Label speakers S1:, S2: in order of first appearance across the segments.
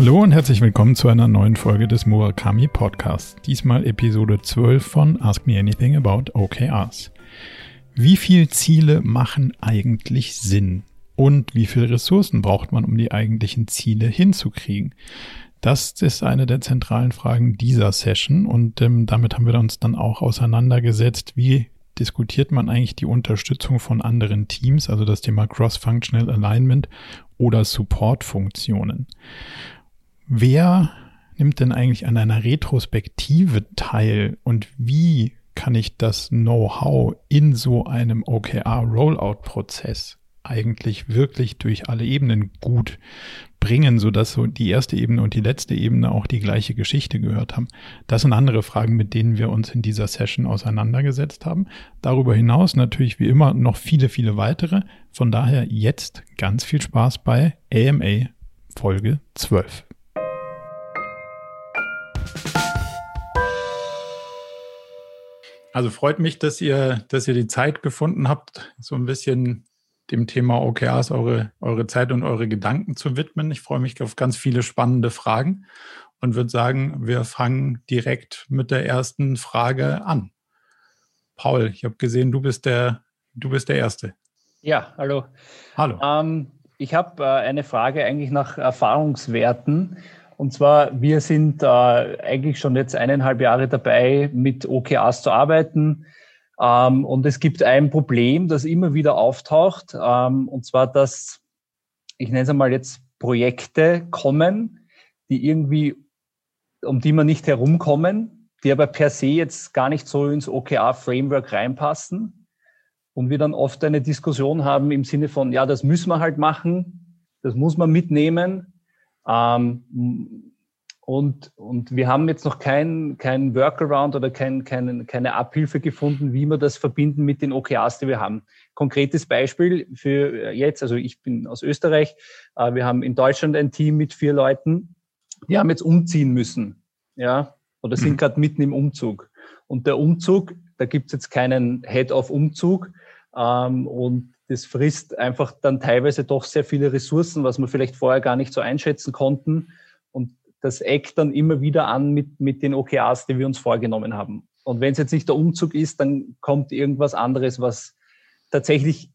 S1: Hallo und herzlich willkommen zu einer neuen Folge des Murakami Podcasts. Diesmal Episode 12 von Ask Me Anything About OKRs. Wie viele Ziele machen eigentlich Sinn? Und wie viele Ressourcen braucht man, um die eigentlichen Ziele hinzukriegen? Das ist eine der zentralen Fragen dieser Session und ähm, damit haben wir uns dann auch auseinandergesetzt, wie diskutiert man eigentlich die Unterstützung von anderen Teams, also das Thema Cross-Functional Alignment oder Support-Funktionen. Wer nimmt denn eigentlich an einer Retrospektive teil und wie kann ich das Know-how in so einem OKR-Rollout-Prozess eigentlich wirklich durch alle Ebenen gut bringen, so dass so die erste Ebene und die letzte Ebene auch die gleiche Geschichte gehört haben. Das sind andere Fragen, mit denen wir uns in dieser Session auseinandergesetzt haben. Darüber hinaus natürlich wie immer noch viele, viele weitere. Von daher jetzt ganz viel Spaß bei AMA Folge 12. Also freut mich, dass ihr, dass ihr die Zeit gefunden habt, so ein bisschen dem Thema OKRs eure, eure Zeit und eure Gedanken zu widmen. Ich freue mich auf ganz viele spannende Fragen und würde sagen, wir fangen direkt mit der ersten Frage an. Paul, ich habe gesehen, du bist der, du bist der Erste.
S2: Ja, hallo.
S1: Hallo.
S2: Ähm, ich habe äh, eine Frage eigentlich nach Erfahrungswerten. Und zwar, wir sind äh, eigentlich schon jetzt eineinhalb Jahre dabei, mit OKRs zu arbeiten. Ähm, und es gibt ein Problem, das immer wieder auftaucht, ähm, und zwar, dass, ich nenne es einmal jetzt, Projekte kommen, die irgendwie, um die man nicht herumkommen, die aber per se jetzt gar nicht so ins OKR-Framework reinpassen. Und wir dann oft eine Diskussion haben im Sinne von, ja, das müssen wir halt machen, das muss man mitnehmen. Ähm, und, und wir haben jetzt noch kein, kein Workaround oder kein, kein, keine Abhilfe gefunden, wie wir das verbinden mit den OKRs, die wir haben. Konkretes Beispiel für jetzt, also ich bin aus Österreich, äh, wir haben in Deutschland ein Team mit vier Leuten, die haben jetzt umziehen müssen, ja, oder sind mhm. gerade mitten im Umzug. Und der Umzug, da gibt's jetzt keinen Head-of-Umzug ähm, und das frisst einfach dann teilweise doch sehr viele Ressourcen, was wir vielleicht vorher gar nicht so einschätzen konnten. Und das eckt dann immer wieder an mit, mit den OKRs, die wir uns vorgenommen haben. Und wenn es jetzt nicht der Umzug ist, dann kommt irgendwas anderes, was tatsächlich,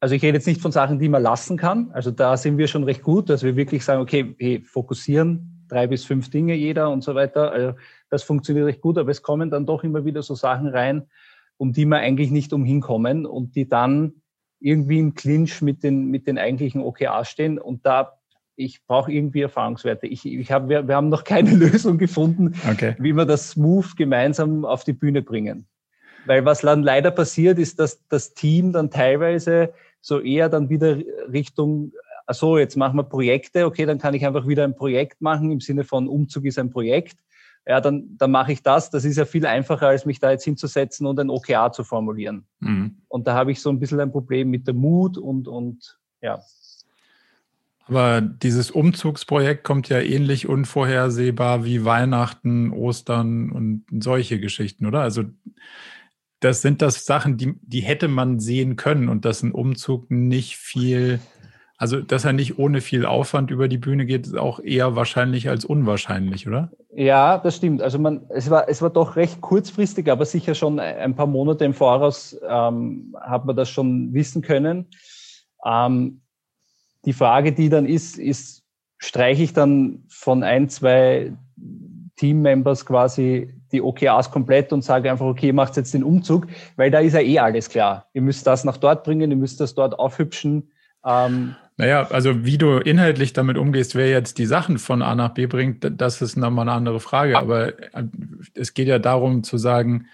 S2: also ich rede jetzt nicht von Sachen, die man lassen kann. Also da sind wir schon recht gut, dass wir wirklich sagen, okay, wir fokussieren drei bis fünf Dinge jeder und so weiter. Also das funktioniert recht gut, aber es kommen dann doch immer wieder so Sachen rein, um die wir eigentlich nicht umhinkommen und die dann irgendwie im Clinch mit den, mit den eigentlichen OKRs stehen. Und da ich brauche irgendwie Erfahrungswerte. Ich, ich hab, wir, wir haben noch keine Lösung gefunden, okay. wie wir das smooth gemeinsam auf die Bühne bringen. Weil was dann leider passiert, ist, dass das Team dann teilweise so eher dann wieder Richtung, so jetzt machen wir Projekte, okay, dann kann ich einfach wieder ein Projekt machen, im Sinne von Umzug ist ein Projekt. Ja, dann, dann mache ich das. Das ist ja viel einfacher, als mich da jetzt hinzusetzen und ein OKR zu formulieren. Mhm. Und da habe ich so ein bisschen ein Problem mit dem Mut und, und ja.
S1: Aber dieses Umzugsprojekt kommt ja ähnlich unvorhersehbar wie Weihnachten, Ostern und solche Geschichten, oder? Also das sind das Sachen, die, die hätte man sehen können und dass ein Umzug nicht viel, also dass er nicht ohne viel Aufwand über die Bühne geht, ist auch eher wahrscheinlich als unwahrscheinlich, oder?
S2: Ja, das stimmt. Also man, es war, es war doch recht kurzfristig, aber sicher schon ein paar Monate im Voraus ähm, hat man das schon wissen können. Ähm, die Frage, die dann ist, ist, streiche ich dann von ein, zwei Teammembers quasi die OKRs komplett und sage einfach, okay, macht jetzt den Umzug, weil da ist ja eh alles klar. Ihr müsst das nach dort bringen, ihr müsst das dort aufhübschen.
S1: Ähm, naja, also wie du inhaltlich damit umgehst, wer jetzt die Sachen von A nach B bringt, das ist nochmal eine andere Frage. Aber äh, es geht ja darum zu sagen,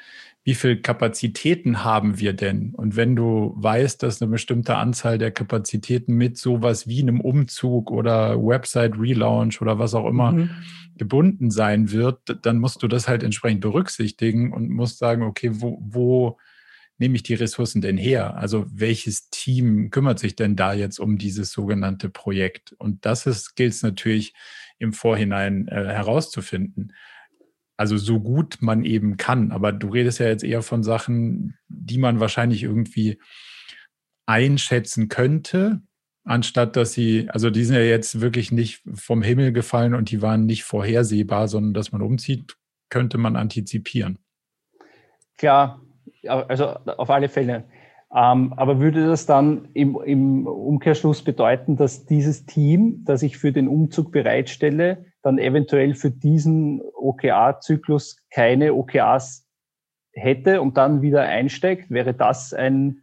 S1: wie viel Kapazitäten haben wir denn? Und wenn du weißt, dass eine bestimmte Anzahl der Kapazitäten mit sowas wie einem Umzug oder Website Relaunch oder was auch immer mhm. gebunden sein wird, dann musst du das halt entsprechend berücksichtigen und musst sagen, okay, wo, wo nehme ich die Ressourcen denn her? Also welches Team kümmert sich denn da jetzt um dieses sogenannte Projekt? Und das gilt es natürlich im Vorhinein äh, herauszufinden. Also so gut man eben kann. Aber du redest ja jetzt eher von Sachen, die man wahrscheinlich irgendwie einschätzen könnte. Anstatt dass sie, also die sind ja jetzt wirklich nicht vom Himmel gefallen und die waren nicht vorhersehbar, sondern dass man umzieht, könnte man antizipieren.
S2: Klar, also auf alle Fälle. Ähm, aber würde das dann im, im Umkehrschluss bedeuten, dass dieses Team, das ich für den Umzug bereitstelle, dann eventuell für diesen OKA-Zyklus keine OKAs hätte und dann wieder einsteigt? Wäre das ein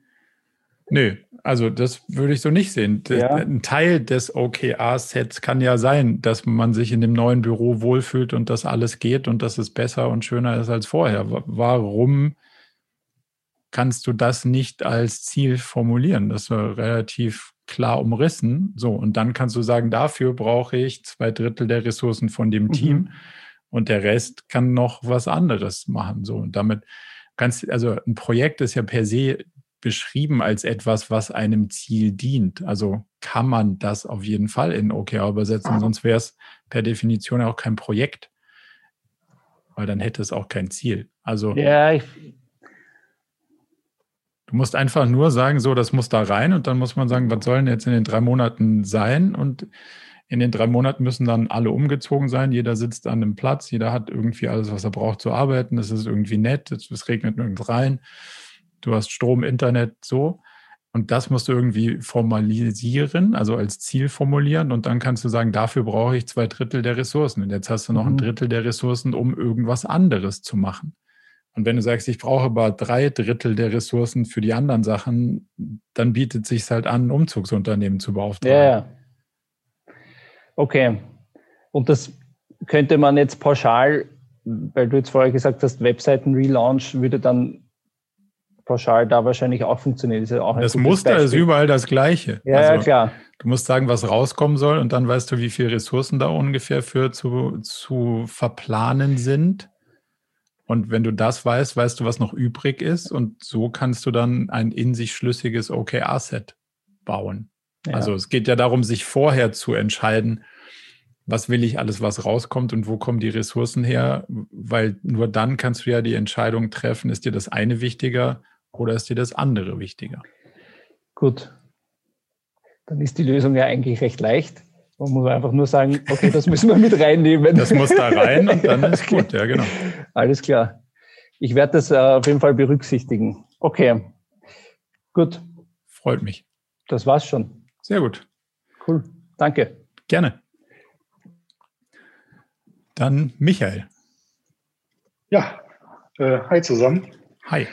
S1: Nö, also das würde ich so nicht sehen. Ja. Ein Teil des OKR-Sets kann ja sein, dass man sich in dem neuen Büro wohlfühlt und dass alles geht und dass es besser und schöner ist als vorher. Warum kannst du das nicht als Ziel formulieren. Das ist relativ klar umrissen. So, und dann kannst du sagen, dafür brauche ich zwei Drittel der Ressourcen von dem mhm. Team und der Rest kann noch was anderes machen. So, und damit kannst also ein Projekt ist ja per se beschrieben als etwas, was einem Ziel dient. Also kann man das auf jeden Fall in OKR übersetzen, sonst wäre es per Definition auch kein Projekt, weil dann hätte es auch kein Ziel. Also
S2: ja, ich,
S1: Du musst einfach nur sagen, so, das muss da rein und dann muss man sagen, was soll denn jetzt in den drei Monaten sein? Und in den drei Monaten müssen dann alle umgezogen sein. Jeder sitzt an einem Platz, jeder hat irgendwie alles, was er braucht zu arbeiten. Es ist irgendwie nett, es regnet nirgends rein. Du hast Strom, Internet, so. Und das musst du irgendwie formalisieren, also als Ziel formulieren. Und dann kannst du sagen, dafür brauche ich zwei Drittel der Ressourcen. Und jetzt hast du noch ein mhm. Drittel der Ressourcen, um irgendwas anderes zu machen. Und wenn du sagst, ich brauche aber drei Drittel der Ressourcen für die anderen Sachen, dann bietet es sich halt an, ein Umzugsunternehmen zu beauftragen.
S2: Ja, okay. Und das könnte man jetzt pauschal, weil du jetzt vorher gesagt hast, Webseiten-Relaunch würde dann pauschal da wahrscheinlich auch funktionieren.
S1: Das, ja das Muster Beispiel. ist überall das gleiche.
S2: Ja, also, ja, klar.
S1: Du musst sagen, was rauskommen soll und dann weißt du, wie viele Ressourcen da ungefähr für zu, zu verplanen sind. Und wenn du das weißt, weißt du, was noch übrig ist. Und so kannst du dann ein in sich schlüssiges OKR-Set bauen. Ja. Also es geht ja darum, sich vorher zu entscheiden, was will ich alles, was rauskommt und wo kommen die Ressourcen her, weil nur dann kannst du ja die Entscheidung treffen, ist dir das eine wichtiger oder ist dir das andere wichtiger.
S2: Gut, dann ist die Lösung ja eigentlich recht leicht. Man muss einfach nur sagen, okay, das müssen wir mit reinnehmen.
S1: Das muss da rein und dann ist gut, ja, genau.
S2: Alles klar. Ich werde das äh, auf jeden Fall berücksichtigen. Okay. Gut.
S1: Freut mich.
S2: Das war's schon.
S1: Sehr gut.
S2: Cool. Danke.
S1: Gerne. Dann Michael.
S3: Ja, äh, hi zusammen.
S1: Hi.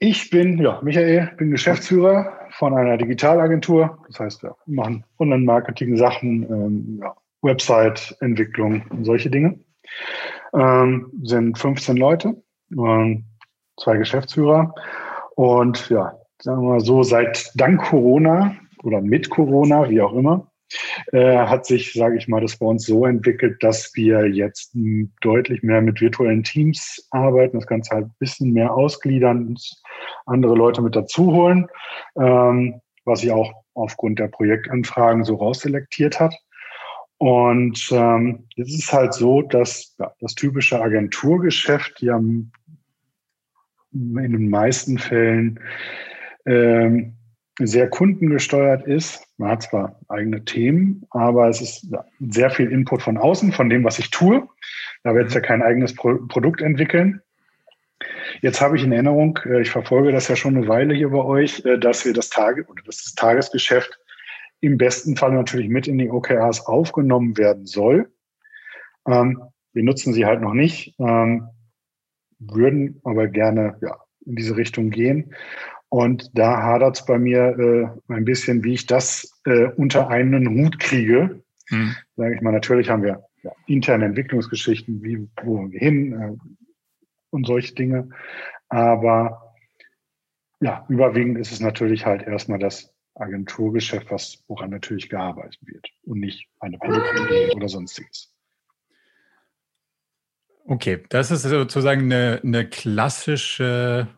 S3: Ich bin ja, Michael, bin Geschäftsführer von einer Digitalagentur. Das heißt, wir machen Online-Marketing-Sachen, ähm, ja, Website-Entwicklung und solche Dinge. Ähm, sind 15 Leute, ähm, zwei Geschäftsführer. Und ja, sagen wir mal so, seit dank Corona oder mit Corona, wie auch immer, äh, hat sich, sage ich mal, das bei uns so entwickelt, dass wir jetzt deutlich mehr mit virtuellen Teams arbeiten, das Ganze halt ein bisschen mehr ausgliedern, andere Leute mit dazu holen, ähm, was sich auch aufgrund der Projektanfragen so rausselektiert hat. Und ähm, jetzt ist es halt so, dass ja, das typische Agenturgeschäft ja in den meisten Fällen ähm, sehr kundengesteuert ist. Man hat zwar eigene Themen, aber es ist sehr viel Input von außen, von dem, was ich tue. Da wird es ja kein eigenes Pro Produkt entwickeln. Jetzt habe ich in Erinnerung, äh, ich verfolge das ja schon eine Weile hier bei euch, äh, dass wir das Tage oder dass das Tagesgeschäft im besten Fall natürlich mit in die OKRs aufgenommen werden soll. Ähm, wir nutzen sie halt noch nicht, ähm, würden aber gerne ja, in diese Richtung gehen. Und da hadert es bei mir äh, ein bisschen, wie ich das äh, unter einen Hut kriege. Hm. Sage ich mal, natürlich haben wir ja, interne Entwicklungsgeschichten, wie wo wir hin äh, und solche Dinge. Aber ja, überwiegend ist es natürlich halt erstmal das Agenturgeschäft, was, woran natürlich gearbeitet wird und nicht eine Produktidee oder sonstiges.
S1: Okay, das ist sozusagen eine, eine klassische,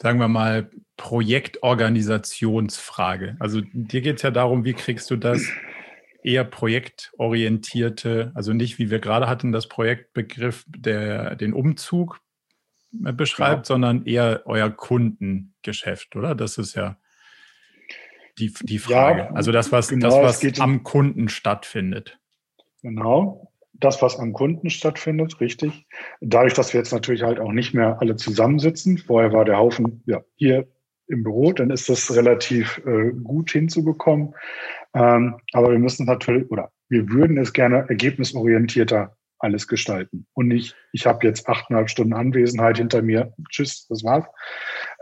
S1: sagen wir mal, Projektorganisationsfrage. Also dir geht es ja darum, wie kriegst du das eher projektorientierte, also nicht wie wir gerade hatten, das Projektbegriff, der den Umzug beschreibt, ja. sondern eher euer Kundengeschäft, oder? Das ist ja die, die Frage. Ja, also das, was, genau, das, was am Kunden stattfindet.
S3: Genau. Das, was am Kunden stattfindet, richtig. Dadurch, dass wir jetzt natürlich halt auch nicht mehr alle zusammensitzen. Vorher war der Haufen ja, hier im Büro, dann ist das relativ äh, gut hinzubekommen. Ähm, aber wir müssen natürlich, oder wir würden es gerne ergebnisorientierter alles gestalten und nicht, ich habe jetzt achteinhalb Stunden Anwesenheit hinter mir, tschüss, das war's.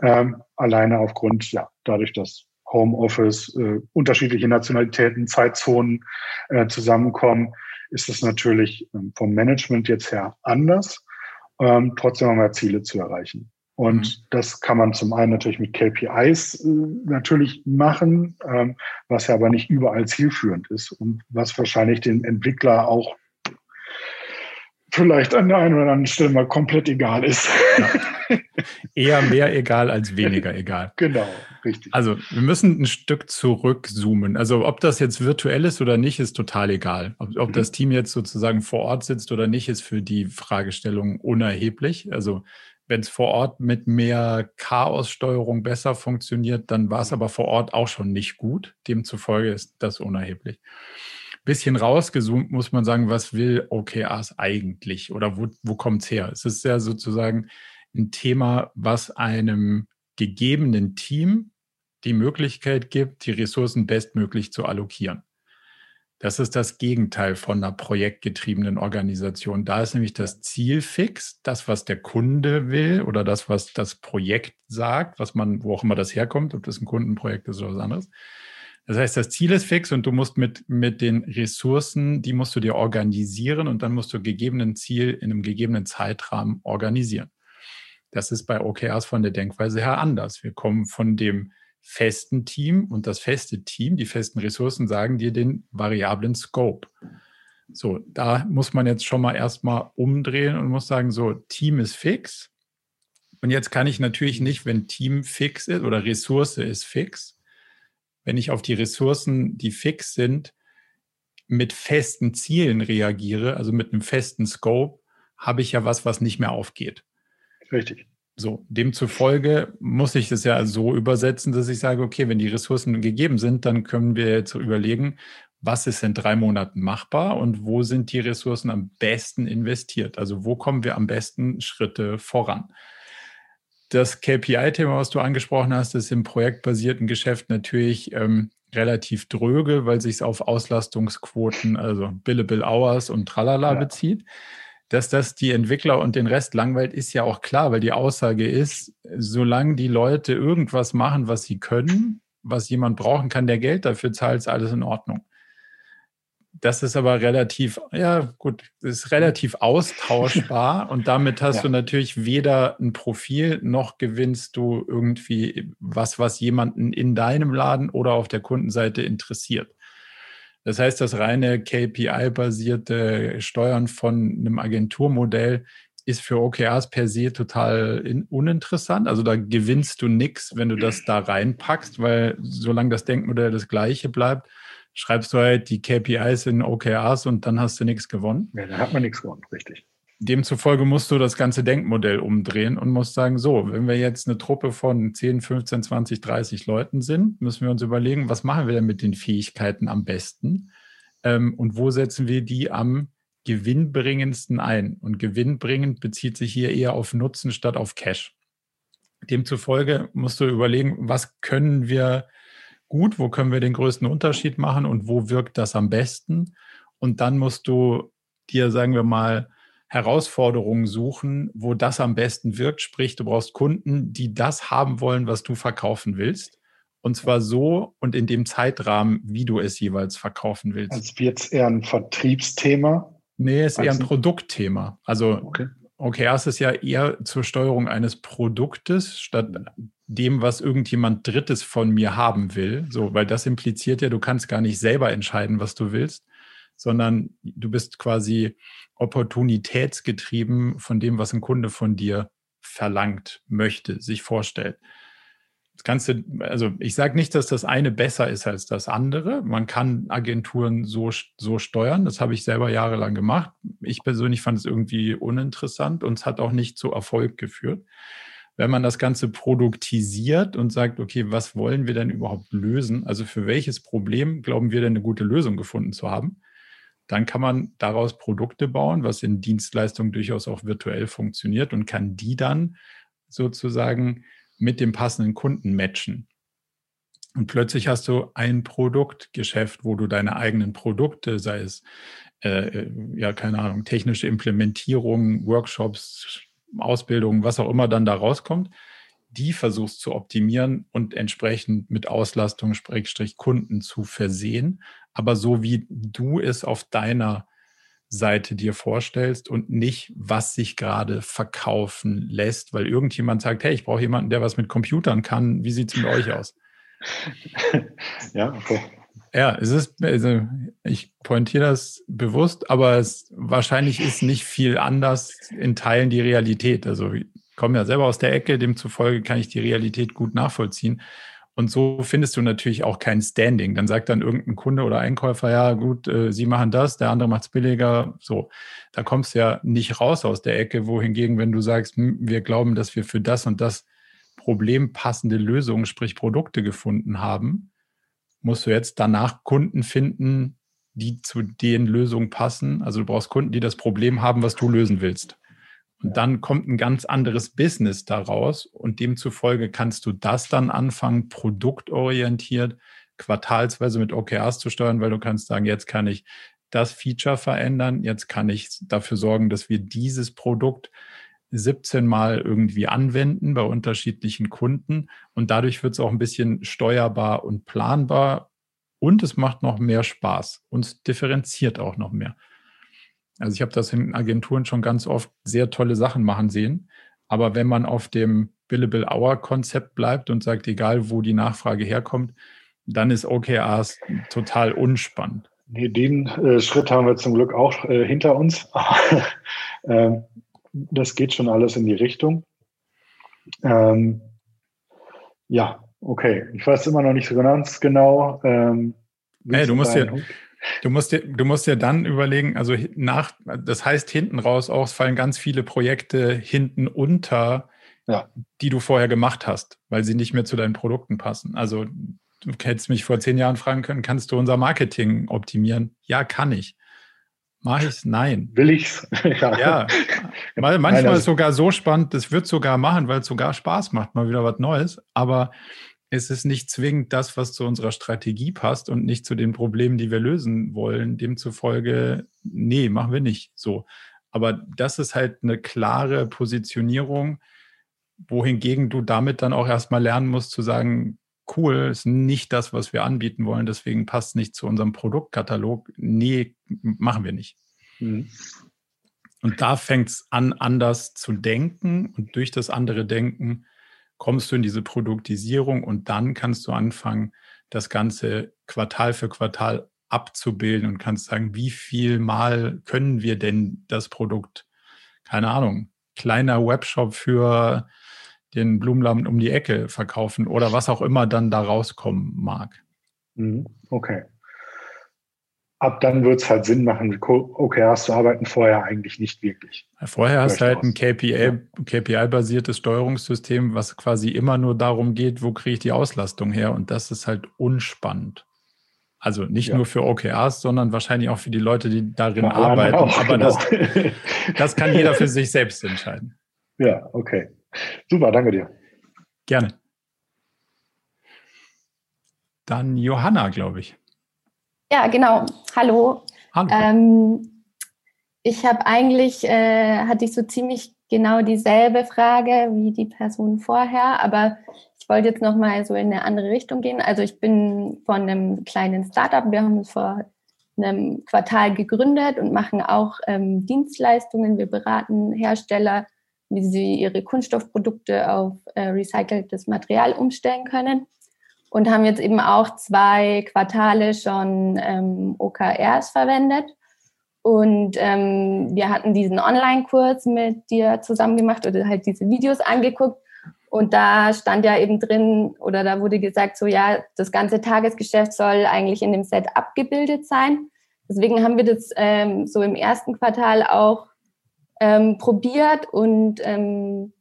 S3: Ähm, alleine aufgrund, ja, dadurch, dass Homeoffice, äh, unterschiedliche Nationalitäten, Zeitzonen äh, zusammenkommen, ist es natürlich ähm, vom Management jetzt her anders. Ähm, trotzdem haben wir Ziele zu erreichen. Und mhm. das kann man zum einen natürlich mit KPIs äh, natürlich machen, ähm, was ja aber nicht überall zielführend ist und was wahrscheinlich den Entwickler auch vielleicht an der einen oder anderen Stelle mal komplett egal ist.
S1: Ja. Eher mehr egal als weniger egal.
S3: Genau, richtig.
S1: Also wir müssen ein Stück zurückzoomen. Also ob das jetzt virtuell ist oder nicht, ist total egal. Ob, ob mhm. das Team jetzt sozusagen vor Ort sitzt oder nicht, ist für die Fragestellung unerheblich. Also wenn es vor Ort mit mehr Chaossteuerung besser funktioniert, dann war es aber vor Ort auch schon nicht gut. Demzufolge ist das unerheblich bisschen rausgezoomt muss man sagen, was will OKRs eigentlich oder wo, wo kommt es her? Es ist ja sozusagen ein Thema, was einem gegebenen Team die Möglichkeit gibt, die Ressourcen bestmöglich zu allokieren. Das ist das Gegenteil von einer projektgetriebenen Organisation. Da ist nämlich das Ziel fix, das, was der Kunde will oder das, was das Projekt sagt, was man, wo auch immer das herkommt, ob das ein Kundenprojekt ist oder was anderes. Das heißt, das Ziel ist fix und du musst mit, mit den Ressourcen, die musst du dir organisieren und dann musst du gegebenen Ziel in einem gegebenen Zeitrahmen organisieren. Das ist bei OKRs von der Denkweise her anders. Wir kommen von dem festen Team und das feste Team, die festen Ressourcen sagen dir den variablen Scope. So, da muss man jetzt schon mal erstmal umdrehen und muss sagen, so, Team ist fix. Und jetzt kann ich natürlich nicht, wenn Team fix ist oder Ressource ist fix, wenn ich auf die Ressourcen, die fix sind, mit festen Zielen reagiere, also mit einem festen Scope, habe ich ja was, was nicht mehr aufgeht.
S3: Richtig.
S1: So, demzufolge muss ich das ja so übersetzen, dass ich sage, okay, wenn die Ressourcen gegeben sind, dann können wir jetzt überlegen, was ist in drei Monaten machbar und wo sind die Ressourcen am besten investiert? Also wo kommen wir am besten Schritte voran? Das KPI-Thema, was du angesprochen hast, ist im projektbasierten Geschäft natürlich ähm, relativ dröge, weil sich es auf Auslastungsquoten, also Billable Hours und Tralala ja. bezieht. Dass das die Entwickler und den Rest langweilt, ist ja auch klar, weil die Aussage ist, solange die Leute irgendwas machen, was sie können, was jemand brauchen kann, der Geld dafür zahlt, ist alles in Ordnung. Das ist aber relativ, ja gut, ist relativ austauschbar und damit hast ja. du natürlich weder ein Profil noch gewinnst du irgendwie was, was jemanden in deinem Laden oder auf der Kundenseite interessiert. Das heißt, das reine KPI-basierte Steuern von einem Agenturmodell ist für OKRs per se total in, uninteressant. Also da gewinnst du nichts, wenn du das da reinpackst, weil solange das Denkmodell das gleiche bleibt, schreibst du halt die KPIs in OKRs und dann hast du nichts gewonnen.
S3: Ja, dann hat man nichts gewonnen, richtig.
S1: Demzufolge musst du das ganze Denkmodell umdrehen und musst sagen, so, wenn wir jetzt eine Truppe von 10, 15, 20, 30 Leuten sind, müssen wir uns überlegen, was machen wir denn mit den Fähigkeiten am besten ähm, und wo setzen wir die am gewinnbringendsten ein. Und gewinnbringend bezieht sich hier eher auf Nutzen statt auf Cash. Demzufolge musst du überlegen, was können wir gut, wo können wir den größten Unterschied machen und wo wirkt das am besten. Und dann musst du dir, sagen wir mal, Herausforderungen suchen, wo das am besten wirkt. Sprich, du brauchst Kunden, die das haben wollen, was du verkaufen willst. Und zwar so und in dem Zeitrahmen, wie du es jeweils verkaufen willst.
S3: Also wird es eher ein Vertriebsthema?
S1: Nee, es ist eher ein Produktthema. Also okay. OKRs ist ja eher zur Steuerung eines Produktes statt dem, was irgendjemand Drittes von mir haben will. So, weil das impliziert ja, du kannst gar nicht selber entscheiden, was du willst, sondern du bist quasi opportunitätsgetrieben von dem, was ein Kunde von dir verlangt, möchte, sich vorstellt. Das Ganze, also ich sage nicht, dass das eine besser ist als das andere. Man kann Agenturen so, so steuern. Das habe ich selber jahrelang gemacht. Ich persönlich fand es irgendwie uninteressant und es hat auch nicht zu Erfolg geführt wenn man das Ganze produktisiert und sagt, okay, was wollen wir denn überhaupt lösen? Also für welches Problem glauben wir denn eine gute Lösung gefunden zu haben? Dann kann man daraus Produkte bauen, was in Dienstleistungen durchaus auch virtuell funktioniert und kann die dann sozusagen mit dem passenden Kunden matchen. Und plötzlich hast du ein Produktgeschäft, wo du deine eigenen Produkte, sei es, äh, äh ja, keine Ahnung, technische Implementierung, Workshops, Ausbildung, was auch immer dann da rauskommt, die versuchst zu optimieren und entsprechend mit Auslastung, Schrägstrich Kunden zu versehen, aber so wie du es auf deiner Seite dir vorstellst und nicht, was sich gerade verkaufen lässt, weil irgendjemand sagt, hey, ich brauche jemanden, der was mit Computern kann. Wie sieht es mit euch aus?
S3: Ja, okay.
S1: Ja, es ist, also ich pointiere das bewusst, aber es wahrscheinlich ist nicht viel anders in Teilen die Realität. Also ich komme ja selber aus der Ecke, demzufolge kann ich die Realität gut nachvollziehen. Und so findest du natürlich auch kein Standing. Dann sagt dann irgendein Kunde oder Einkäufer, ja gut, äh, Sie machen das, der andere macht es billiger. So, da kommst du ja nicht raus aus der Ecke. Wohingegen, wenn du sagst, hm, wir glauben, dass wir für das und das Problem passende Lösungen, sprich Produkte gefunden haben, musst du jetzt danach Kunden finden, die zu den Lösungen passen. Also du brauchst Kunden, die das Problem haben, was du lösen willst. Und dann kommt ein ganz anderes Business daraus und demzufolge kannst du das dann anfangen, produktorientiert, quartalsweise mit OKRs zu steuern, weil du kannst sagen, jetzt kann ich das Feature verändern, jetzt kann ich dafür sorgen, dass wir dieses Produkt 17 Mal irgendwie anwenden bei unterschiedlichen Kunden und dadurch wird es auch ein bisschen steuerbar und planbar und es macht noch mehr Spaß und differenziert auch noch mehr. Also ich habe das in Agenturen schon ganz oft sehr tolle Sachen machen sehen, aber wenn man auf dem Billable Hour Konzept bleibt und sagt, egal wo die Nachfrage herkommt, dann ist OKRs total unspannend.
S3: Nee, den äh, Schritt haben wir zum Glück auch äh, hinter uns. ähm, das geht schon alles in die Richtung. Ähm, ja, okay. Ich weiß immer noch nicht so ganz genau. Ähm,
S1: hey, du musst ja, du musst dir, du musst dir dann überlegen, also nach, das heißt hinten raus auch, es fallen ganz viele Projekte hinten unter, ja. die du vorher gemacht hast, weil sie nicht mehr zu deinen Produkten passen. Also du hättest mich vor zehn Jahren fragen können, kannst du unser Marketing optimieren? Ja, kann ich. Mache ich es? Nein.
S3: Will ich's?
S1: ja. ja. Manchmal Nein, ist es sogar so spannend, das wird sogar machen, weil es sogar Spaß macht, mal wieder was Neues. Aber es ist nicht zwingend das, was zu unserer Strategie passt und nicht zu den Problemen, die wir lösen wollen. Demzufolge, nee, machen wir nicht so. Aber das ist halt eine klare Positionierung, wohingegen du damit dann auch erstmal lernen musst zu sagen, cool, ist nicht das, was wir anbieten wollen, deswegen passt nicht zu unserem Produktkatalog. Nee, machen wir nicht. Mhm. Und da fängt es an, anders zu denken und durch das andere Denken kommst du in diese Produktisierung und dann kannst du anfangen, das Ganze Quartal für Quartal abzubilden und kannst sagen, wie viel Mal können wir denn das Produkt, keine Ahnung, kleiner Webshop für den Blumenladen um die Ecke verkaufen oder was auch immer dann da rauskommen mag.
S3: Mhm. Okay. Ab dann wird es halt Sinn machen, OKRs zu arbeiten, vorher eigentlich nicht wirklich.
S1: Vorher hast du halt ein KPI, KPI-basiertes Steuerungssystem, was quasi immer nur darum geht, wo kriege ich die Auslastung her und das ist halt unspannend. Also nicht ja. nur für OKRs, sondern wahrscheinlich auch für die Leute, die darin ja, arbeiten. Auch, Aber genau. das, das kann jeder für sich selbst entscheiden.
S3: Ja, okay. Super, danke dir.
S1: Gerne. Dann Johanna, glaube ich.
S4: Ja, genau. Hallo. Hallo. Ähm, ich habe eigentlich, äh, hatte ich so ziemlich genau dieselbe Frage wie die Person vorher, aber ich wollte jetzt nochmal so in eine andere Richtung gehen. Also ich bin von einem kleinen Startup, wir haben uns vor einem Quartal gegründet und machen auch ähm, Dienstleistungen. Wir beraten Hersteller wie sie ihre Kunststoffprodukte auf äh, recyceltes Material umstellen können. Und haben jetzt eben auch zwei Quartale schon ähm, OKRs verwendet. Und ähm, wir hatten diesen Online-Kurs mit dir zusammen gemacht oder halt diese Videos angeguckt. Und da stand ja eben drin oder da wurde gesagt, so ja, das ganze Tagesgeschäft soll eigentlich in dem Set abgebildet sein. Deswegen haben wir das ähm, so im ersten Quartal auch ähm, probiert und ähm,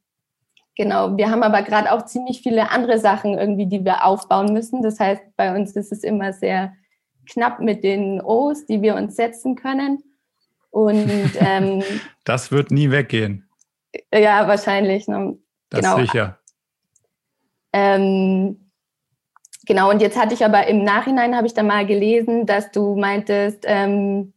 S4: Genau, wir haben aber gerade auch ziemlich viele andere Sachen irgendwie, die wir aufbauen müssen. Das heißt, bei uns ist es immer sehr knapp mit den O's, die wir uns setzen können. Und
S1: ähm, das wird nie weggehen.
S4: Ja, wahrscheinlich.
S1: Ne? Das genau. sicher.
S4: Ähm, genau, und jetzt hatte ich aber im Nachhinein, habe ich da mal gelesen, dass du meintest, ähm,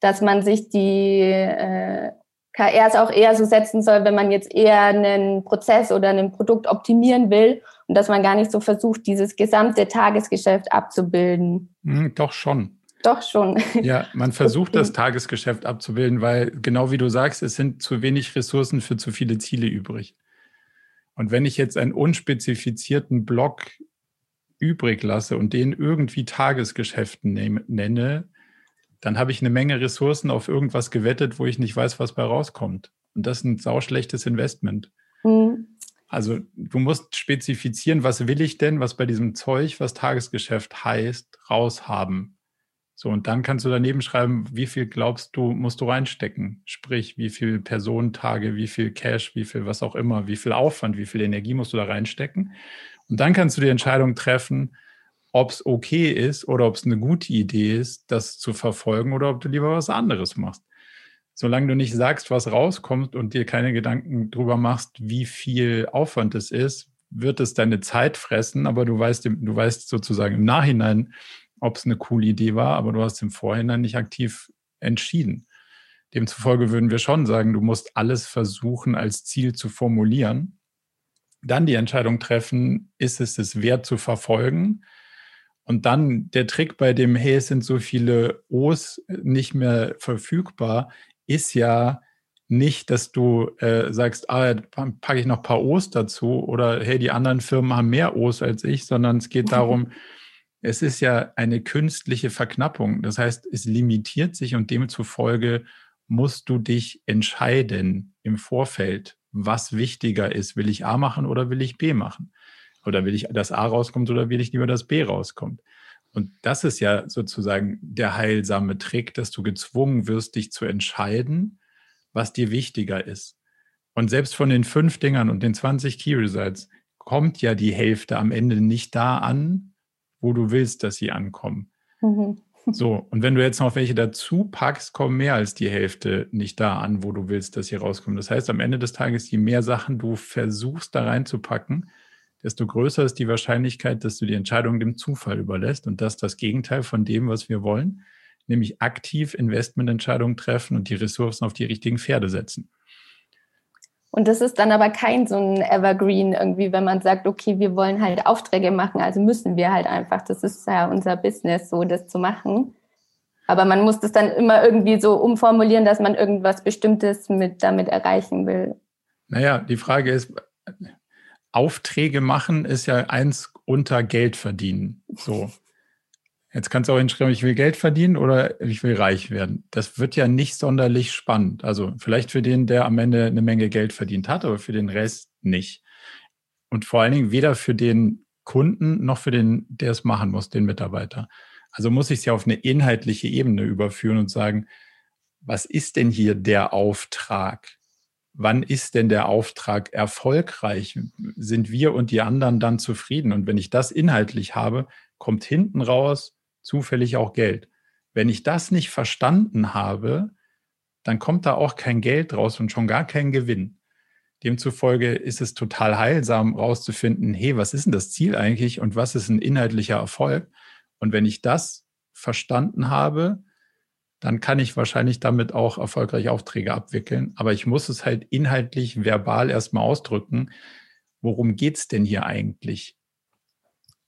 S4: dass man sich die äh, KRs auch eher so setzen soll, wenn man jetzt eher einen Prozess oder ein Produkt optimieren will und dass man gar nicht so versucht, dieses gesamte Tagesgeschäft abzubilden.
S1: Hm, doch schon.
S4: Doch schon.
S1: Ja, man versucht das Tagesgeschäft abzubilden, weil genau wie du sagst, es sind zu wenig Ressourcen für zu viele Ziele übrig. Und wenn ich jetzt einen unspezifizierten Block übrig lasse und den irgendwie Tagesgeschäften nenne, dann habe ich eine Menge Ressourcen auf irgendwas gewettet, wo ich nicht weiß, was bei rauskommt. Und das ist ein sauschlechtes Investment. Mhm. Also du musst spezifizieren, was will ich denn, was bei diesem Zeug, was Tagesgeschäft heißt, raushaben. So, und dann kannst du daneben schreiben, wie viel glaubst du, musst du reinstecken? Sprich, wie viel Personentage, wie viel Cash, wie viel was auch immer, wie viel Aufwand, wie viel Energie musst du da reinstecken? Und dann kannst du die Entscheidung treffen, ob es okay ist oder ob es eine gute Idee ist, das zu verfolgen oder ob du lieber was anderes machst. Solange du nicht sagst, was rauskommt und dir keine Gedanken drüber machst, wie viel Aufwand es ist, wird es deine Zeit fressen, aber du weißt, du weißt sozusagen im Nachhinein, ob es eine coole Idee war, aber du hast im Vorhinein nicht aktiv entschieden. Demzufolge würden wir schon sagen, du musst alles versuchen als Ziel zu formulieren, dann die Entscheidung treffen, ist es es wert zu verfolgen und dann der Trick bei dem, hey, es sind so viele O's nicht mehr verfügbar, ist ja nicht, dass du äh, sagst, ah, packe ich noch ein paar O's dazu oder hey, die anderen Firmen haben mehr O's als ich, sondern es geht darum, es ist ja eine künstliche Verknappung. Das heißt, es limitiert sich und demzufolge musst du dich entscheiden im Vorfeld, was wichtiger ist. Will ich A machen oder will ich B machen? Oder will ich, dass A rauskommt oder will ich lieber, dass B rauskommt? Und das ist ja sozusagen der heilsame Trick, dass du gezwungen wirst, dich zu entscheiden, was dir wichtiger ist. Und selbst von den fünf Dingern und den 20 Key Results kommt ja die Hälfte am Ende nicht da an, wo du willst, dass sie ankommen. Mhm. So, und wenn du jetzt noch welche dazu packst, kommen mehr als die Hälfte nicht da an, wo du willst, dass sie rauskommen. Das heißt, am Ende des Tages, je mehr Sachen du versuchst da reinzupacken, desto größer ist die Wahrscheinlichkeit, dass du die Entscheidung dem Zufall überlässt und das ist das Gegenteil von dem, was wir wollen, nämlich aktiv Investmententscheidungen treffen und die Ressourcen auf die richtigen Pferde setzen.
S4: Und das ist dann aber kein so ein Evergreen irgendwie, wenn man sagt, okay, wir wollen halt Aufträge machen, also müssen wir halt einfach, das ist ja unser Business, so das zu machen. Aber man muss das dann immer irgendwie so umformulieren, dass man irgendwas Bestimmtes mit damit erreichen will.
S1: Naja, die Frage ist, Aufträge machen ist ja eins unter Geld verdienen. So. Jetzt kannst du auch hinschreiben, ich will Geld verdienen oder ich will reich werden. Das wird ja nicht sonderlich spannend. Also vielleicht für den, der am Ende eine Menge Geld verdient hat, aber für den Rest nicht. Und vor allen Dingen weder für den Kunden noch für den, der es machen muss, den Mitarbeiter. Also muss ich es ja auf eine inhaltliche Ebene überführen und sagen, was ist denn hier der Auftrag? Wann ist denn der Auftrag erfolgreich? Sind wir und die anderen dann zufrieden? Und wenn ich das inhaltlich habe, kommt hinten raus zufällig auch Geld. Wenn ich das nicht verstanden habe, dann kommt da auch kein Geld raus und schon gar kein Gewinn. Demzufolge ist es total heilsam rauszufinden, hey, was ist denn das Ziel eigentlich und was ist ein inhaltlicher Erfolg? Und wenn ich das verstanden habe, dann kann ich wahrscheinlich damit auch erfolgreich Aufträge abwickeln. Aber ich muss es halt inhaltlich, verbal erstmal ausdrücken. Worum geht's denn hier eigentlich?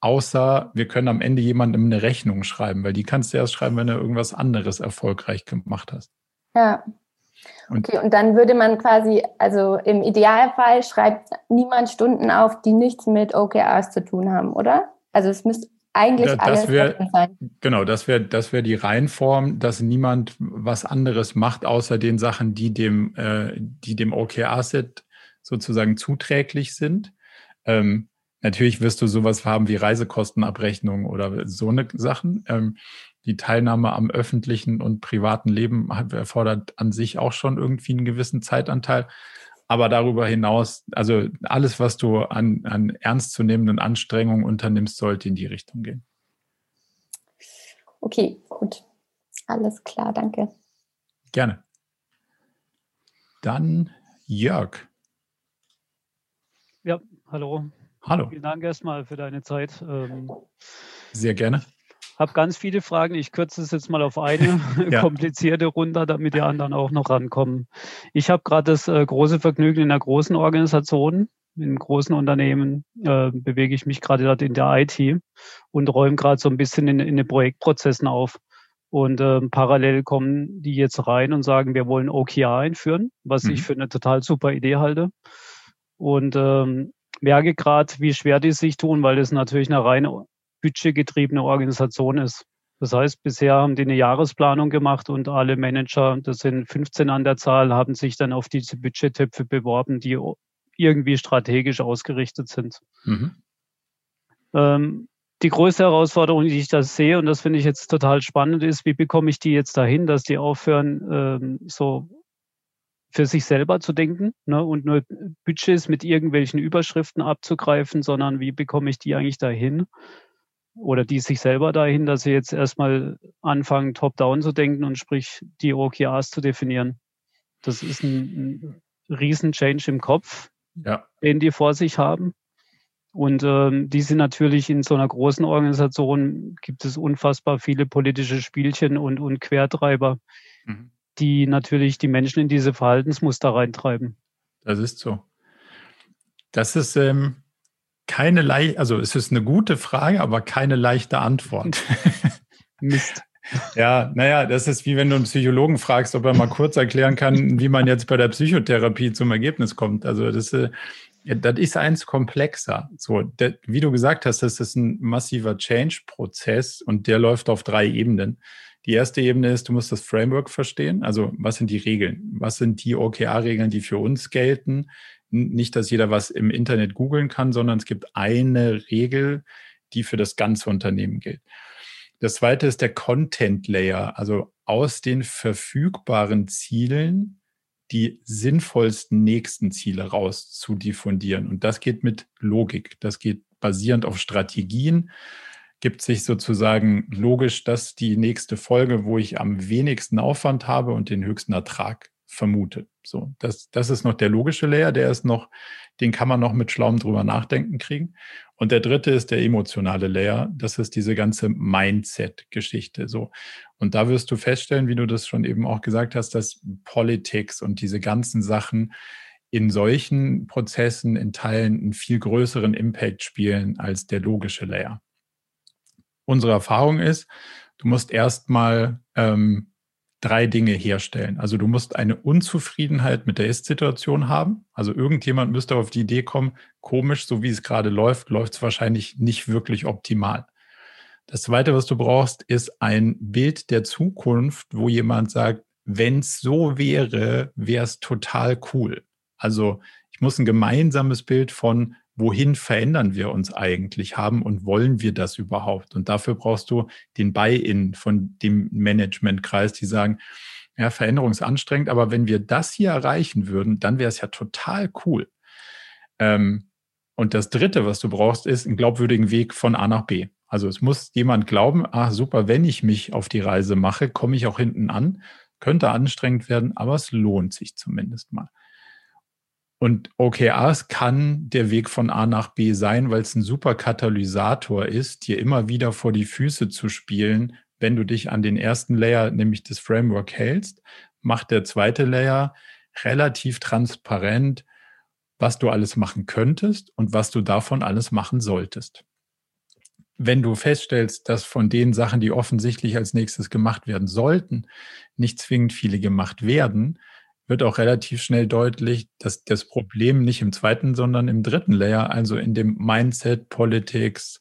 S1: Außer wir können am Ende jemandem eine Rechnung schreiben, weil die kannst du erst schreiben, wenn du irgendwas anderes erfolgreich gemacht hast.
S4: Ja. Okay, und dann würde man quasi, also im Idealfall schreibt niemand Stunden auf, die nichts mit OKRs zu tun haben, oder? Also es müsste eigentlich
S1: da, alles wär, sein. Genau, das wäre das wär die Reihenform, dass niemand was anderes macht, außer den Sachen, die dem, äh, die dem OKR-Set sozusagen zuträglich sind. Ähm, natürlich wirst du sowas haben wie Reisekostenabrechnung oder so eine Sachen. Ähm, die Teilnahme am öffentlichen und privaten Leben erfordert an sich auch schon irgendwie einen gewissen Zeitanteil. Aber darüber hinaus, also alles, was du an, an ernstzunehmenden Anstrengungen unternimmst, sollte in die Richtung gehen.
S4: Okay, gut. Alles klar, danke.
S1: Gerne. Dann Jörg.
S5: Ja, hallo.
S1: Hallo.
S5: Vielen Dank erstmal für deine Zeit. Ähm,
S1: Sehr gerne
S5: habe ganz viele Fragen. Ich kürze es jetzt mal auf eine ja. komplizierte runter, damit die anderen auch noch rankommen. Ich habe gerade das äh, große Vergnügen in einer großen Organisation, in großen Unternehmen, äh, bewege ich mich gerade dort in der IT und räume gerade so ein bisschen in, in den Projektprozessen auf. Und äh, parallel kommen die jetzt rein und sagen, wir wollen OKR einführen, was mhm. ich für eine total super Idee halte. Und ähm, merke gerade, wie schwer die sich tun, weil das natürlich eine reine budgetgetriebene Organisation ist. Das heißt, bisher haben die eine Jahresplanung gemacht und alle Manager, das sind 15 an der Zahl, haben sich dann auf diese Budgettöpfe beworben, die irgendwie strategisch ausgerichtet sind. Mhm. Ähm, die größte Herausforderung, die ich da sehe, und das finde ich jetzt total spannend, ist, wie bekomme ich die jetzt dahin, dass die aufhören, ähm, so für sich selber zu denken ne, und nur Budgets mit irgendwelchen Überschriften abzugreifen, sondern wie bekomme ich die eigentlich dahin, oder die sich selber dahin, dass sie jetzt erstmal anfangen, top-down zu denken und sprich die OKRs zu definieren. Das ist ein, ein Riesen-Change im Kopf, ja. den die vor sich haben. Und ähm, die sind natürlich in so einer großen Organisation, gibt es unfassbar viele politische Spielchen und, und Quertreiber, mhm. die natürlich die Menschen in diese Verhaltensmuster reintreiben.
S1: Das ist so. Das ist, ähm, keine leicht, also es ist eine gute Frage, aber keine leichte Antwort. Mist. Ja, naja, das ist wie wenn du einen Psychologen fragst, ob er mal kurz erklären kann, wie man jetzt bei der Psychotherapie zum Ergebnis kommt. Also das, äh, das ist eins komplexer. So, der, wie du gesagt hast, das ist ein massiver Change-Prozess und der läuft auf drei Ebenen. Die erste Ebene ist, du musst das Framework verstehen. Also was sind die Regeln? Was sind die OKR-Regeln, die für uns gelten? Nicht, dass jeder was im Internet googeln kann, sondern es gibt eine Regel, die für das ganze Unternehmen gilt. Das zweite ist der Content Layer, also aus den verfügbaren Zielen die sinnvollsten nächsten Ziele raus zu diffundieren. Und das geht mit Logik. Das geht basierend auf Strategien. Gibt sich sozusagen logisch, dass die nächste Folge, wo ich am wenigsten Aufwand habe und den höchsten Ertrag vermutet. So, das, das ist noch der logische Layer, der ist noch, den kann man noch mit schlauem drüber nachdenken kriegen. Und der dritte ist der emotionale Layer. Das ist diese ganze Mindset-Geschichte. So. Und da wirst du feststellen, wie du das schon eben auch gesagt hast, dass Politics und diese ganzen Sachen in solchen Prozessen in Teilen einen viel größeren Impact spielen als der logische Layer. Unsere Erfahrung ist, du musst erstmal ähm, drei Dinge herstellen. Also du musst eine Unzufriedenheit mit der Ist-Situation haben. Also irgendjemand müsste auf die Idee kommen, komisch, so wie es gerade läuft, läuft es wahrscheinlich nicht wirklich optimal. Das Zweite, was du brauchst, ist ein Bild der Zukunft, wo jemand sagt, wenn es so wäre, wäre es total cool. Also ich muss ein gemeinsames Bild von wohin verändern wir uns eigentlich haben und wollen wir das überhaupt? Und dafür brauchst du den Buy-in von dem Managementkreis, die sagen, ja, Veränderung ist anstrengend, aber wenn wir das hier erreichen würden, dann wäre es ja total cool. Ähm, und das Dritte, was du brauchst, ist einen glaubwürdigen Weg von A nach B. Also es muss jemand glauben, ah super, wenn ich mich auf die Reise mache, komme ich auch hinten an. Könnte anstrengend werden, aber es lohnt sich zumindest mal. Und OKRs kann der Weg von A nach B sein, weil es ein super Katalysator ist, dir immer wieder vor die Füße zu spielen, wenn du dich an den ersten Layer, nämlich das Framework, hältst, macht der zweite Layer relativ transparent, was du alles machen könntest und was du davon alles machen solltest. Wenn du feststellst, dass von den Sachen, die offensichtlich als nächstes gemacht werden sollten, nicht zwingend viele gemacht werden, wird auch relativ schnell deutlich, dass das Problem nicht im zweiten, sondern im dritten Layer, also in dem Mindset, Politics,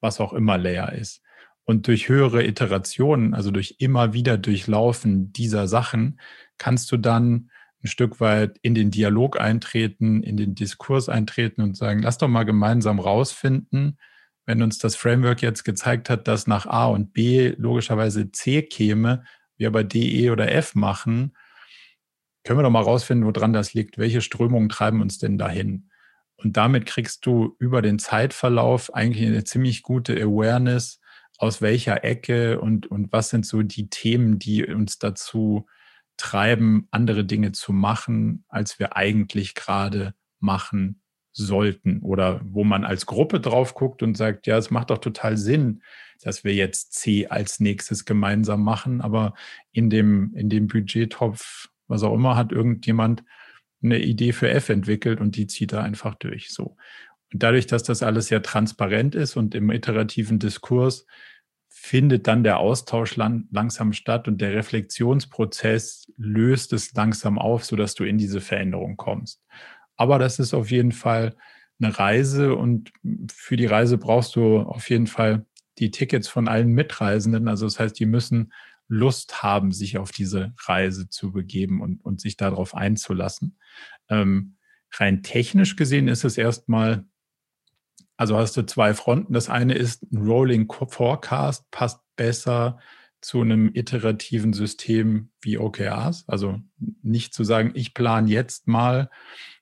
S1: was auch immer Layer ist. Und durch höhere Iterationen, also durch immer wieder Durchlaufen dieser Sachen, kannst du dann ein Stück weit in den Dialog eintreten, in den Diskurs eintreten und sagen, lass doch mal gemeinsam rausfinden, wenn uns das Framework jetzt gezeigt hat, dass nach A und B logischerweise C käme, wir aber D, E oder F machen, können wir doch mal rausfinden, woran das liegt. Welche Strömungen treiben uns denn dahin? Und damit kriegst du über den Zeitverlauf eigentlich eine ziemlich gute Awareness, aus welcher Ecke und, und was sind so die Themen, die uns dazu treiben, andere Dinge zu machen, als wir eigentlich gerade machen sollten oder wo man als Gruppe drauf guckt und sagt, ja, es macht doch total Sinn, dass wir jetzt C als nächstes gemeinsam machen, aber in dem, in dem Budgettopf, was auch immer, hat irgendjemand eine Idee für F entwickelt und die zieht er einfach durch. So. Und dadurch, dass das alles sehr transparent ist und im iterativen Diskurs findet dann der Austausch lang, langsam statt und der Reflexionsprozess löst es langsam auf, sodass du in diese Veränderung kommst. Aber das ist auf jeden Fall eine Reise und für die Reise brauchst du auf jeden Fall die Tickets von allen Mitreisenden. Also das heißt, die müssen Lust haben, sich auf diese Reise zu begeben und, und sich darauf einzulassen. Ähm, rein technisch gesehen ist es erstmal, also hast du zwei Fronten. Das eine ist ein Rolling Forecast, passt besser zu einem iterativen System wie OKRs. Also nicht zu sagen, ich plane jetzt mal,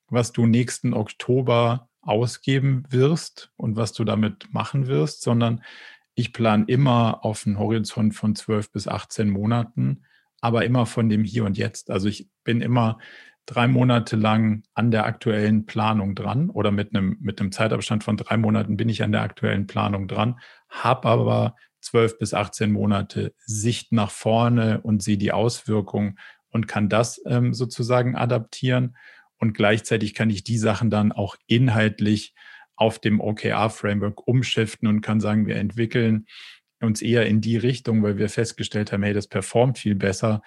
S1: was du nächsten Oktober ausgeben wirst und was du damit machen wirst, sondern ich plane immer auf einen Horizont von 12 bis 18 Monaten, aber immer von dem Hier und Jetzt. Also ich bin immer drei Monate lang an der aktuellen Planung dran oder mit einem, mit einem Zeitabstand von drei Monaten bin ich an der aktuellen Planung dran, habe aber 12 bis 18 Monate Sicht nach vorne und sehe die Auswirkungen und kann das ähm, sozusagen adaptieren. Und gleichzeitig kann ich die Sachen dann auch inhaltlich auf dem OKR-Framework umschiften und kann sagen, wir entwickeln uns eher in die Richtung, weil wir festgestellt haben, hey, das performt viel besser.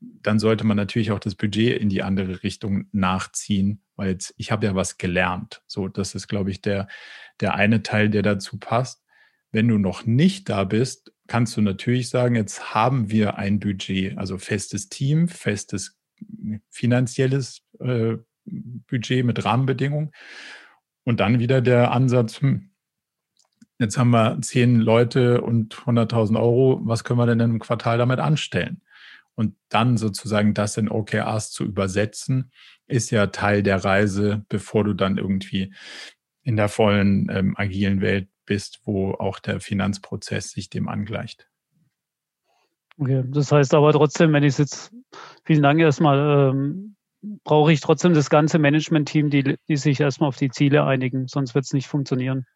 S1: Dann sollte man natürlich auch das Budget in die andere Richtung nachziehen, weil jetzt, ich habe ja was gelernt. So, das ist, glaube ich, der, der eine Teil, der dazu passt. Wenn du noch nicht da bist, kannst du natürlich sagen, jetzt haben wir ein Budget, also festes Team, festes finanzielles äh, Budget mit Rahmenbedingungen. Und dann wieder der Ansatz, hm, jetzt haben wir zehn Leute und 100.000 Euro, was können wir denn im Quartal damit anstellen? Und dann sozusagen das in OKRs zu übersetzen, ist ja Teil der Reise, bevor du dann irgendwie in der vollen ähm, agilen Welt bist, wo auch der Finanzprozess sich dem angleicht.
S5: Okay, das heißt aber trotzdem, wenn ich es jetzt, vielen Dank erstmal, ähm, brauche ich trotzdem das ganze Management-Team, die, die sich erstmal auf die Ziele einigen, sonst wird es nicht funktionieren.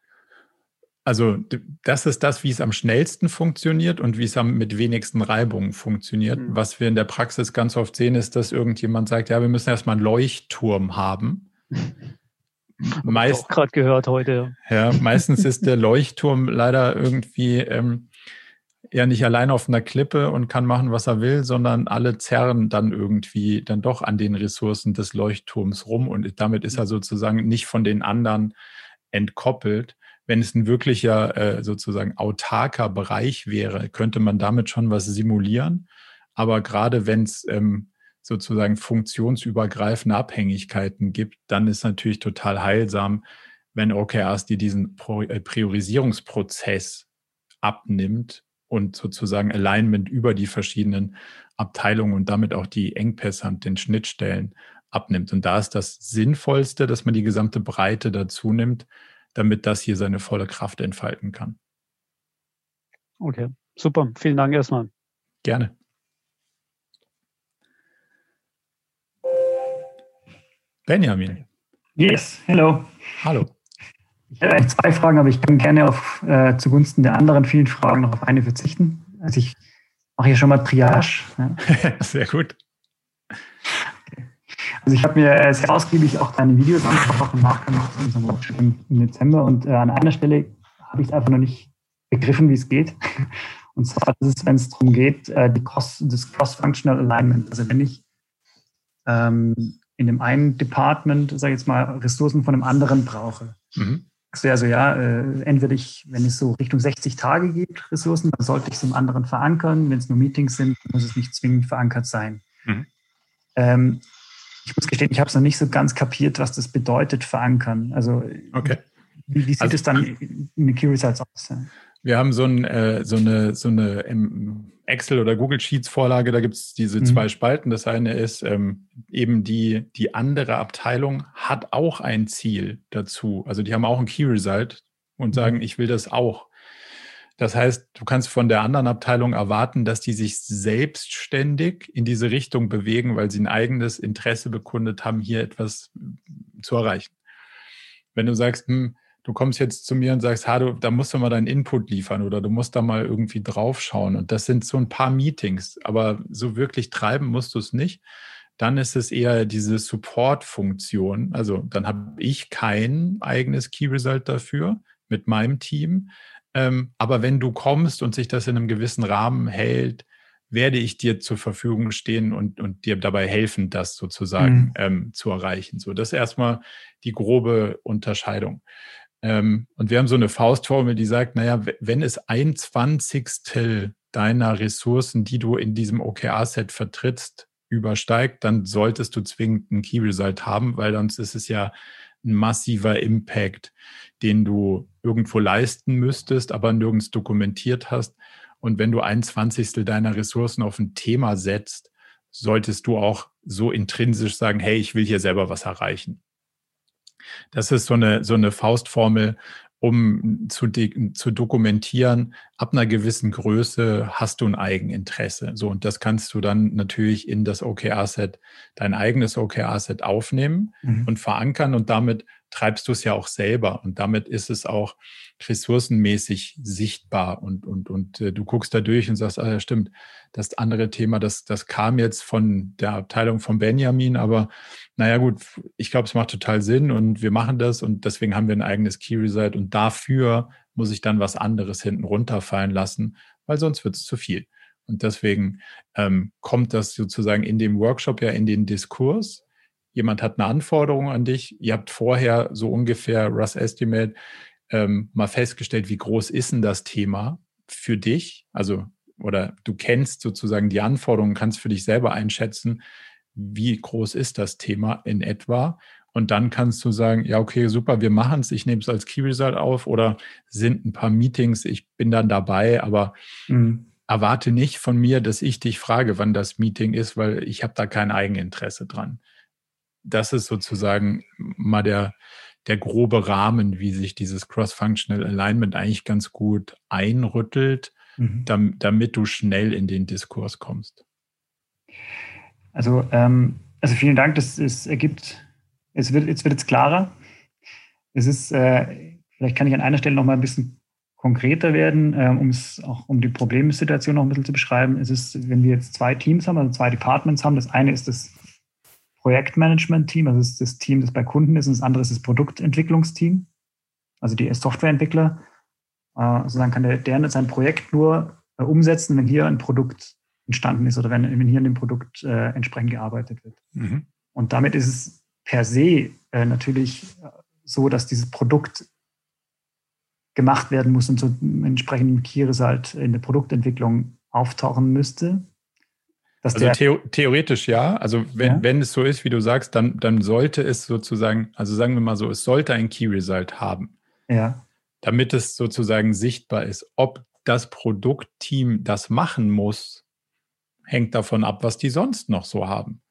S1: Also das ist das, wie es am schnellsten funktioniert und wie es am mit wenigsten Reibungen funktioniert. Mhm. Was wir in der Praxis ganz oft sehen, ist, dass irgendjemand sagt, ja, wir müssen erstmal einen Leuchtturm haben.
S5: Meist, gerade gehört heute.
S1: Ja, meistens ist der Leuchtturm leider irgendwie ähm, er nicht allein auf einer Klippe und kann machen, was er will, sondern alle zerren dann irgendwie dann doch an den Ressourcen des Leuchtturms rum und damit ist er sozusagen nicht von den anderen entkoppelt. Wenn es ein wirklicher äh, sozusagen autarker Bereich wäre, könnte man damit schon was simulieren. Aber gerade wenn es ähm, sozusagen funktionsübergreifende Abhängigkeiten gibt, dann ist natürlich total heilsam, wenn OKRs die diesen äh, Priorisierungsprozess abnimmt und sozusagen Alignment über die verschiedenen Abteilungen und damit auch die Engpässe und den Schnittstellen abnimmt. Und da ist das Sinnvollste, dass man die gesamte Breite dazu nimmt, damit das hier seine volle Kraft entfalten kann.
S5: Okay, super. Vielen Dank erstmal.
S1: Gerne. Benjamin.
S6: Yes, hello.
S1: Hallo.
S6: Ich hätte zwei Fragen, aber ich kann gerne auf, äh, zugunsten der anderen vielen Fragen noch auf eine verzichten. Also ich mache hier schon mal Triage.
S1: Ja. Sehr gut.
S6: Also ich habe mir äh, sehr ausgiebig auch deine Videos angeschaut und nachgemacht in unserem Workshop im, Dezember und äh, an einer Stelle habe ich es einfach noch nicht begriffen, wie es geht. Und zwar ist, wenn es darum geht, äh, die Cross, das Cross-Functional Alignment. Also wenn ich ähm, in dem einen Department, sage ich jetzt mal, Ressourcen von einem anderen brauche, mhm also ja, äh, entweder ich, wenn es so Richtung 60 Tage gibt, Ressourcen, dann sollte ich es im anderen verankern. Wenn es nur Meetings sind, muss es nicht zwingend verankert sein. Mhm. Ähm, ich muss gestehen, ich habe es noch nicht so ganz kapiert, was das bedeutet, verankern. Also
S1: okay.
S6: wie, wie sieht also, es dann in den Key Results aus?
S1: Wir haben so, ein, äh, so eine, so eine Excel- oder Google Sheets-Vorlage, da gibt es diese mhm. zwei Spalten. Das eine ist ähm, eben die, die andere Abteilung hat auch ein Ziel dazu. Also die haben auch ein Key Result und mhm. sagen, ich will das auch. Das heißt, du kannst von der anderen Abteilung erwarten, dass die sich selbstständig in diese Richtung bewegen, weil sie ein eigenes Interesse bekundet haben, hier etwas zu erreichen. Wenn du sagst, hm, du kommst jetzt zu mir und sagst, ha, du, da musst du mal deinen Input liefern oder du musst da mal irgendwie draufschauen. Und das sind so ein paar Meetings, aber so wirklich treiben musst du es nicht. Dann ist es eher diese Support-Funktion. Also dann habe ich kein eigenes Key Result dafür mit meinem Team. Ähm, aber wenn du kommst und sich das in einem gewissen Rahmen hält, werde ich dir zur Verfügung stehen und, und dir dabei helfen, das sozusagen mhm. ähm, zu erreichen. So, das ist erstmal die grobe Unterscheidung. Ähm, und wir haben so eine Faustformel, die sagt, naja, wenn es ein Zwanzigstel deiner Ressourcen, die du in diesem OKR-Set vertrittst, übersteigt, dann solltest du zwingend ein Key Result haben, weil sonst ist es ja ein massiver Impact, den du irgendwo leisten müsstest, aber nirgends dokumentiert hast. Und wenn du ein Zwanzigstel deiner Ressourcen auf ein Thema setzt, solltest du auch so intrinsisch sagen, hey, ich will hier selber was erreichen. Das ist so eine, so eine Faustformel, um zu, zu dokumentieren, ab einer gewissen Größe hast du ein Eigeninteresse. So, und das kannst du dann natürlich in das OKR-Set, dein eigenes OKR-Set aufnehmen mhm. und verankern und damit treibst du es ja auch selber und damit ist es auch ressourcenmäßig sichtbar und, und, und äh, du guckst da durch und sagst, ah ja, stimmt, das andere Thema, das, das kam jetzt von der Abteilung von Benjamin, aber naja gut, ich glaube, es macht total Sinn und wir machen das und deswegen haben wir ein eigenes Key Result und dafür muss ich dann was anderes hinten runterfallen lassen, weil sonst wird es zu viel. Und deswegen ähm, kommt das sozusagen in dem Workshop ja in den Diskurs jemand hat eine Anforderung an dich, ihr habt vorher so ungefähr Russ Estimate ähm, mal festgestellt, wie groß ist denn das Thema für dich? Also, oder du kennst sozusagen die Anforderungen, kannst für dich selber einschätzen, wie groß ist das Thema in etwa? Und dann kannst du sagen, ja, okay, super, wir machen es, ich nehme es als Key Result auf oder sind ein paar Meetings, ich bin dann dabei, aber mhm. erwarte nicht von mir, dass ich dich frage, wann das Meeting ist, weil ich habe da kein Eigeninteresse dran das ist sozusagen mal der, der grobe Rahmen, wie sich dieses Cross-Functional Alignment eigentlich ganz gut einrüttelt, mhm. damit, damit du schnell in den Diskurs kommst.
S6: Also, ähm, also vielen Dank, das, das ergibt, es wird, jetzt wird es klarer. Es ist, äh, vielleicht kann ich an einer Stelle noch mal ein bisschen konkreter werden, äh, um es auch um die Problemsituation noch ein bisschen zu beschreiben. Es ist, wenn wir jetzt zwei Teams haben, also zwei Departments haben, das eine ist das Projektmanagement-Team, also das ist das Team, das bei Kunden ist, und das andere ist das Produktentwicklungsteam, also die Softwareentwickler. Äh, also dann kann der, der sein Projekt nur äh, umsetzen, wenn hier ein Produkt entstanden ist oder wenn, wenn hier an dem Produkt äh, entsprechend gearbeitet wird. Mhm. Und damit ist es per se äh, natürlich äh, so, dass dieses Produkt gemacht werden muss und so entsprechend Key Result in der Produktentwicklung auftauchen müsste
S1: also theo theoretisch ja. Also wenn, ja? wenn es so ist, wie du sagst, dann, dann sollte es sozusagen, also sagen wir mal so, es sollte ein Key Result haben.
S6: Ja.
S1: Damit es sozusagen sichtbar ist. Ob das Produktteam das machen muss, hängt davon ab, was die sonst noch so haben.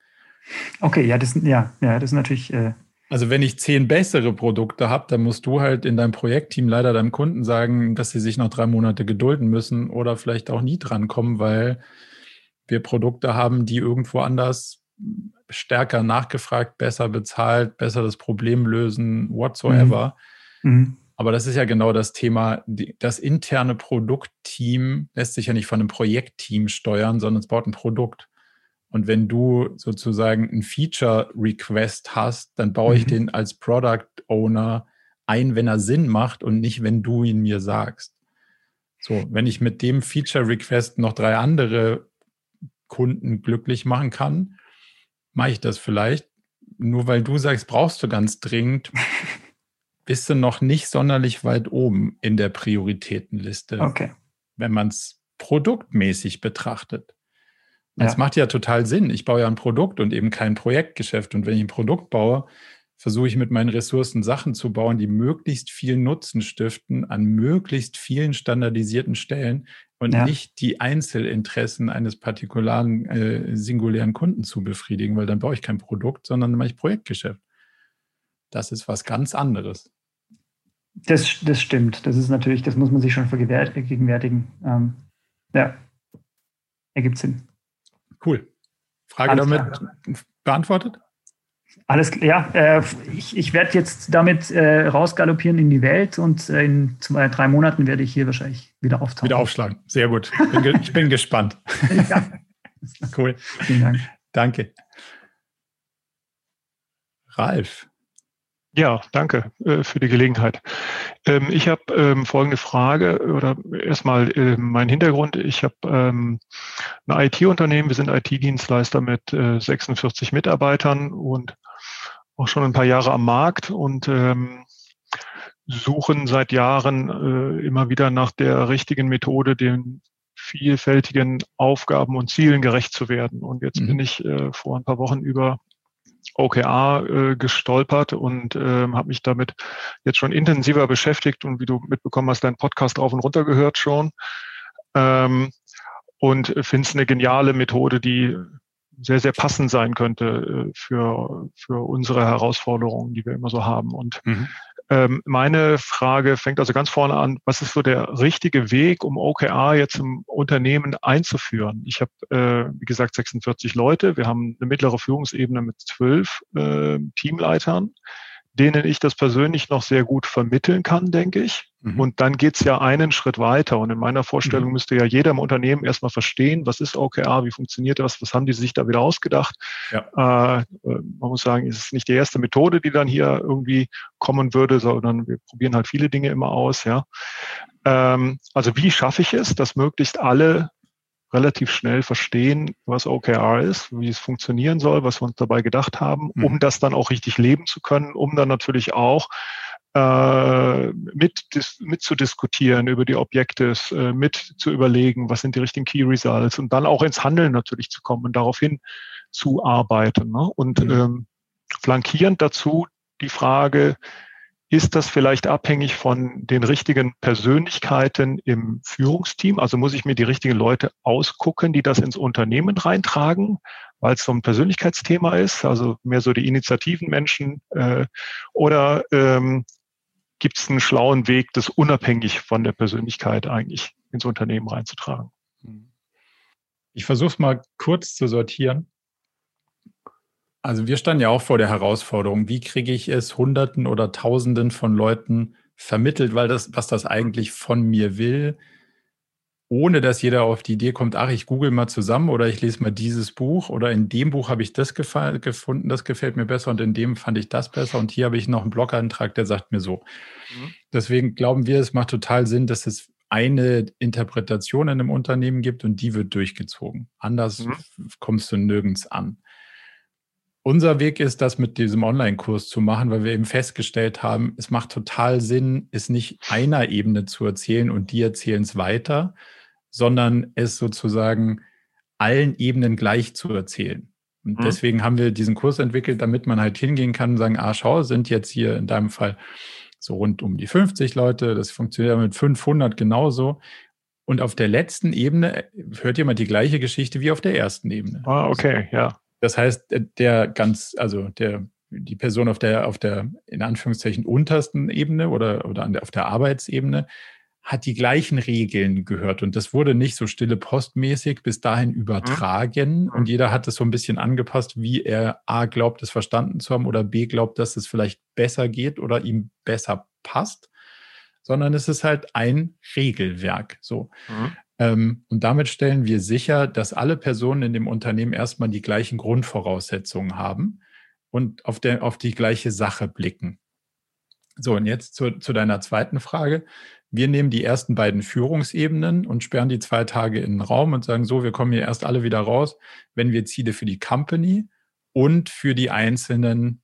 S6: Okay, ja, das, ja, ja, das ist natürlich. Äh
S1: also wenn ich zehn bessere Produkte habe, dann musst du halt in deinem Projektteam leider deinem Kunden sagen, dass sie sich noch drei Monate gedulden müssen oder vielleicht auch nie drankommen, weil wir Produkte haben, die irgendwo anders stärker nachgefragt, besser bezahlt, besser das Problem lösen, whatsoever. Mhm. Mhm. Aber das ist ja genau das Thema. Das interne Produktteam lässt sich ja nicht von einem Projektteam steuern, sondern es baut ein Produkt. Und wenn du sozusagen ein Feature-Request hast, dann baue ich mhm. den als Product Owner ein, wenn er Sinn macht und nicht, wenn du ihn mir sagst. So, wenn ich mit dem Feature-Request noch drei andere Kunden glücklich machen kann, mache ich das vielleicht. Nur weil du sagst, brauchst du ganz dringend, bist du noch nicht sonderlich weit oben in der Prioritätenliste.
S6: Okay.
S1: Wenn man es produktmäßig betrachtet. Das ja. macht ja total Sinn. Ich baue ja ein Produkt und eben kein Projektgeschäft. Und wenn ich ein Produkt baue, versuche ich mit meinen Ressourcen Sachen zu bauen, die möglichst viel Nutzen stiften an möglichst vielen standardisierten Stellen und ja. nicht die Einzelinteressen eines partikularen, äh, singulären Kunden zu befriedigen, weil dann baue ich kein Produkt, sondern mache ich Projektgeschäft. Das ist was ganz anderes.
S6: Das, das stimmt. Das ist natürlich, das muss man sich schon vergegenwärtigen. Ähm, ja, ergibt Sinn.
S1: Cool. Frage Alles damit klar. beantwortet?
S6: Alles ja, äh, ich, ich werde jetzt damit äh, rausgaloppieren in die Welt und äh, in zwei, drei Monaten werde ich hier wahrscheinlich wieder auftauchen.
S1: Wieder aufschlagen. Sehr gut. Bin ich bin gespannt. ja. Cool. Vielen Dank. Danke. Ralf.
S7: Ja, danke äh, für die Gelegenheit. Ähm, ich habe ähm, folgende Frage oder erstmal äh, mein Hintergrund. Ich habe ähm, ein IT-Unternehmen. Wir sind IT-Dienstleister mit äh, 46 Mitarbeitern und auch schon ein paar Jahre am Markt und suchen seit Jahren äh, immer wieder nach der richtigen Methode, den vielfältigen Aufgaben und Zielen gerecht zu werden. Und jetzt mhm. bin ich äh, vor ein paar Wochen über OKR äh, gestolpert und äh, habe mich damit jetzt schon intensiver beschäftigt und wie du mitbekommen hast, deinen Podcast auf und runter gehört schon. Ähm, und finde es eine geniale Methode, die sehr, sehr passend sein könnte äh, für, für unsere Herausforderungen, die wir immer so haben. Und mhm. Ähm, meine Frage fängt also ganz vorne an, was ist so der richtige Weg, um OKR jetzt im Unternehmen einzuführen? Ich habe, äh, wie gesagt, 46 Leute. Wir haben eine mittlere Führungsebene mit zwölf äh, Teamleitern denen ich das persönlich noch sehr gut vermitteln kann, denke ich. Mhm. Und dann geht's ja einen Schritt weiter. Und in meiner Vorstellung mhm. müsste ja jeder im Unternehmen erstmal verstehen, was ist OKR, wie funktioniert das, was haben die sich da wieder ausgedacht. Ja. Äh, äh, man muss sagen, es ist nicht die erste Methode, die dann hier irgendwie kommen würde, sondern wir probieren halt viele Dinge immer aus. Ja. Ähm, also wie schaffe ich es, dass möglichst alle relativ schnell verstehen, was OKR ist, wie es funktionieren soll, was wir uns dabei gedacht haben, mhm. um das dann auch richtig leben zu können, um dann natürlich auch äh, mit, dis, mit zu diskutieren über die Objekte, äh, mit zu überlegen, was sind die richtigen Key Results und dann auch ins Handeln natürlich zu kommen und daraufhin zu arbeiten. Ne? Und mhm. ähm, flankierend dazu die Frage, ist das vielleicht abhängig von den richtigen Persönlichkeiten im Führungsteam? Also muss ich mir die richtigen Leute ausgucken, die das ins Unternehmen reintragen, weil es so ein Persönlichkeitsthema ist, also mehr so die initiativen Menschen? Äh, oder ähm, gibt es einen schlauen Weg, das unabhängig von der Persönlichkeit eigentlich ins Unternehmen reinzutragen?
S1: Ich versuche es mal kurz zu sortieren. Also wir standen ja auch vor der Herausforderung, wie kriege ich es Hunderten oder Tausenden von Leuten vermittelt, weil das, was das eigentlich von mir will, ohne dass jeder auf die Idee kommt, ach, ich google mal zusammen oder ich lese mal dieses Buch oder in dem Buch habe ich das gefunden, das gefällt mir besser und in dem fand ich das besser und hier habe ich noch einen Blogantrag, der sagt mir so. Mhm. Deswegen glauben wir, es macht total Sinn, dass es eine Interpretation in einem Unternehmen gibt und die wird durchgezogen. Anders mhm. kommst du nirgends an. Unser Weg ist, das mit diesem Online-Kurs zu machen, weil wir eben festgestellt haben, es macht total Sinn, es nicht einer Ebene zu erzählen und die erzählen es weiter, sondern es sozusagen allen Ebenen gleich zu erzählen. Und mhm. deswegen haben wir diesen Kurs entwickelt, damit man halt hingehen kann und sagen, ah, schau, sind jetzt hier in deinem Fall so rund um die 50 Leute, das funktioniert mit 500 genauso. Und auf der letzten Ebene hört mal die gleiche Geschichte wie auf der ersten Ebene.
S7: Ah, okay, ja.
S1: Das heißt, äh, der ganz, also der, die Person auf der, auf der, in Anführungszeichen, untersten Ebene oder, oder an der, auf der Arbeitsebene hat die gleichen Regeln gehört. Und das wurde nicht so stille postmäßig bis dahin übertragen. Mhm. Und jeder hat es so ein bisschen angepasst, wie er A glaubt, es verstanden zu haben oder B glaubt, dass es vielleicht besser geht oder ihm besser passt. Sondern es ist halt ein Regelwerk. So. Mhm. Ähm, und damit stellen wir sicher, dass alle Personen in dem Unternehmen erstmal die gleichen Grundvoraussetzungen haben und auf, der, auf die gleiche Sache blicken. So, und jetzt zu, zu deiner zweiten Frage. Wir nehmen die ersten beiden Führungsebenen und sperren die zwei Tage in den Raum und sagen so, wir kommen hier erst alle wieder raus, wenn wir Ziele für die Company und für die einzelnen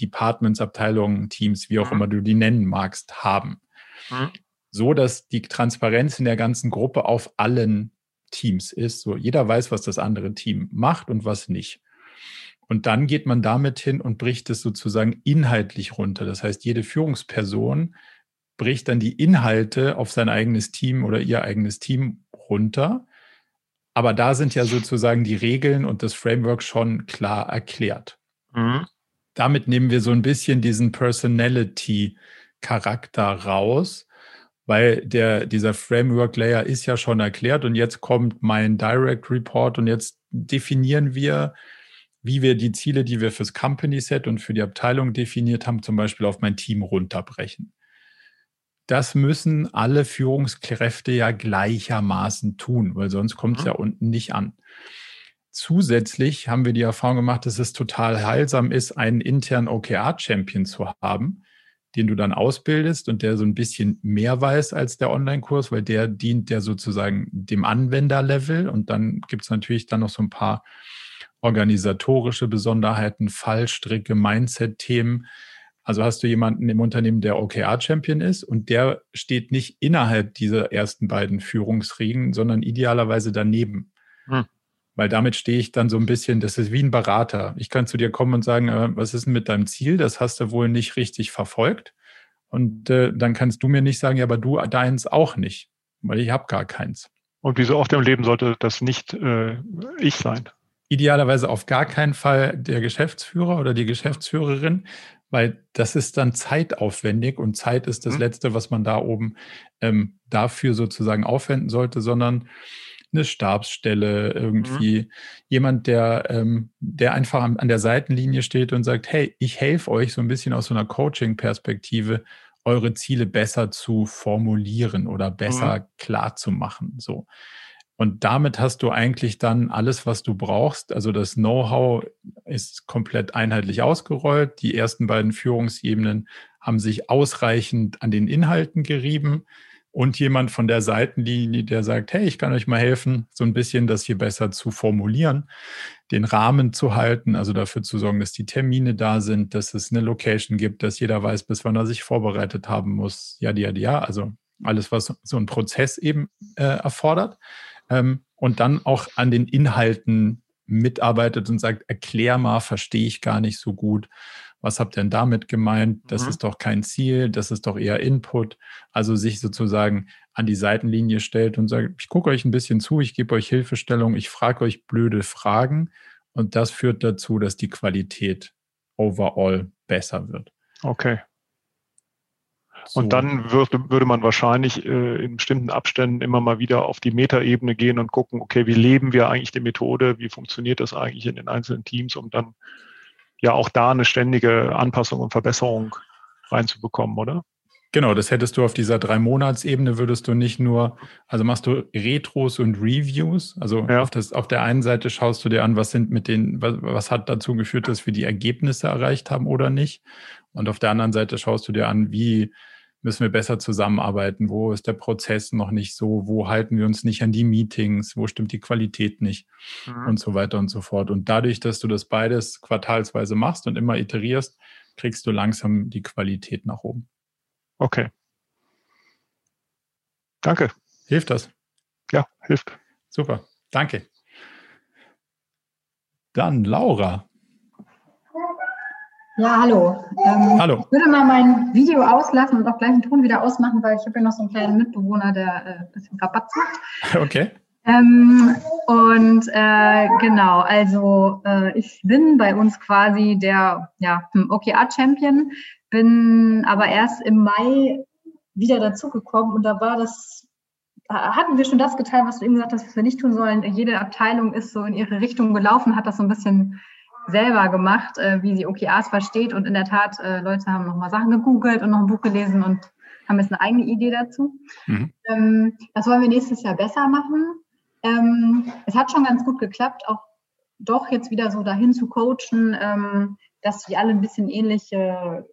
S1: Departments, Abteilungen, Teams, wie auch mhm. immer du die nennen magst, haben. So, dass die Transparenz in der ganzen Gruppe auf allen Teams ist. So, jeder weiß, was das andere Team macht und was nicht. Und dann geht man damit hin und bricht es sozusagen inhaltlich runter. Das heißt, jede Führungsperson bricht dann die Inhalte auf sein eigenes Team oder ihr eigenes Team runter. Aber da sind ja sozusagen die Regeln und das Framework schon klar erklärt. Mhm. Damit nehmen wir so ein bisschen diesen Personality-Charakter raus, weil der, dieser Framework-Layer ist ja schon erklärt und jetzt kommt mein Direct Report und jetzt definieren wir, wie wir die Ziele, die wir fürs Company Set und für die Abteilung definiert haben, zum Beispiel auf mein Team runterbrechen. Das müssen alle Führungskräfte ja gleichermaßen tun, weil sonst kommt es mhm. ja unten nicht an. Zusätzlich haben wir die Erfahrung gemacht, dass es total heilsam ist, einen internen OKR-Champion zu haben, den du dann ausbildest und der so ein bisschen mehr weiß als der Online-Kurs, weil der dient ja sozusagen dem Anwenderlevel und dann gibt es natürlich dann noch so ein paar organisatorische Besonderheiten, Fallstricke, Mindset-Themen. Also hast du jemanden im Unternehmen, der OKR-Champion ist und der steht nicht innerhalb dieser ersten beiden Führungsregeln, sondern idealerweise daneben. Hm. Weil damit stehe ich dann so ein bisschen, das ist wie ein Berater. Ich kann zu dir kommen und sagen, äh, was ist denn mit deinem Ziel? Das hast du wohl nicht richtig verfolgt. Und äh, dann kannst du mir nicht sagen, ja, aber du deins auch nicht, weil ich habe gar keins.
S7: Und wie so oft im Leben sollte das nicht äh, ich sein?
S1: Idealerweise auf gar keinen Fall der Geschäftsführer oder die Geschäftsführerin, weil das ist dann zeitaufwendig und Zeit ist das mhm. Letzte, was man da oben ähm, dafür sozusagen aufwenden sollte, sondern eine Stabsstelle, irgendwie mhm. jemand, der, ähm, der einfach an, an der Seitenlinie steht und sagt, hey, ich helfe euch so ein bisschen aus so einer Coaching-Perspektive, eure Ziele besser zu formulieren oder besser mhm. klar zu machen. So. Und damit hast du eigentlich dann alles, was du brauchst. Also das Know-how ist komplett einheitlich ausgerollt. Die ersten beiden Führungsebenen haben sich ausreichend an den Inhalten gerieben und jemand von der Seitenlinie, der sagt, hey, ich kann euch mal helfen, so ein bisschen das hier besser zu formulieren, den Rahmen zu halten, also dafür zu sorgen, dass die Termine da sind, dass es eine Location gibt, dass jeder weiß, bis wann er sich vorbereitet haben muss, ja, ja, ja, also alles, was so ein Prozess eben äh, erfordert. Ähm, und dann auch an den Inhalten mitarbeitet und sagt, erklär mal, verstehe ich gar nicht so gut was habt ihr denn damit gemeint? Das mhm. ist doch kein Ziel, das ist doch eher Input. Also sich sozusagen an die Seitenlinie stellt und sagt, ich gucke euch ein bisschen zu, ich gebe euch Hilfestellung, ich frage euch blöde Fragen und das führt dazu, dass die Qualität overall besser wird.
S7: Okay. So. Und dann würde, würde man wahrscheinlich äh, in bestimmten Abständen immer mal wieder auf die Metaebene gehen und gucken, okay, wie leben wir eigentlich die Methode, wie funktioniert das eigentlich in den einzelnen Teams, um dann ja auch da eine ständige Anpassung und Verbesserung reinzubekommen, oder?
S1: Genau, das hättest du auf dieser drei Monatsebene würdest du nicht nur, also machst du Retros und Reviews. Also ja. auf, das, auf der einen Seite schaust du dir an, was sind mit den, was, was hat dazu geführt, dass wir die Ergebnisse erreicht haben oder nicht. Und auf der anderen Seite schaust du dir an, wie müssen wir besser zusammenarbeiten? Wo ist der Prozess noch nicht so? Wo halten wir uns nicht an die Meetings? Wo stimmt die Qualität nicht? Mhm. Und so weiter und so fort. Und dadurch, dass du das beides quartalsweise machst und immer iterierst, kriegst du langsam die Qualität nach oben.
S7: Okay. Danke.
S1: Hilft das?
S7: Ja, hilft.
S1: Super. Danke. Dann Laura.
S8: Ja, hallo.
S1: Ähm, hallo.
S8: Ich würde mal mein Video auslassen und auch gleich den Ton wieder ausmachen, weil ich habe ja noch so einen kleinen Mitbewohner, der äh, ein bisschen Rabatt macht.
S1: Okay.
S8: Ähm, und äh, genau, also äh, ich bin bei uns quasi der ja, hm, OKR-Champion, bin aber erst im Mai wieder dazugekommen und da war das, hatten wir schon das getan, was du eben gesagt hast, was wir nicht tun sollen. Jede Abteilung ist so in ihre Richtung gelaufen, hat das so ein bisschen selber gemacht, äh, wie sie OKRs versteht. Und in der Tat, äh, Leute haben nochmal Sachen gegoogelt und noch ein Buch gelesen und haben jetzt eine eigene Idee dazu. Mhm. Ähm, das wollen wir nächstes Jahr besser machen. Ähm, es hat schon ganz gut geklappt, auch doch jetzt wieder so dahin zu coachen, ähm, dass wir alle ein bisschen ähnliche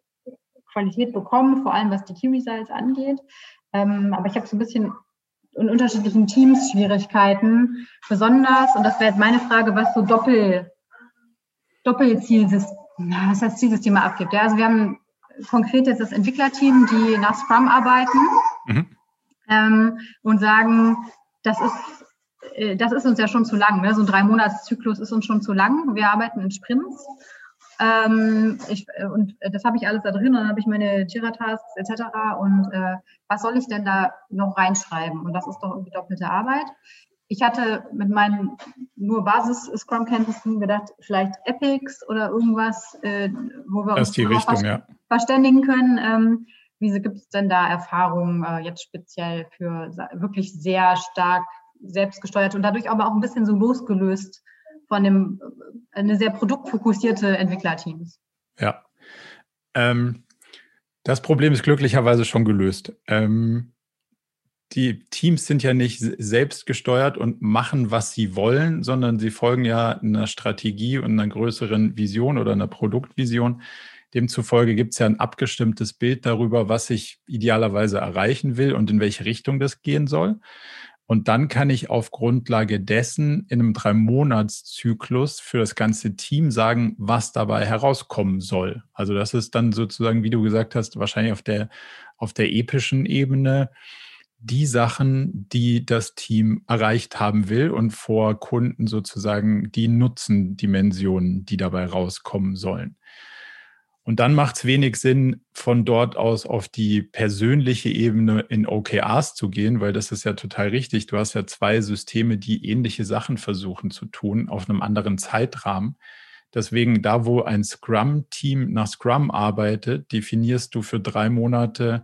S8: Qualität bekommen, vor allem was die Key Results angeht. Ähm, aber ich habe so ein bisschen in unterschiedlichen Teams Schwierigkeiten, besonders, und das wäre jetzt meine Frage, was so Doppel Doppelzielsystem, was heißt Zielsysteme abgibt. Ja, also wir haben konkret jetzt das Entwicklerteam, die nach Scrum arbeiten mhm. ähm, und sagen, das ist äh, das ist uns ja schon zu lang. Ne? So ein Drei-Monats-Zyklus ist uns schon zu lang. Wir arbeiten in Sprints. Ähm, ich, äh, und das habe ich alles da drin. Und dann habe ich meine Jira-Tasks etc. Und äh, was soll ich denn da noch reinschreiben? Und das ist doch irgendwie doppelte Arbeit. Ich hatte mit meinen nur Basis-Scrum-Kenntnissen gedacht, vielleicht Epics oder irgendwas, äh, wo wir
S1: das uns Richtung, ja.
S8: verständigen können. Ähm, wie gibt es denn da Erfahrungen äh, jetzt speziell für wirklich sehr stark selbstgesteuert und dadurch aber auch ein bisschen so losgelöst von dem äh, eine sehr produktfokussierte Entwicklerteams?
S1: Ja. Ähm, das Problem ist glücklicherweise schon gelöst. Ähm, die Teams sind ja nicht selbst gesteuert und machen, was sie wollen, sondern sie folgen ja einer Strategie und einer größeren Vision oder einer Produktvision. Demzufolge gibt es ja ein abgestimmtes Bild darüber, was ich idealerweise erreichen will und in welche Richtung das gehen soll. Und dann kann ich auf Grundlage dessen in einem Drei-Monats-Zyklus für das ganze Team sagen, was dabei herauskommen soll. Also das ist dann sozusagen, wie du gesagt hast, wahrscheinlich auf der, auf der epischen Ebene die Sachen, die das Team erreicht haben will und vor Kunden sozusagen die Nutzendimensionen, die dabei rauskommen sollen. Und dann macht es wenig Sinn, von dort aus auf die persönliche Ebene in OKRs zu gehen, weil das ist ja total richtig. Du hast ja zwei Systeme, die ähnliche Sachen versuchen zu tun, auf einem anderen Zeitrahmen. Deswegen, da wo ein Scrum-Team nach Scrum arbeitet, definierst du für drei Monate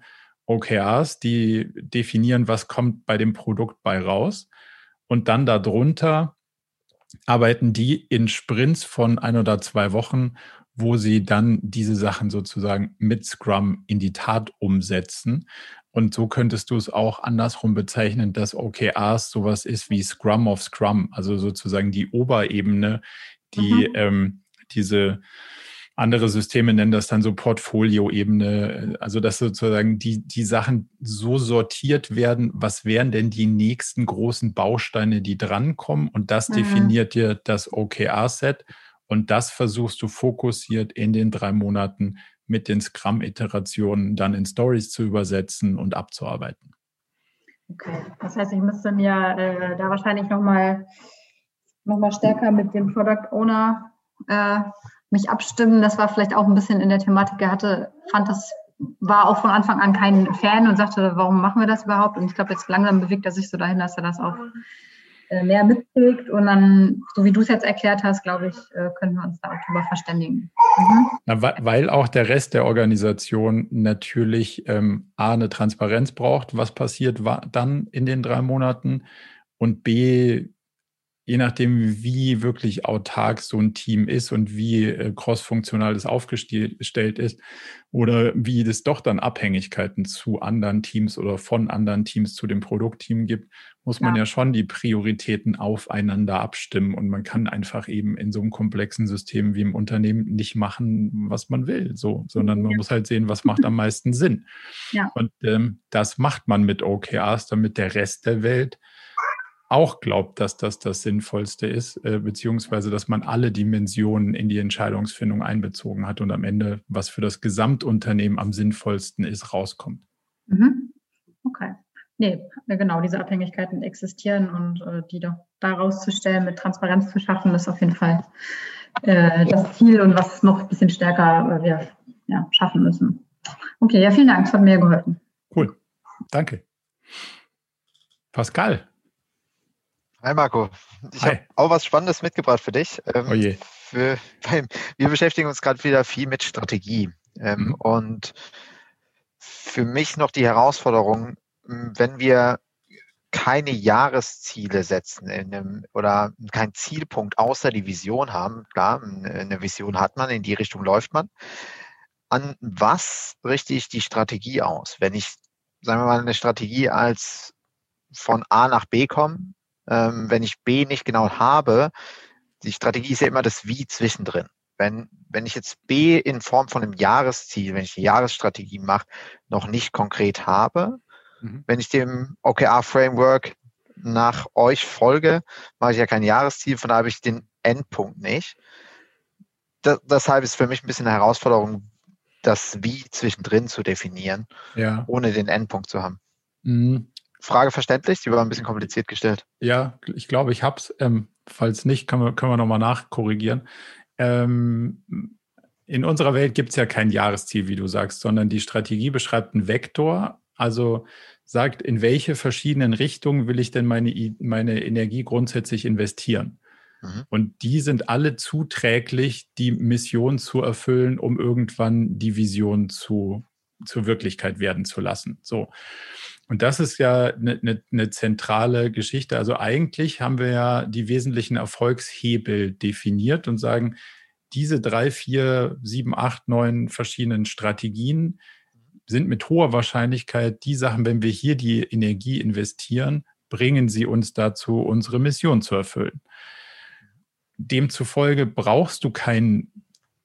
S1: OKRs, die definieren, was kommt bei dem Produkt bei raus. Und dann darunter arbeiten die in Sprints von ein oder zwei Wochen, wo sie dann diese Sachen sozusagen mit Scrum in die Tat umsetzen. Und so könntest du es auch andersrum bezeichnen, dass OKRs sowas ist wie Scrum of Scrum, also sozusagen die Oberebene, die mhm. ähm, diese andere Systeme nennen das dann so Portfolio-Ebene, also dass sozusagen die, die Sachen so sortiert werden, was wären denn die nächsten großen Bausteine, die drankommen und das mhm. definiert dir das OKR-Set und das versuchst du fokussiert in den drei Monaten mit den Scrum-Iterationen dann in Stories zu übersetzen und abzuarbeiten.
S8: Okay, das heißt, ich müsste mir äh, da wahrscheinlich nochmal noch mal stärker mit dem Product Owner äh, mich abstimmen. Das war vielleicht auch ein bisschen in der Thematik. Er hatte, fand das, war auch von Anfang an kein Fan und sagte, warum machen wir das überhaupt? Und ich glaube, jetzt langsam bewegt er sich so dahin, dass er das auch äh, mehr mitkriegt. Und dann, so wie du es jetzt erklärt hast, glaube ich, äh, können wir uns da auch drüber verständigen. Mhm.
S1: Na, weil auch der Rest der Organisation natürlich ähm, A, eine Transparenz braucht, was passiert dann in den drei Monaten und B, je nachdem, wie wirklich autark so ein Team ist und wie äh, crossfunktional es aufgestellt ist oder wie es doch dann Abhängigkeiten zu anderen Teams oder von anderen Teams zu dem Produktteam gibt, muss man ja. ja schon die Prioritäten aufeinander abstimmen und man kann einfach eben in so einem komplexen System wie im Unternehmen nicht machen, was man will, so, sondern man ja. muss halt sehen, was macht am meisten Sinn. Ja. Und ähm, das macht man mit OKRs, damit der Rest der Welt auch glaubt, dass das das Sinnvollste ist, äh, beziehungsweise dass man alle Dimensionen in die Entscheidungsfindung einbezogen hat und am Ende, was für das Gesamtunternehmen am sinnvollsten ist, rauskommt.
S8: Mhm. Okay. Nee, genau, diese Abhängigkeiten existieren und äh, die doch da rauszustellen, mit Transparenz zu schaffen, ist auf jeden Fall äh, das Ziel und was noch ein bisschen stärker äh, wir ja, schaffen müssen. Okay, ja, vielen Dank, es hat mir geholfen.
S1: Cool, danke. Pascal,
S9: Hi Marco, ich habe auch was Spannendes mitgebracht für dich.
S1: Ähm, oh je.
S9: Für, wir beschäftigen uns gerade wieder viel mit Strategie. Ähm, mhm. Und für mich noch die Herausforderung, wenn wir keine Jahresziele setzen in einem, oder keinen Zielpunkt außer die Vision haben, klar, eine Vision hat man, in die Richtung läuft man. An was richte ich die Strategie aus? Wenn ich, sagen wir mal, eine Strategie als von A nach B kommen, ähm, wenn ich B nicht genau habe, die Strategie ist ja immer das Wie zwischendrin. Wenn, wenn ich jetzt B in Form von einem Jahresziel, wenn ich eine Jahresstrategie mache, noch nicht konkret habe, mhm. wenn ich dem OKR-Framework nach euch folge, mache ich ja kein Jahresziel, von daher habe ich den Endpunkt nicht. Das, deshalb ist für mich ein bisschen eine Herausforderung, das Wie zwischendrin zu definieren, ja. ohne den Endpunkt zu haben.
S1: Mhm.
S9: Frage verständlich? Die war ein bisschen kompliziert gestellt.
S1: Ja, ich glaube, ich habe es. Ähm, falls nicht, können wir, können wir nochmal nachkorrigieren. Ähm, in unserer Welt gibt es ja kein Jahresziel, wie du sagst, sondern die Strategie beschreibt einen Vektor, also sagt, in welche verschiedenen Richtungen will ich denn meine, meine Energie grundsätzlich investieren. Mhm. Und die sind alle zuträglich, die Mission zu erfüllen, um irgendwann die Vision zu, zur Wirklichkeit werden zu lassen. So. Und das ist ja eine, eine, eine, zentrale Geschichte. Also eigentlich haben wir ja die wesentlichen Erfolgshebel definiert und sagen, diese drei, vier, sieben, acht, neun verschiedenen Strategien sind mit hoher Wahrscheinlichkeit die Sachen, wenn wir hier die Energie investieren, bringen sie uns dazu, unsere Mission zu erfüllen. Demzufolge brauchst du keinen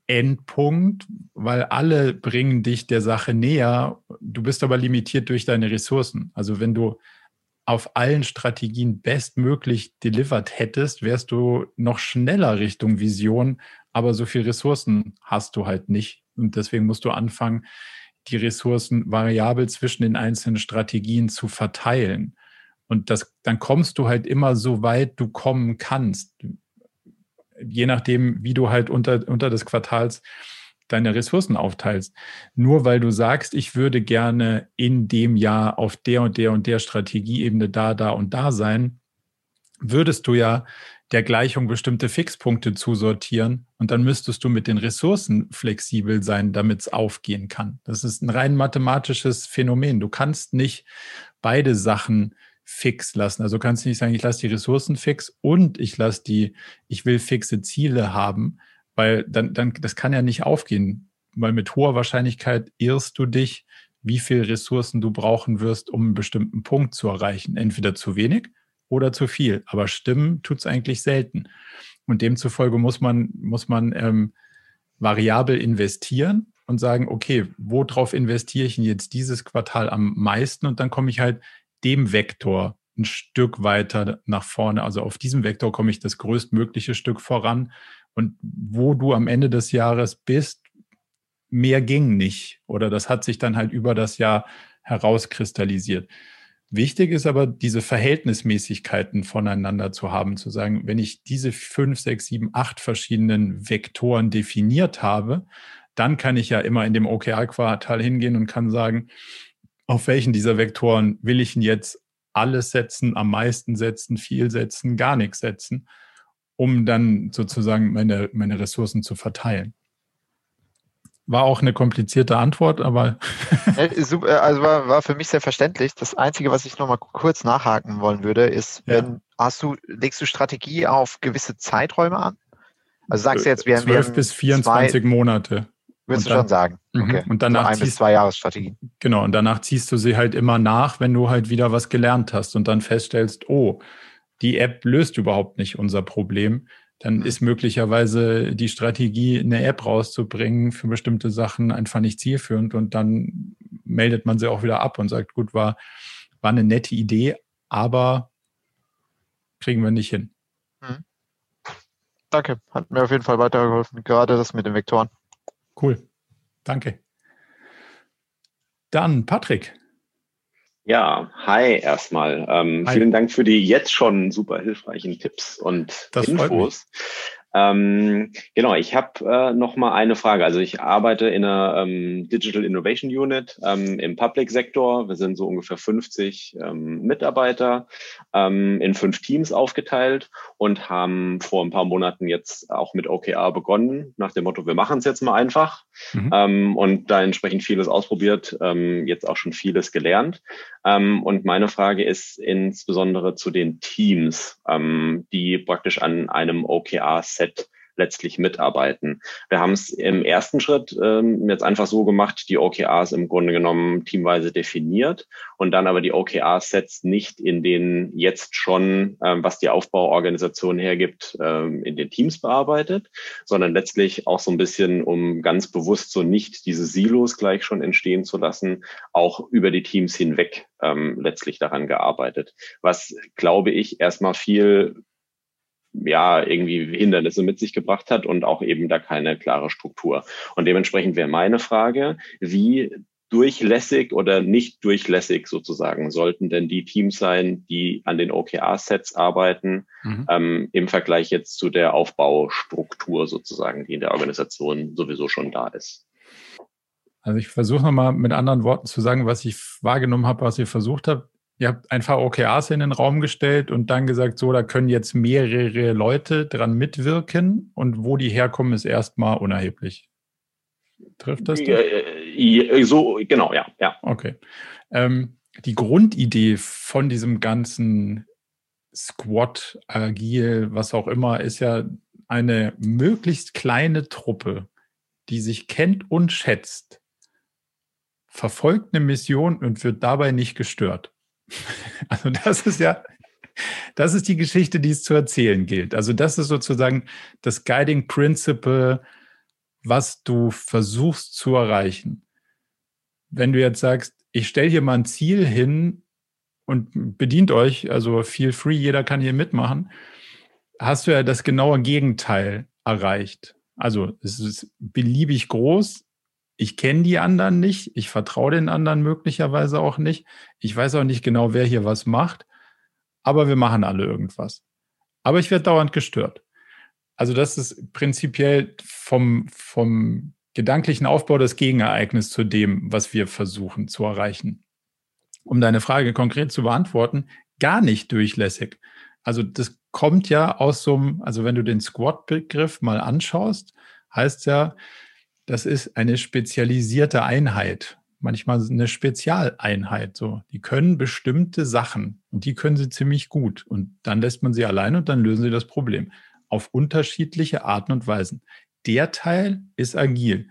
S1: Endpunkt, weil alle bringen dich der Sache näher. Du bist aber limitiert durch deine Ressourcen. Also wenn du auf allen Strategien bestmöglich delivered hättest, wärst du noch schneller Richtung Vision, aber so viel Ressourcen hast du halt nicht. Und deswegen musst du anfangen, die Ressourcen variabel zwischen den einzelnen Strategien zu verteilen. Und das, dann kommst du halt immer so weit du kommen kannst je nachdem, wie du halt unter, unter des Quartals deine Ressourcen aufteilst. Nur weil du sagst, ich würde gerne in dem Jahr auf der und der und der Strategieebene da, da und da sein, würdest du ja der Gleichung bestimmte Fixpunkte zusortieren und dann müsstest du mit den Ressourcen flexibel sein, damit es aufgehen kann. Das ist ein rein mathematisches Phänomen. Du kannst nicht beide Sachen fix lassen. Also kannst du nicht sagen, ich lasse die Ressourcen fix und ich lasse die, ich will fixe Ziele haben, weil dann, dann, das kann ja nicht aufgehen, weil mit hoher Wahrscheinlichkeit irrst du dich, wie viel Ressourcen du brauchen wirst, um einen bestimmten Punkt zu erreichen. Entweder zu wenig oder zu viel. Aber stimmen tut es eigentlich selten. Und demzufolge muss man, muss man ähm, variabel investieren und sagen, okay, worauf investiere ich denn jetzt dieses Quartal am meisten? Und dann komme ich halt dem Vektor ein Stück weiter nach vorne. Also auf diesem Vektor komme ich das größtmögliche Stück voran. Und wo du am Ende des Jahres bist, mehr ging nicht. Oder das hat sich dann halt über das Jahr herauskristallisiert. Wichtig ist aber, diese Verhältnismäßigkeiten voneinander zu haben, zu sagen, wenn ich diese fünf, sechs, sieben, acht verschiedenen Vektoren definiert habe, dann kann ich ja immer in dem OKR-Quartal hingehen und kann sagen, auf welchen dieser Vektoren will ich denn jetzt alles setzen, am meisten setzen, viel setzen, gar nichts setzen, um dann sozusagen meine, meine Ressourcen zu verteilen. War auch eine komplizierte Antwort, aber.
S9: also war, war für mich sehr verständlich. Das Einzige, was ich nochmal kurz nachhaken wollen würde, ist, wenn ja. hast du, legst du Strategie auf gewisse Zeiträume an? Also sagst du jetzt, wir haben.
S1: 12 bis 24 zwei, Monate.
S9: Würdest du schon sagen.
S1: Mhm. Okay. Und danach
S9: so ein bis zwei Jahresstrategien.
S1: Genau, und danach ziehst du sie halt immer nach, wenn du halt wieder was gelernt hast und dann feststellst, oh, die App löst überhaupt nicht unser Problem. Dann mhm. ist möglicherweise die Strategie, eine App rauszubringen für bestimmte Sachen einfach nicht zielführend und dann meldet man sie auch wieder ab und sagt, gut, war, war eine nette Idee, aber kriegen wir nicht hin. Mhm.
S9: Danke, hat mir auf jeden Fall weitergeholfen, gerade das mit den Vektoren.
S1: Cool. Danke. Dann Patrick.
S10: Ja, hi erstmal. Ähm, hi. Vielen Dank für die jetzt schon super hilfreichen Tipps und das Infos. Ähm, genau, ich habe äh, noch mal eine Frage. Also ich arbeite in einer ähm, Digital Innovation Unit ähm, im Public Sektor. Wir sind so ungefähr 50 ähm, Mitarbeiter ähm, in fünf Teams aufgeteilt und haben vor ein paar Monaten jetzt auch mit OKR begonnen, nach dem Motto, wir machen es jetzt mal einfach mhm. ähm, und da entsprechend vieles ausprobiert, ähm, jetzt auch schon vieles gelernt. Ähm, und meine Frage ist insbesondere zu den Teams, ähm, die praktisch an einem OKR-Set Set letztlich mitarbeiten. Wir haben es im ersten Schritt ähm, jetzt einfach so gemacht, die OKRs im Grunde genommen teamweise definiert und dann aber die OKR-Sets nicht in den jetzt schon, ähm, was die Aufbauorganisation hergibt, ähm, in den Teams bearbeitet, sondern letztlich auch so ein bisschen, um ganz bewusst so nicht diese Silos gleich schon entstehen zu lassen, auch über die Teams hinweg ähm, letztlich daran gearbeitet. Was, glaube ich, erstmal viel ja, irgendwie Hindernisse mit sich gebracht hat und auch eben da keine klare Struktur. Und dementsprechend wäre meine Frage, wie durchlässig oder nicht durchlässig sozusagen sollten denn die Teams sein, die an den OKR-Sets arbeiten, mhm. ähm, im Vergleich jetzt zu der Aufbaustruktur sozusagen, die in der Organisation sowieso schon da ist?
S1: Also ich versuche nochmal mit anderen Worten zu sagen, was ich wahrgenommen habe, was ihr versucht habt. Ihr habt einfach OKRs in den Raum gestellt und dann gesagt, so, da können jetzt mehrere Leute dran mitwirken und wo die herkommen, ist erstmal unerheblich. Trifft das?
S10: Ja, so, genau, ja. ja.
S1: Okay. Ähm, die Grundidee von diesem ganzen Squad, Agil, was auch immer, ist ja eine möglichst kleine Truppe, die sich kennt und schätzt, verfolgt eine Mission und wird dabei nicht gestört. Also das ist ja, das ist die Geschichte, die es zu erzählen gilt. Also das ist sozusagen das Guiding Principle, was du versuchst zu erreichen. Wenn du jetzt sagst, ich stelle hier mal ein Ziel hin und bedient euch, also feel free, jeder kann hier mitmachen, hast du ja das genaue Gegenteil erreicht. Also es ist beliebig groß. Ich kenne die anderen nicht. Ich vertraue den anderen möglicherweise auch nicht. Ich weiß auch nicht genau, wer hier was macht. Aber wir machen alle irgendwas. Aber ich werde dauernd gestört. Also das ist prinzipiell vom, vom gedanklichen Aufbau das Gegenereignis zu dem, was wir versuchen zu erreichen. Um deine Frage konkret zu beantworten, gar nicht durchlässig. Also das kommt ja aus so einem, also wenn du den Squad-Begriff mal anschaust, heißt ja, das ist eine spezialisierte Einheit, manchmal eine Spezialeinheit. So, die können bestimmte Sachen und die können sie ziemlich gut. Und dann lässt man sie allein und dann lösen sie das Problem auf unterschiedliche Arten und Weisen. Der Teil ist agil.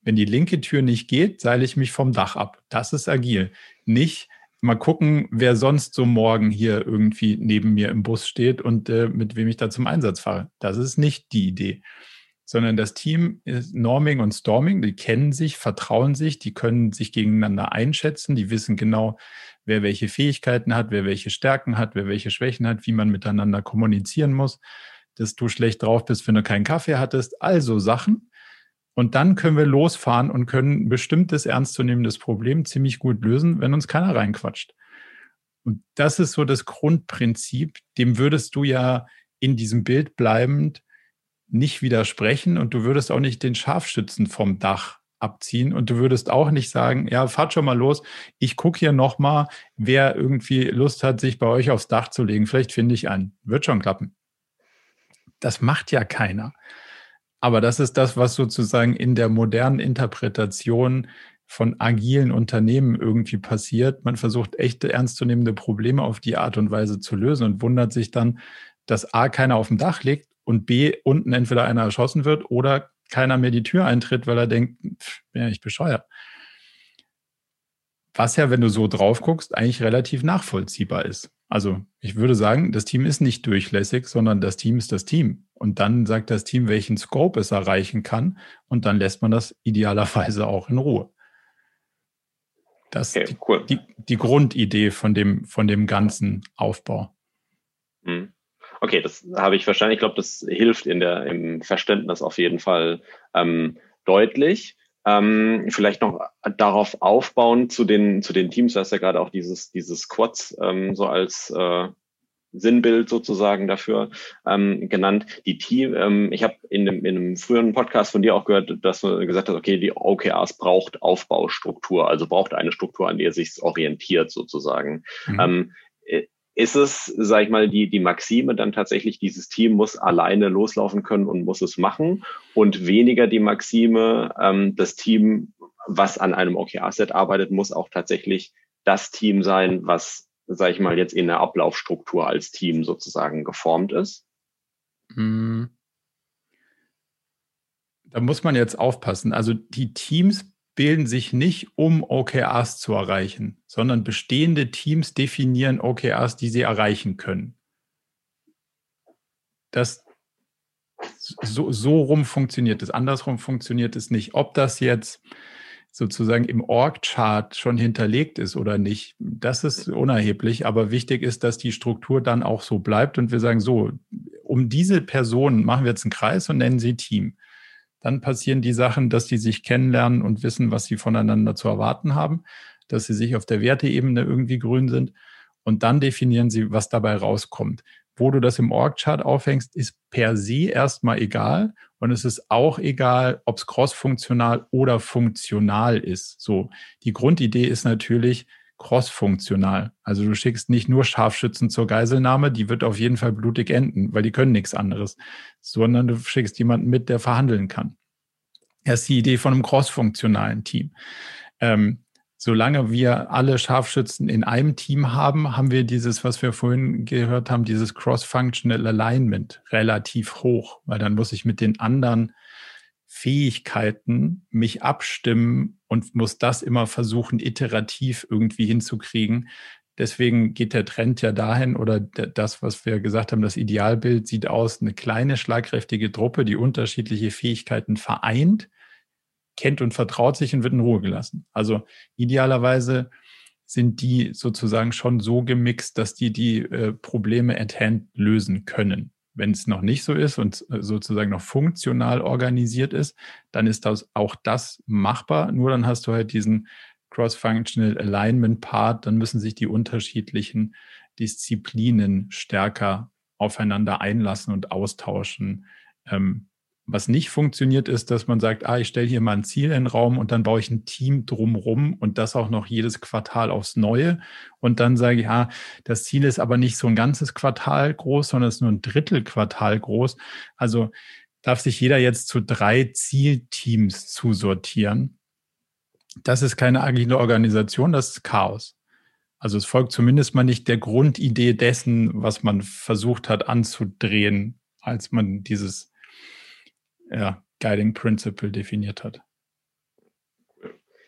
S1: Wenn die linke Tür nicht geht, seile ich mich vom Dach ab. Das ist agil. Nicht mal gucken, wer sonst so morgen hier irgendwie neben mir im Bus steht und äh, mit wem ich da zum Einsatz fahre. Das ist nicht die Idee. Sondern das Team ist Norming und Storming, die kennen sich, vertrauen sich, die können sich gegeneinander einschätzen, die wissen genau, wer welche Fähigkeiten hat, wer welche Stärken hat, wer welche Schwächen hat, wie man miteinander kommunizieren muss dass du schlecht drauf bist, wenn du keinen Kaffee hattest, also Sachen. Und dann können wir losfahren und können ein bestimmtes ernstzunehmendes Problem ziemlich gut lösen, wenn uns keiner reinquatscht. Und das ist so das Grundprinzip, dem würdest du ja in diesem Bild bleibend nicht widersprechen und du würdest auch nicht den Scharfschützen vom Dach abziehen und du würdest auch nicht sagen, ja, fahrt schon mal los, ich gucke hier nochmal, wer irgendwie Lust hat, sich bei euch aufs Dach zu legen, vielleicht finde ich einen. Wird schon klappen. Das macht ja keiner. Aber das ist das, was sozusagen in der modernen Interpretation von agilen Unternehmen irgendwie passiert. Man versucht echte ernstzunehmende Probleme auf die Art und Weise zu lösen und wundert sich dann, dass A keiner auf dem Dach liegt und B unten entweder einer erschossen wird oder keiner mehr die Tür eintritt, weil er denkt, pff, bin ja nicht bescheuert. Was ja, wenn du so drauf guckst, eigentlich relativ nachvollziehbar ist. Also ich würde sagen, das Team ist nicht durchlässig, sondern das Team ist das Team. Und dann sagt das Team, welchen Scope es erreichen kann. Und dann lässt man das idealerweise auch in Ruhe. Das ist okay, cool. die, die, Grundidee von dem, von dem ganzen Aufbau.
S10: Hm. Okay, das habe ich verstanden. Ich glaube, das hilft in der, im Verständnis auf jeden Fall ähm, deutlich. Ähm, vielleicht noch darauf aufbauen zu den, zu den Teams, du hast ja gerade auch dieses, dieses Quads ähm, so als äh, Sinnbild sozusagen dafür ähm, genannt. Die Team, ähm, ich habe in, in einem früheren Podcast von dir auch gehört, dass du gesagt hast, okay, die OKRs braucht Aufbaustruktur, also braucht eine Struktur, an der sich orientiert sozusagen. Mhm. Ähm, äh, ist es, sag ich mal, die, die Maxime dann tatsächlich, dieses Team muss alleine loslaufen können und muss es machen und weniger die Maxime, ähm, das Team, was an einem OKR-Set arbeitet, muss auch tatsächlich das Team sein, was, sag ich mal, jetzt in der Ablaufstruktur als Team sozusagen geformt ist? Hm.
S1: Da muss man jetzt aufpassen. Also die Teams bilden sich nicht, um OKRs zu erreichen, sondern bestehende Teams definieren OKRs, die sie erreichen können. Das, so, so rum funktioniert es. Andersrum funktioniert es nicht. Ob das jetzt sozusagen im Org-Chart schon hinterlegt ist oder nicht, das ist unerheblich. Aber wichtig ist, dass die Struktur dann auch so bleibt und wir sagen, so, um diese Personen machen wir jetzt einen Kreis und nennen sie Team. Dann passieren die Sachen, dass die sich kennenlernen und wissen, was sie voneinander zu erwarten haben, dass sie sich auf der Werteebene irgendwie grün sind. Und dann definieren sie, was dabei rauskommt. Wo du das im Org-Chart aufhängst, ist per se erstmal egal. Und es ist auch egal, ob es cross-funktional oder funktional ist. So, die Grundidee ist natürlich, cross-funktional. Also du schickst nicht nur Scharfschützen zur Geiselnahme, die wird auf jeden Fall blutig enden, weil die können nichts anderes, sondern du schickst jemanden mit, der verhandeln kann. Das ist die Idee von einem cross-funktionalen Team. Ähm, solange wir alle Scharfschützen in einem Team haben, haben wir dieses, was wir vorhin gehört haben, dieses Cross-Functional Alignment relativ hoch, weil dann muss ich mit den anderen Fähigkeiten mich abstimmen und muss das immer versuchen, iterativ irgendwie hinzukriegen. Deswegen geht der Trend ja dahin oder das, was wir gesagt haben, das Idealbild sieht aus, eine kleine, schlagkräftige Truppe, die unterschiedliche Fähigkeiten vereint, kennt und vertraut sich und wird in Ruhe gelassen. Also idealerweise sind die sozusagen schon so gemixt, dass die die äh, Probleme at hand lösen können. Wenn es noch nicht so ist und äh, sozusagen noch funktional organisiert ist, dann ist das auch das machbar. Nur dann hast du halt diesen Cross-Functional Alignment Part. Dann müssen sich die unterschiedlichen Disziplinen stärker aufeinander einlassen und austauschen. Ähm, was nicht funktioniert, ist, dass man sagt, ah, ich stelle hier mal ein Ziel in den Raum und dann baue ich ein Team drumrum und das auch noch jedes Quartal aufs Neue. Und dann sage ich, ah, das Ziel ist aber nicht so ein ganzes Quartal groß, sondern es ist nur ein Drittel Quartal groß. Also darf sich jeder jetzt zu drei Zielteams zusortieren. Das ist keine agile Organisation, das ist Chaos. Also es folgt zumindest mal nicht der Grundidee dessen, was man versucht hat anzudrehen, als man dieses ja, Guiding Principle definiert hat.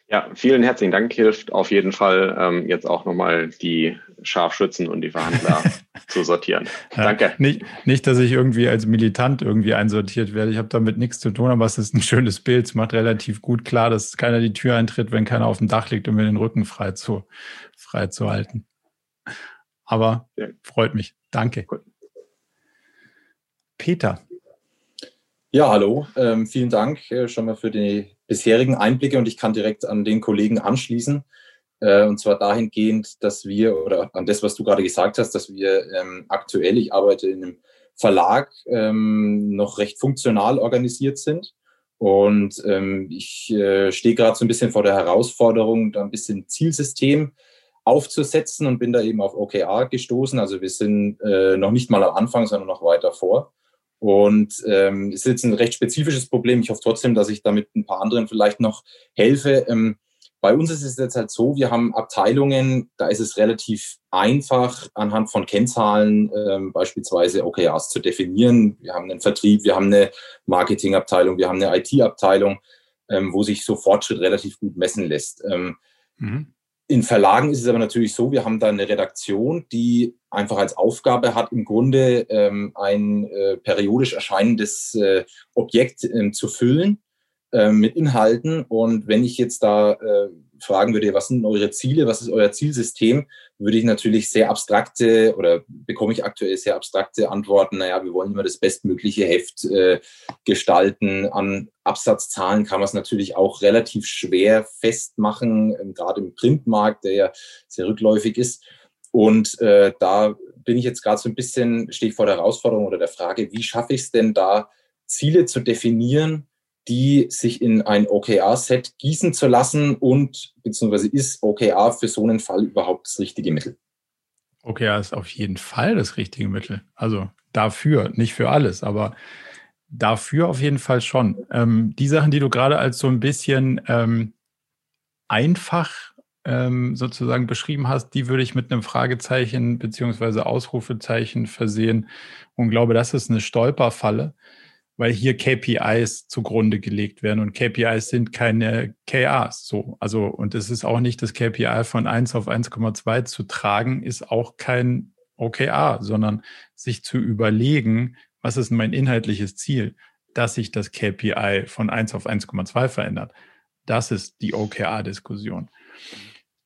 S10: Ja, vielen herzlichen Dank. Hilft auf jeden Fall ähm, jetzt auch nochmal die Scharfschützen und die Verhandler zu sortieren. Ja, Danke.
S1: Nicht, nicht, dass ich irgendwie als Militant irgendwie einsortiert werde. Ich habe damit nichts zu tun, aber es ist ein schönes Bild. Es macht relativ gut klar, dass keiner die Tür eintritt, wenn keiner auf dem Dach liegt, um mir den Rücken frei zu, frei zu halten. Aber ja. freut mich. Danke. Gut. Peter.
S11: Ja, hallo. Ähm, vielen Dank äh, schon mal für die bisherigen Einblicke und ich kann direkt an den Kollegen anschließen. Äh, und zwar dahingehend, dass wir, oder an das, was du gerade gesagt hast, dass wir ähm, aktuell, ich arbeite in einem Verlag, ähm, noch recht funktional organisiert sind. Und ähm, ich äh, stehe gerade so ein bisschen vor der Herausforderung, da ein bisschen Zielsystem aufzusetzen und bin da eben auf OKR gestoßen. Also wir sind äh, noch nicht mal am Anfang, sondern noch weiter vor. Und ähm, ist jetzt ein recht spezifisches Problem. Ich hoffe trotzdem, dass ich damit ein paar anderen vielleicht noch helfe. Ähm, bei uns ist es jetzt halt so, wir haben Abteilungen, da ist es relativ einfach, anhand von Kennzahlen ähm, beispielsweise OKRs zu definieren. Wir haben einen Vertrieb, wir haben eine Marketingabteilung, wir haben eine IT-Abteilung, ähm, wo sich so Fortschritt relativ gut messen lässt. Ähm, mhm. In Verlagen ist es aber natürlich so, wir haben da eine Redaktion, die einfach als Aufgabe hat, im Grunde ähm, ein äh, periodisch erscheinendes äh, Objekt äh, zu füllen äh, mit Inhalten. Und wenn ich jetzt da äh, fragen würde, was sind eure Ziele, was ist euer Zielsystem, würde ich natürlich sehr abstrakte oder bekomme ich aktuell sehr abstrakte Antworten. Naja, wir wollen immer das bestmögliche Heft äh, gestalten. An Absatzzahlen kann man es natürlich auch relativ schwer festmachen, ähm, gerade im Printmarkt, der ja sehr rückläufig ist. Und äh, da bin ich jetzt gerade so ein bisschen, stehe ich vor der Herausforderung oder der Frage, wie schaffe ich es denn da, Ziele zu definieren, die sich in ein OKR-Set gießen zu lassen und beziehungsweise ist OKR für so einen Fall überhaupt das richtige Mittel?
S1: OKR ist auf jeden Fall das richtige Mittel. Also dafür, nicht für alles, aber dafür auf jeden Fall schon. Ähm, die Sachen, die du gerade als so ein bisschen ähm, einfach ähm, sozusagen beschrieben hast, die würde ich mit einem Fragezeichen beziehungsweise Ausrufezeichen versehen und glaube, das ist eine Stolperfalle weil hier KPIs zugrunde gelegt werden und KPIs sind keine KAs so. Also, und es ist auch nicht das KPI von 1 auf 1,2 zu tragen, ist auch kein OKR, sondern sich zu überlegen, was ist mein inhaltliches Ziel, dass sich das KPI von 1 auf 1,2 verändert. Das ist die OKR-Diskussion.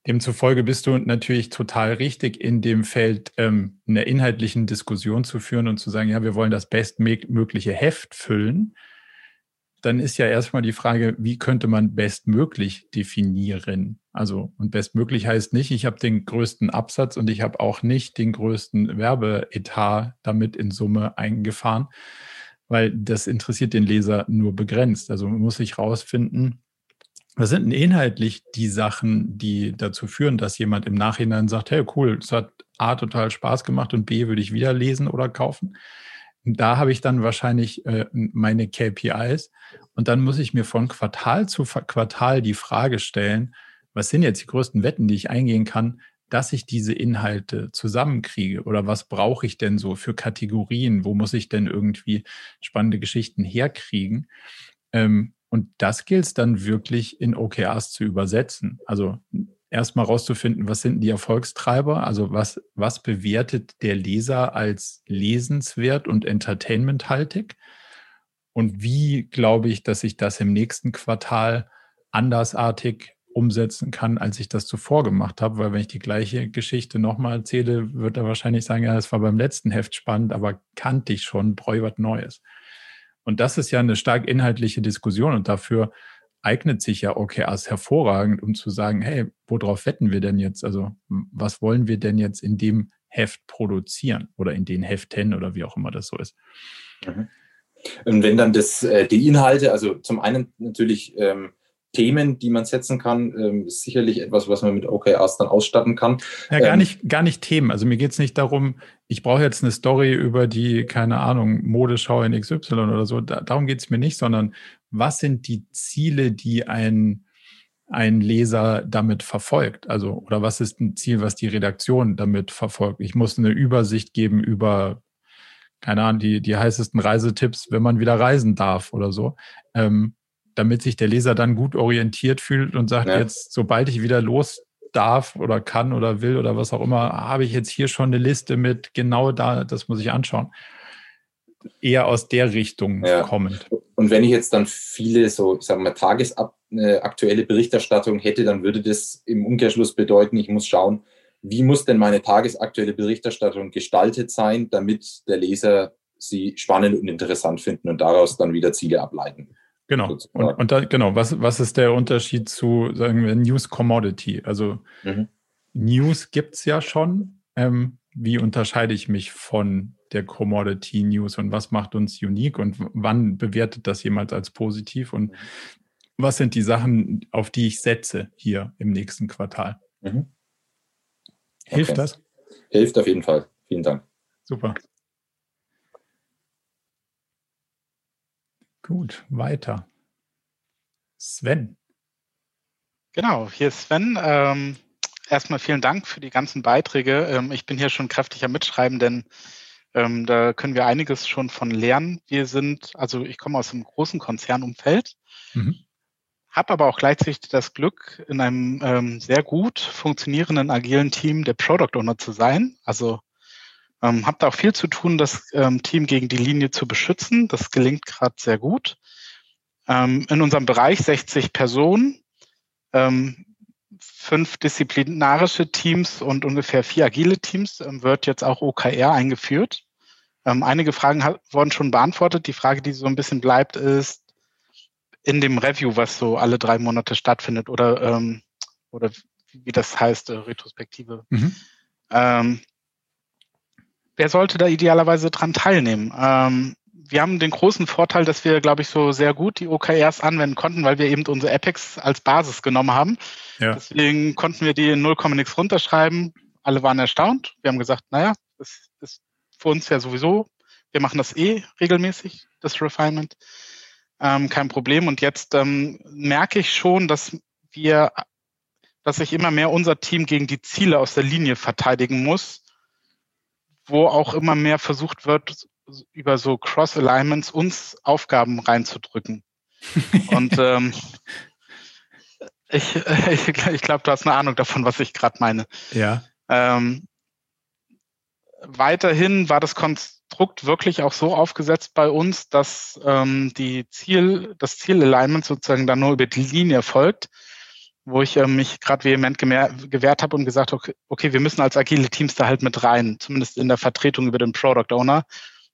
S1: Demzufolge bist du natürlich total richtig in dem Feld, ähm, einer inhaltlichen Diskussion zu führen und zu sagen, ja, wir wollen das bestmögliche Heft füllen. dann ist ja erstmal die Frage, wie könnte man bestmöglich definieren? Also, und bestmöglich heißt nicht, ich habe den größten Absatz und ich habe auch nicht den größten Werbeetat damit in Summe eingefahren, weil das interessiert den Leser nur begrenzt. Also man muss sich rausfinden, was sind denn inhaltlich die Sachen, die dazu führen, dass jemand im Nachhinein sagt, hey cool, es hat A total Spaß gemacht und B würde ich wieder lesen oder kaufen? Da habe ich dann wahrscheinlich äh, meine KPIs und dann muss ich mir von Quartal zu Quartal die Frage stellen, was sind jetzt die größten Wetten, die ich eingehen kann, dass ich diese Inhalte zusammenkriege? Oder was brauche ich denn so für Kategorien, wo muss ich denn irgendwie spannende Geschichten herkriegen? Ähm, und das gilt es dann wirklich in OKRs zu übersetzen. Also erstmal rauszufinden, was sind die Erfolgstreiber, also was, was bewertet der Leser als lesenswert und entertainmenthaltig und wie glaube ich, dass ich das im nächsten Quartal andersartig umsetzen kann, als ich das zuvor gemacht habe, weil wenn ich die gleiche Geschichte nochmal erzähle, wird er wahrscheinlich sagen, ja, das war beim letzten Heft spannend, aber kannte ich schon, bräu was Neues. Und das ist ja eine stark inhaltliche Diskussion und dafür eignet sich ja OKRs hervorragend, um zu sagen, hey, worauf wetten wir denn jetzt? Also was wollen wir denn jetzt in dem Heft produzieren oder in den Heften oder wie auch immer das so ist.
S11: Mhm. Und wenn dann das, äh, die Inhalte, also zum einen natürlich ähm, Themen, die man setzen kann, ähm, ist sicherlich etwas, was man mit OKRs dann ausstatten kann.
S1: Ja, gar ähm, nicht, gar nicht Themen. Also mir geht es nicht darum, ich brauche jetzt eine Story über die, keine Ahnung, Modeschau in XY oder so. Da, darum geht es mir nicht, sondern was sind die Ziele, die ein, ein Leser damit verfolgt? Also, oder was ist ein Ziel, was die Redaktion damit verfolgt? Ich muss eine Übersicht geben über, keine Ahnung, die, die heißesten Reisetipps, wenn man wieder reisen darf oder so. Ähm, damit sich der Leser dann gut orientiert fühlt und sagt, ja. jetzt, sobald ich wieder los darf oder kann oder will oder was auch immer, habe ich jetzt hier schon eine Liste mit genau da, das muss ich anschauen. Eher aus der Richtung ja. kommend.
S11: Und wenn ich jetzt dann viele so, ich sage mal, tagesaktuelle Berichterstattung hätte, dann würde das im Umkehrschluss bedeuten, ich muss schauen, wie muss denn meine tagesaktuelle Berichterstattung gestaltet sein, damit der Leser sie spannend und interessant finden und daraus dann wieder Ziele ableiten.
S1: Genau. Und, und da, genau, was, was ist der Unterschied zu, sagen wir, News Commodity? Also mhm. News gibt es ja schon. Ähm, wie unterscheide ich mich von der Commodity News und was macht uns unique und wann bewertet das jemand als positiv und was sind die Sachen, auf die ich setze hier im nächsten Quartal? Mhm. Hilft okay. das?
S11: Hilft auf jeden Fall. Vielen Dank.
S1: Super. Gut, weiter. Sven.
S12: Genau, hier ist Sven. Ähm, erstmal vielen Dank für die ganzen Beiträge. Ähm, ich bin hier schon kräftig am Mitschreiben, denn ähm, da können wir einiges schon von lernen. Wir sind, also ich komme aus einem großen Konzernumfeld, mhm. habe aber auch gleichzeitig das Glück, in einem ähm, sehr gut funktionierenden agilen Team der Product Owner zu sein. Also ähm, habe da auch viel zu tun, das ähm, Team gegen die Linie zu beschützen. Das gelingt gerade sehr gut. Ähm, in unserem Bereich 60 Personen, ähm, fünf disziplinarische Teams und ungefähr vier agile Teams ähm, wird jetzt auch OKR eingeführt. Ähm, einige Fragen wurden schon beantwortet. Die Frage, die so ein bisschen bleibt, ist in dem Review, was so alle drei Monate stattfindet oder, oder wie das heißt, äh, Retrospektive. Mhm. Wer sollte da idealerweise dran teilnehmen? Ähm, wir haben den großen Vorteil, dass wir, glaube ich, so sehr gut die OKRs anwenden konnten, weil wir eben unsere Apex als Basis genommen haben. Ja. Deswegen konnten wir die in 0, nix runterschreiben. Alle waren erstaunt. Wir haben gesagt, naja, das ist für uns ja sowieso, wir machen das eh regelmäßig, das Refinement. Ähm, kein Problem. Und jetzt ähm, merke ich schon, dass wir, dass sich immer mehr unser Team gegen die Ziele aus der Linie verteidigen muss wo auch immer mehr versucht wird, über so Cross-Alignments uns Aufgaben reinzudrücken. Und ähm, ich, ich, ich glaube, du hast eine Ahnung davon, was ich gerade meine.
S1: Ja.
S12: Ähm, weiterhin war das Konstrukt wirklich auch so aufgesetzt bei uns, dass ähm, die Ziel, das Ziel-Alignment sozusagen dann nur über die Linie folgt wo ich äh, mich gerade vehement gewehrt habe und gesagt, okay, okay, wir müssen als agile Teams da halt mit rein, zumindest in der Vertretung über den Product Owner.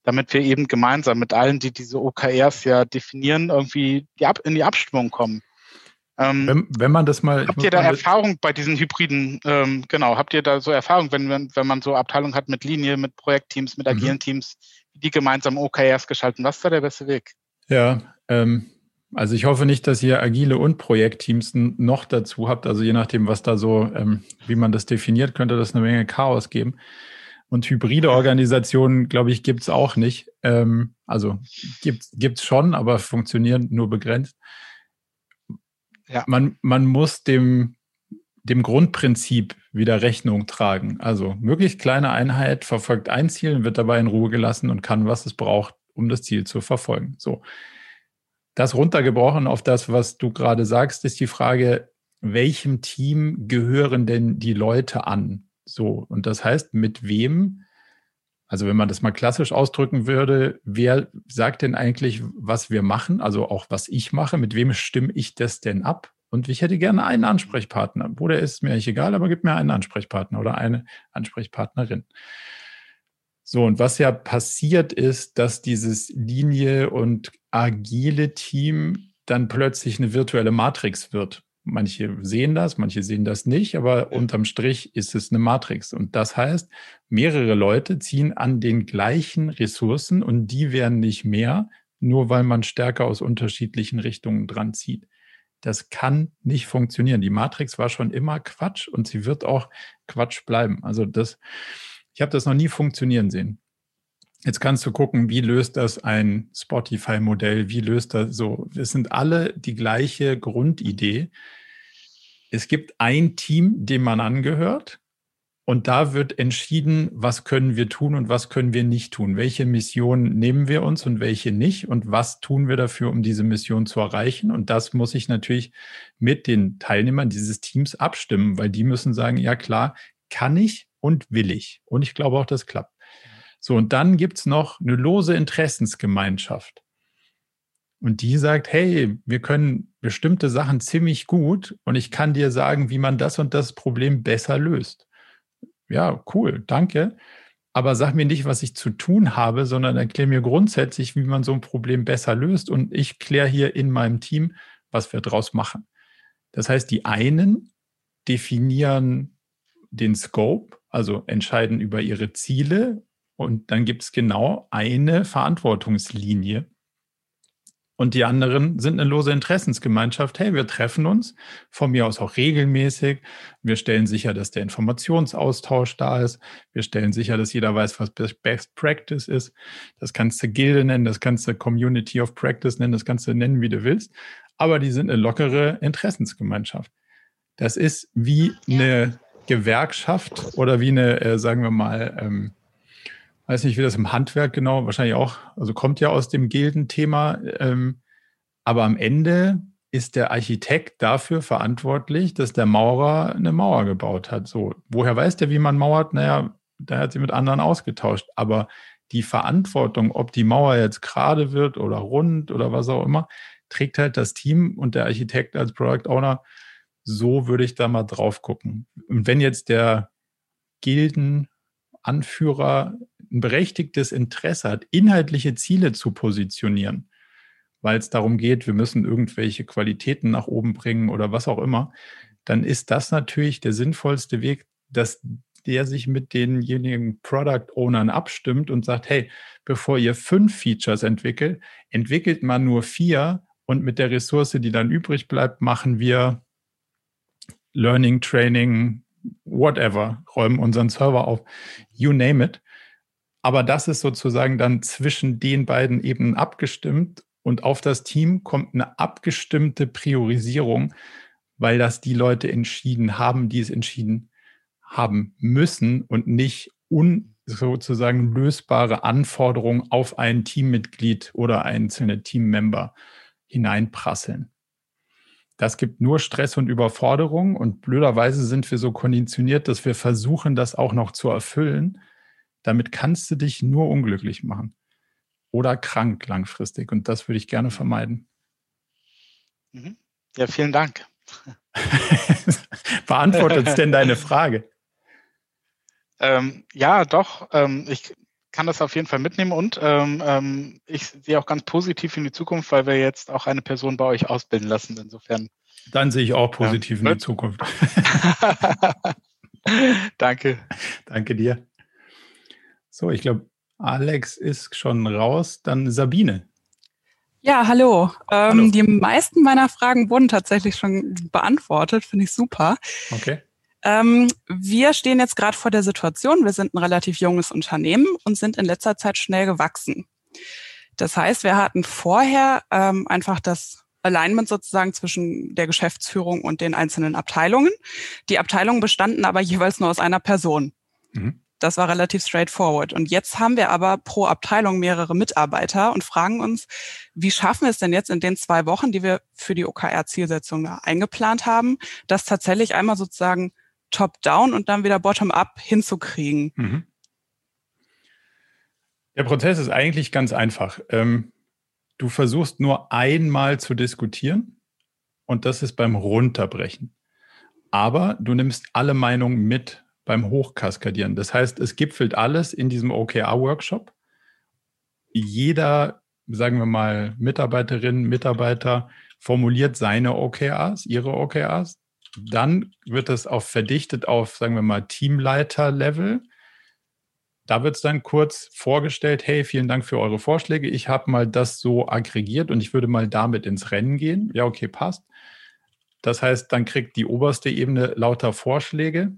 S12: damit wir eben gemeinsam mit allen, die diese OKRs ja definieren, irgendwie die Ab in die Abstimmung kommen.
S1: Ähm, wenn, wenn, man das mal.
S12: Habt ihr da Erfahrung bei diesen Hybriden? Ähm, genau, habt ihr da so Erfahrung, wenn, wenn, wenn man so Abteilungen hat mit Linie, mit Projektteams, mit agilen mhm. Teams, die gemeinsam OKRs gestalten? Was ist da der beste Weg?
S1: Ja, ähm, also ich hoffe nicht, dass ihr agile und Projektteams noch dazu habt. Also je nachdem, was da so, ähm, wie man das definiert, könnte das eine Menge Chaos geben. Und hybride Organisationen, glaube ich, gibt es auch nicht. Ähm, also gibt es schon, aber funktionieren nur begrenzt. Ja. Man, man muss dem, dem Grundprinzip wieder Rechnung tragen. Also möglichst kleine Einheit verfolgt ein Ziel und wird dabei in Ruhe gelassen und kann, was es braucht, um das Ziel zu verfolgen. So. Das runtergebrochen auf das, was du gerade sagst, ist die Frage, welchem Team gehören denn die Leute an? So. Und das heißt, mit wem also wenn man das mal klassisch ausdrücken würde, wer sagt denn eigentlich, was wir machen, also auch was ich mache, mit wem stimme ich das denn ab? Und ich hätte gerne einen Ansprechpartner. Wo der ist, mir eigentlich egal, aber gib mir einen Ansprechpartner oder eine Ansprechpartnerin. So, und was ja passiert ist, dass dieses Linie und agile Team dann plötzlich eine virtuelle Matrix wird. Manche sehen das, manche sehen das nicht, aber unterm Strich ist es eine Matrix. Und das heißt, mehrere Leute ziehen an den gleichen Ressourcen und die werden nicht mehr, nur weil man stärker aus unterschiedlichen Richtungen dran zieht. Das kann nicht funktionieren. Die Matrix war schon immer Quatsch und sie wird auch Quatsch bleiben. Also das, ich habe das noch nie funktionieren sehen. Jetzt kannst du gucken, wie löst das ein Spotify-Modell, wie löst das so. Es sind alle die gleiche Grundidee. Es gibt ein Team, dem man angehört und da wird entschieden, was können wir tun und was können wir nicht tun. Welche Mission nehmen wir uns und welche nicht und was tun wir dafür, um diese Mission zu erreichen. Und das muss ich natürlich mit den Teilnehmern dieses Teams abstimmen, weil die müssen sagen, ja klar, kann ich und will ich. Und ich glaube auch, das klappt. So, und dann gibt's noch eine lose Interessensgemeinschaft. Und die sagt, hey, wir können bestimmte Sachen ziemlich gut und ich kann dir sagen, wie man das und das Problem besser löst. Ja, cool, danke. Aber sag mir nicht, was ich zu tun habe, sondern erklär mir grundsätzlich, wie man so ein Problem besser löst. Und ich kläre hier in meinem Team, was wir draus machen. Das heißt, die einen definieren den Scope, also entscheiden über ihre Ziele und dann gibt es genau eine Verantwortungslinie. Und die anderen sind eine lose Interessensgemeinschaft. Hey, wir treffen uns, von mir aus auch regelmäßig. Wir stellen sicher, dass der Informationsaustausch da ist. Wir stellen sicher, dass jeder weiß, was Best Practice ist. Das kannst du Gilde nennen, das kannst du Community of Practice nennen, das kannst du nennen, wie du willst. Aber die sind eine lockere Interessensgemeinschaft. Das ist wie eine Gewerkschaft oder wie eine, äh, sagen wir mal, ähm, weiß nicht, wie das im Handwerk genau, wahrscheinlich auch, also kommt ja aus dem Gildenthema, ähm, aber am Ende ist der Architekt dafür verantwortlich, dass der Maurer eine Mauer gebaut hat. So, woher weiß der, wie man mauert? Naja, da hat sie mit anderen ausgetauscht. Aber die Verantwortung, ob die Mauer jetzt gerade wird oder rund oder was auch immer, trägt halt das Team und der Architekt als Product Owner. So würde ich da mal drauf gucken. Und wenn jetzt der Gildenanführer ein berechtigtes Interesse hat, inhaltliche Ziele zu positionieren, weil es darum geht, wir müssen irgendwelche Qualitäten nach oben bringen oder was auch immer, dann ist das natürlich der sinnvollste Weg, dass der sich mit denjenigen Product Ownern abstimmt und sagt, hey, bevor ihr fünf Features entwickelt, entwickelt man nur vier und mit der Ressource, die dann übrig bleibt, machen wir Learning, Training, whatever, räumen unseren Server auf, you name it. Aber das ist sozusagen dann zwischen den beiden Ebenen abgestimmt und auf das Team kommt eine abgestimmte Priorisierung, weil das die Leute entschieden haben, die es entschieden haben müssen und nicht un sozusagen lösbare Anforderungen auf ein Teammitglied oder einzelne Teammember hineinprasseln. Das gibt nur Stress und Überforderung und blöderweise sind wir so konditioniert, dass wir versuchen, das auch noch zu erfüllen damit kannst du dich nur unglücklich machen oder krank langfristig. Und das würde ich gerne vermeiden.
S12: Mhm. Ja, vielen Dank.
S1: Beantwortet es denn deine Frage?
S12: Ähm, ja, doch. Ähm, ich kann das auf jeden Fall mitnehmen und ähm, ähm, ich sehe auch ganz positiv in die Zukunft, weil wir jetzt auch eine Person bei euch ausbilden lassen. Insofern.
S1: Dann sehe ich auch positiv ja. in die Zukunft.
S12: Danke.
S1: Danke dir. So, ich glaube, Alex ist schon raus. Dann Sabine.
S13: Ja, hallo. Ähm, hallo. Die meisten meiner Fragen wurden tatsächlich schon beantwortet. Finde ich super.
S1: Okay.
S13: Ähm, wir stehen jetzt gerade vor der Situation, wir sind ein relativ junges Unternehmen und sind in letzter Zeit schnell gewachsen. Das heißt, wir hatten vorher ähm, einfach das Alignment sozusagen zwischen der Geschäftsführung und den einzelnen Abteilungen. Die Abteilungen bestanden aber jeweils nur aus einer Person. Mhm. Das war relativ straightforward. Und jetzt haben wir aber pro Abteilung mehrere Mitarbeiter und fragen uns, wie schaffen wir es denn jetzt in den zwei Wochen, die wir für die OKR-Zielsetzung eingeplant haben, das tatsächlich einmal sozusagen top-down und dann wieder bottom-up hinzukriegen? Mhm.
S1: Der Prozess ist eigentlich ganz einfach. Ähm, du versuchst nur einmal zu diskutieren und das ist beim Runterbrechen. Aber du nimmst alle Meinungen mit beim Hochkaskadieren. Das heißt, es gipfelt alles in diesem OKR-Workshop. Jeder, sagen wir mal, Mitarbeiterin, Mitarbeiter formuliert seine OKRs, ihre OKRs. Dann wird es auf verdichtet auf, sagen wir mal, Teamleiter-Level. Da wird es dann kurz vorgestellt, hey, vielen Dank für eure Vorschläge. Ich habe mal das so aggregiert und ich würde mal damit ins Rennen gehen. Ja, okay, passt. Das heißt, dann kriegt die oberste Ebene lauter Vorschläge.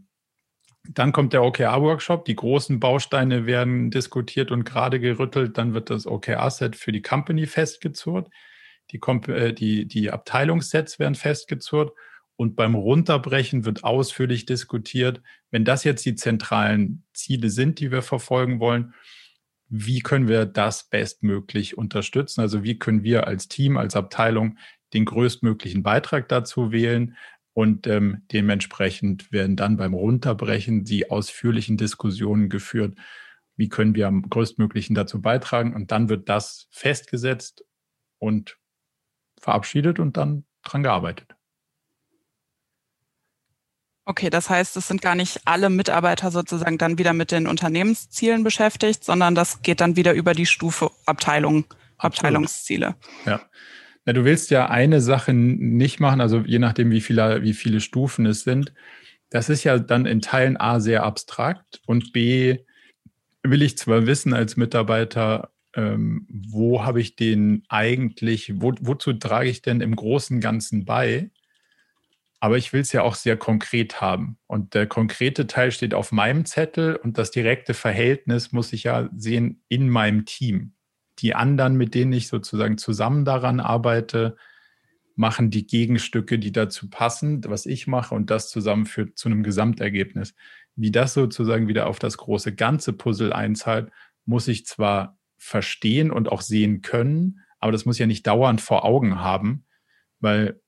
S1: Dann kommt der OKR-Workshop. Die großen Bausteine werden diskutiert und gerade gerüttelt. Dann wird das OKR-Set für die Company festgezurrt. Die, äh, die, die Abteilungssets werden festgezurrt. Und beim Runterbrechen wird ausführlich diskutiert, wenn das jetzt die zentralen Ziele sind, die wir verfolgen wollen, wie können wir das bestmöglich unterstützen? Also wie können wir als Team, als Abteilung den größtmöglichen Beitrag dazu wählen? Und ähm, dementsprechend werden dann beim Runterbrechen die ausführlichen Diskussionen geführt, wie können wir am größtmöglichen dazu beitragen. Und dann wird das festgesetzt und verabschiedet und dann dran gearbeitet.
S13: Okay, das heißt, es sind gar nicht alle Mitarbeiter sozusagen dann wieder mit den Unternehmenszielen beschäftigt, sondern das geht dann wieder über die Stufe Abteilung, Abteilungsziele.
S1: Ja. ja. Du willst ja eine Sache nicht machen, also je nachdem, wie viele, wie viele Stufen es sind. Das ist ja dann in Teilen A sehr abstrakt und B will ich zwar wissen als Mitarbeiter, ähm, wo habe ich den eigentlich, wo, wozu trage ich denn im Großen und Ganzen bei? Aber ich will es ja auch sehr konkret haben. Und der konkrete Teil steht auf meinem Zettel und das direkte Verhältnis muss ich ja sehen in meinem Team. Die anderen, mit denen ich sozusagen zusammen daran arbeite, machen die Gegenstücke, die dazu passen, was ich mache und das zusammenführt zu einem Gesamtergebnis. Wie das sozusagen wieder auf das große ganze Puzzle einzahlt, muss ich zwar verstehen und auch sehen können, aber das muss ja nicht dauernd vor Augen haben, weil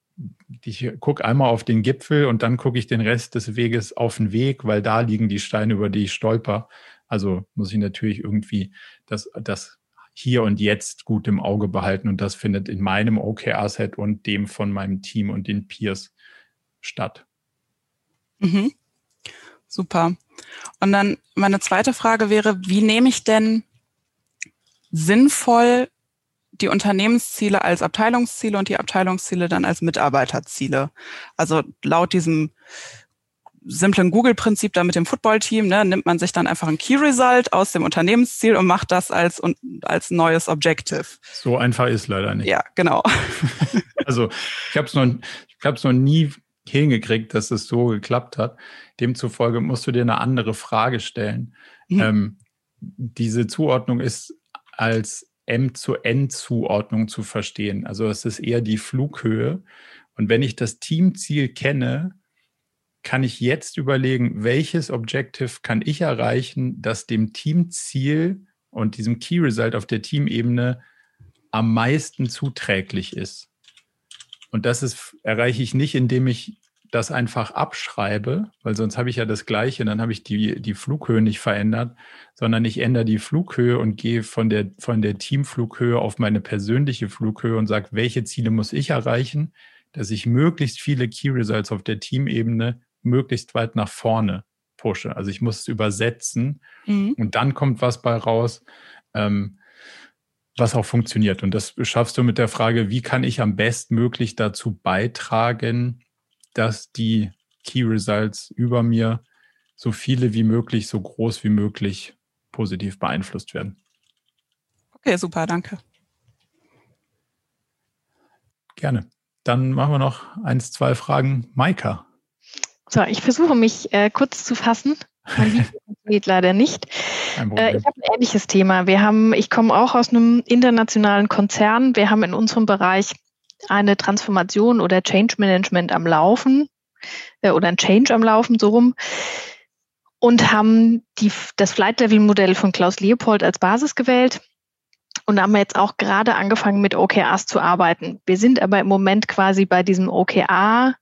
S1: ich gucke einmal auf den Gipfel und dann gucke ich den Rest des Weges auf den Weg, weil da liegen die Steine, über die ich stolper. Also muss ich natürlich irgendwie das, das hier und jetzt gut im Auge behalten und das findet in meinem OKR-Set und dem von meinem Team und den Peers statt.
S13: Mhm. Super. Und dann meine zweite Frage wäre, wie nehme ich denn sinnvoll die Unternehmensziele als Abteilungsziele und die Abteilungsziele dann als Mitarbeiterziele. Also laut diesem simplen Google-Prinzip da mit dem Football-Team, ne, nimmt man sich dann einfach ein Key-Result aus dem Unternehmensziel und macht das als, als neues Objective.
S1: So einfach ist leider nicht.
S13: Ja, genau.
S1: also ich habe es noch, ich hab's noch nie hingekriegt, dass es so geklappt hat. Demzufolge musst du dir eine andere Frage stellen. Mhm. Ähm, diese Zuordnung ist als M zu N Zuordnung zu verstehen. Also es ist eher die Flughöhe. Und wenn ich das Teamziel kenne, kann ich jetzt überlegen, welches Objective kann ich erreichen, das dem Teamziel und diesem Key Result auf der Teamebene am meisten zuträglich ist. Und das ist, erreiche ich nicht, indem ich das einfach abschreibe, weil sonst habe ich ja das Gleiche, dann habe ich die, die Flughöhe nicht verändert, sondern ich ändere die Flughöhe und gehe von der, von der Teamflughöhe auf meine persönliche Flughöhe und sage, welche Ziele muss ich erreichen, dass ich möglichst viele Key Results auf der Teamebene möglichst weit nach vorne pushe. Also ich muss es übersetzen mhm. und dann kommt was bei raus, ähm, was auch funktioniert. Und das schaffst du mit der Frage, wie kann ich am bestmöglich dazu beitragen, dass die Key Results über mir so viele wie möglich, so groß wie möglich positiv beeinflusst werden.
S13: Okay, super, danke.
S1: Gerne. Dann machen wir noch eins, zwei Fragen. Maika.
S14: So, ich versuche mich äh, kurz zu fassen. Mein geht leider nicht. Äh, ich habe ein ähnliches Thema. Wir haben, ich komme auch aus einem internationalen Konzern. Wir haben in unserem Bereich eine Transformation oder Change Management am Laufen äh, oder ein Change am Laufen, so rum. Und haben die, das Flight Level Modell von Klaus Leopold als Basis gewählt und haben jetzt auch gerade angefangen mit OKRs zu arbeiten. Wir sind aber im Moment quasi bei diesem OKR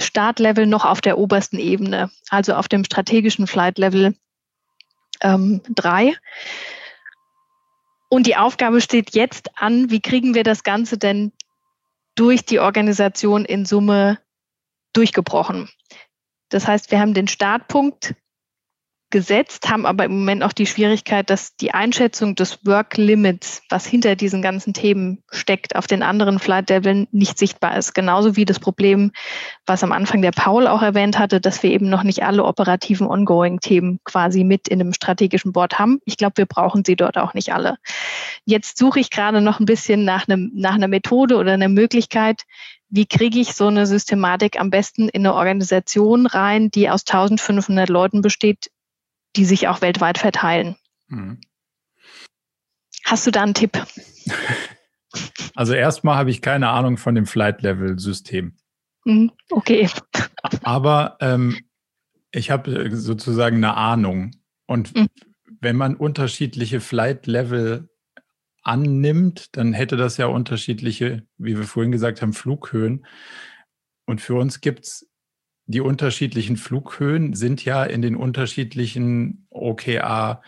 S14: Startlevel noch auf der obersten Ebene, also auf dem strategischen Flight Level ähm, 3. Und die Aufgabe steht jetzt an, wie kriegen wir das Ganze denn durch die Organisation in Summe durchgebrochen? Das heißt, wir haben den Startpunkt gesetzt, haben aber im Moment auch die Schwierigkeit, dass die Einschätzung des Work Limits, was hinter diesen ganzen Themen steckt, auf den anderen Flight Leveln nicht sichtbar ist. Genauso wie das Problem, was am Anfang der Paul auch erwähnt hatte, dass wir eben noch nicht alle operativen Ongoing-Themen quasi mit in einem strategischen Board haben. Ich glaube, wir brauchen sie dort auch nicht alle. Jetzt suche ich gerade noch ein bisschen nach, einem, nach einer Methode oder einer Möglichkeit, wie kriege ich so eine Systematik am besten in eine Organisation rein, die aus 1500 Leuten besteht, die sich auch weltweit verteilen. Mhm. Hast du da einen Tipp?
S1: Also erstmal habe ich keine Ahnung von dem Flight-Level-System.
S14: Mhm, okay.
S1: Aber ähm, ich habe sozusagen eine Ahnung. Und mhm. wenn man unterschiedliche Flight-Level annimmt, dann hätte das ja unterschiedliche, wie wir vorhin gesagt haben, Flughöhen. Und für uns gibt es die unterschiedlichen Flughöhen sind ja in den unterschiedlichen OKR-Sets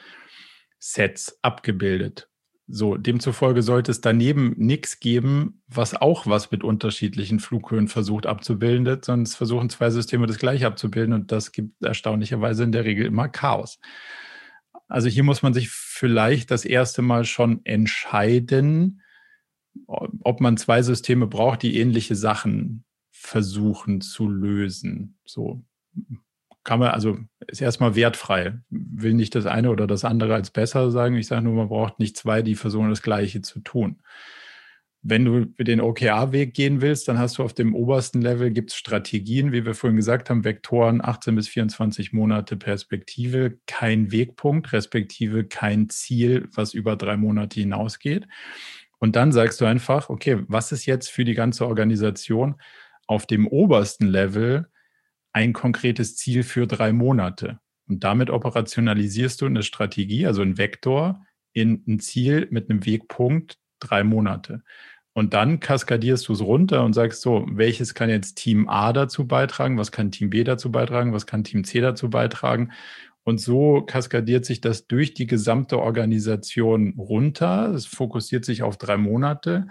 S1: abgebildet. So, demzufolge sollte es daneben nichts geben, was auch was mit unterschiedlichen Flughöhen versucht abzubilden, sonst versuchen zwei Systeme das gleiche abzubilden und das gibt erstaunlicherweise in der Regel immer Chaos. Also hier muss man sich vielleicht das erste Mal schon entscheiden, ob man zwei Systeme braucht, die ähnliche Sachen versuchen zu lösen. So kann man, also ist erstmal wertfrei. Will nicht das eine oder das andere als besser sagen. Ich sage nur, man braucht nicht zwei, die versuchen, das Gleiche zu tun. Wenn du den OKR-Weg gehen willst, dann hast du auf dem obersten Level gibt es Strategien, wie wir vorhin gesagt haben, Vektoren, 18 bis 24 Monate Perspektive, kein Wegpunkt, respektive kein Ziel, was über drei Monate hinausgeht. Und dann sagst du einfach, okay, was ist jetzt für die ganze Organisation auf dem obersten Level ein konkretes Ziel für drei Monate. Und damit operationalisierst du eine Strategie, also ein Vektor, in ein Ziel mit einem Wegpunkt drei Monate. Und dann kaskadierst du es runter und sagst so, welches kann jetzt Team A dazu beitragen, was kann Team B dazu beitragen, was kann Team C dazu beitragen. Und so kaskadiert sich das durch die gesamte Organisation runter. Es fokussiert sich auf drei Monate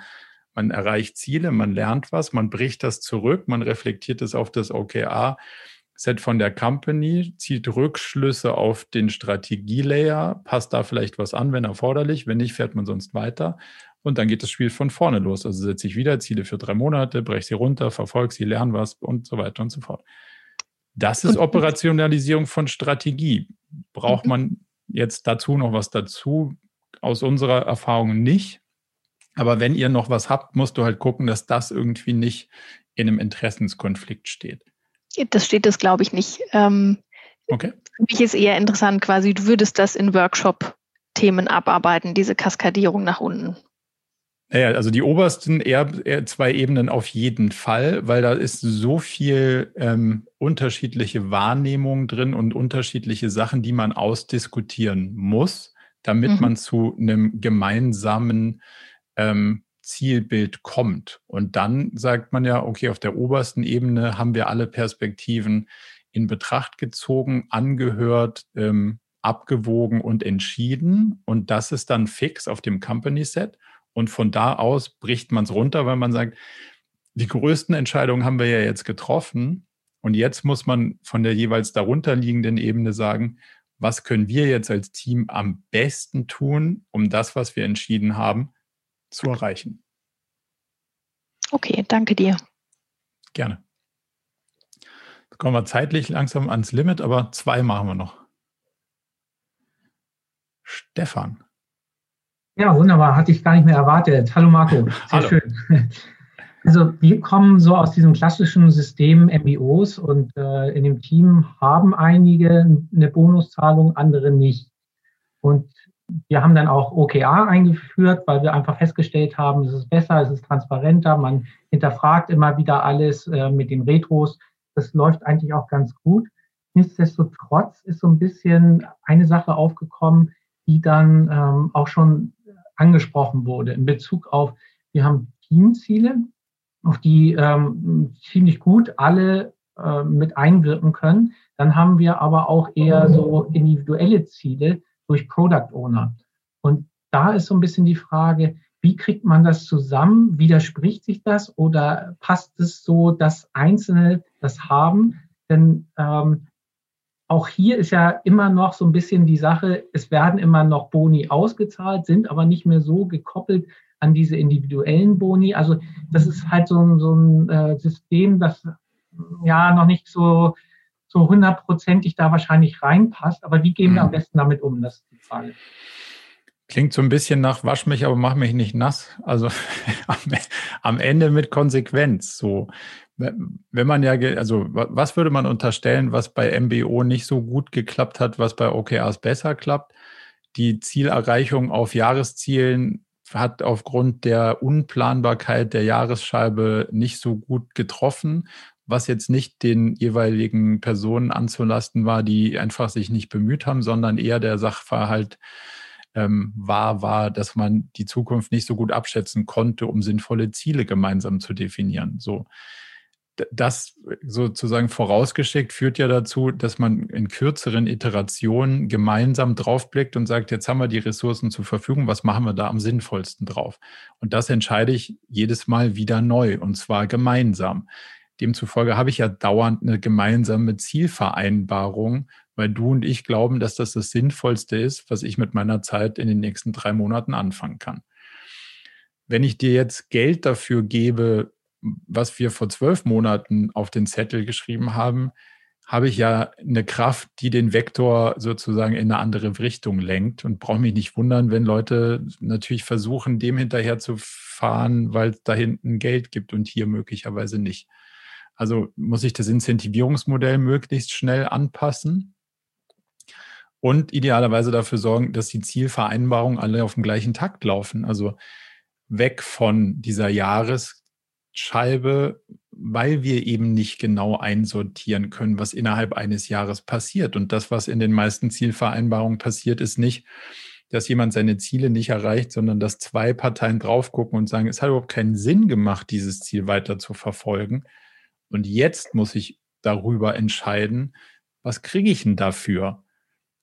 S1: man erreicht Ziele, man lernt was, man bricht das zurück, man reflektiert es auf das OKR-Set von der Company, zieht Rückschlüsse auf den Strategielayer, passt da vielleicht was an, wenn erforderlich, wenn nicht, fährt man sonst weiter. Und dann geht das Spiel von vorne los. Also setze ich wieder Ziele für drei Monate, breche sie runter, verfolge sie, lerne was und so weiter und so fort. Das ist Operationalisierung von Strategie. Braucht mhm. man jetzt dazu noch was dazu? Aus unserer Erfahrung nicht. Aber wenn ihr noch was habt, musst du halt gucken, dass das irgendwie nicht in einem Interessenskonflikt steht.
S14: Das steht das, glaube ich, nicht. Ähm, okay. Für mich ist eher interessant, quasi, du würdest das in Workshop-Themen abarbeiten, diese Kaskadierung nach unten.
S1: Naja, also die obersten eher, eher, zwei Ebenen auf jeden Fall, weil da ist so viel ähm, unterschiedliche Wahrnehmung drin und unterschiedliche Sachen, die man ausdiskutieren muss, damit mhm. man zu einem gemeinsamen ähm, Zielbild kommt. Und dann sagt man ja, okay, auf der obersten Ebene haben wir alle Perspektiven in Betracht gezogen, angehört, ähm, abgewogen und entschieden. Und das ist dann fix auf dem Company Set. Und von da aus bricht man es runter, weil man sagt, die größten Entscheidungen haben wir ja jetzt getroffen. Und jetzt muss man von der jeweils darunter liegenden Ebene sagen, was können wir jetzt als Team am besten tun, um das, was wir entschieden haben, zu erreichen.
S14: Okay, danke dir.
S1: Gerne. Jetzt kommen wir zeitlich langsam ans Limit, aber zwei machen wir noch. Stefan.
S15: Ja, wunderbar. Hatte ich gar nicht mehr erwartet. Hallo Marco. Sehr Hallo. schön. Also wir kommen so aus diesem klassischen System MBOs und äh, in dem Team haben einige eine Bonuszahlung, andere nicht. Und wir haben dann auch OKR eingeführt, weil wir einfach festgestellt haben, es ist besser, es ist transparenter, man hinterfragt immer wieder alles äh, mit den Retros. Das läuft eigentlich auch ganz gut. Nichtsdestotrotz ist so ein bisschen eine Sache aufgekommen, die dann ähm, auch schon angesprochen wurde in Bezug auf, wir haben Teamziele, auf die ähm, ziemlich gut alle äh, mit einwirken können. Dann haben wir aber auch eher so individuelle Ziele durch Product Owner. Und da ist so ein bisschen die Frage, wie kriegt man das zusammen? Widerspricht sich das oder passt es so, dass Einzelne das haben? Denn ähm, auch hier ist ja immer noch so ein bisschen die Sache, es werden immer noch Boni ausgezahlt, sind aber nicht mehr so gekoppelt an diese individuellen Boni. Also das ist halt so ein, so ein äh, System, das ja noch nicht so, so hundertprozentig da wahrscheinlich reinpasst. Aber wie gehen wir am mhm. besten damit um? Das ist die Frage.
S1: Klingt so ein bisschen nach wasch mich, aber mach mich nicht nass. Also am, am Ende mit Konsequenz. So, wenn man ja, also was würde man unterstellen, was bei MBO nicht so gut geklappt hat, was bei OKRs besser klappt? Die Zielerreichung auf Jahreszielen hat aufgrund der Unplanbarkeit der Jahresscheibe nicht so gut getroffen, was jetzt nicht den jeweiligen Personen anzulasten war, die einfach sich nicht bemüht haben, sondern eher der Sachverhalt ähm, war, war, dass man die Zukunft nicht so gut abschätzen konnte, um sinnvolle Ziele gemeinsam zu definieren. So das sozusagen vorausgeschickt führt ja dazu, dass man in kürzeren Iterationen gemeinsam draufblickt und sagt, jetzt haben wir die Ressourcen zur Verfügung, was machen wir da am sinnvollsten drauf? Und das entscheide ich jedes Mal wieder neu und zwar gemeinsam. Demzufolge habe ich ja dauernd eine gemeinsame Zielvereinbarung, weil du und ich glauben, dass das das Sinnvollste ist, was ich mit meiner Zeit in den nächsten drei Monaten anfangen kann. Wenn ich dir jetzt Geld dafür gebe, was wir vor zwölf Monaten auf den Zettel geschrieben haben, habe ich ja eine Kraft, die den Vektor sozusagen in eine andere Richtung lenkt und brauche mich nicht wundern, wenn Leute natürlich versuchen, dem hinterher zu fahren, weil es da hinten Geld gibt und hier möglicherweise nicht. Also muss ich das Incentivierungsmodell möglichst schnell anpassen und idealerweise dafür sorgen, dass die Zielvereinbarungen alle auf dem gleichen Takt laufen. Also weg von dieser Jahres Scheibe, weil wir eben nicht genau einsortieren können, was innerhalb eines Jahres passiert. Und das, was in den meisten Zielvereinbarungen passiert, ist nicht, dass jemand seine Ziele nicht erreicht, sondern dass zwei Parteien drauf gucken und sagen, es hat überhaupt keinen Sinn gemacht, dieses Ziel weiter zu verfolgen. Und jetzt muss ich darüber entscheiden, was kriege ich denn dafür?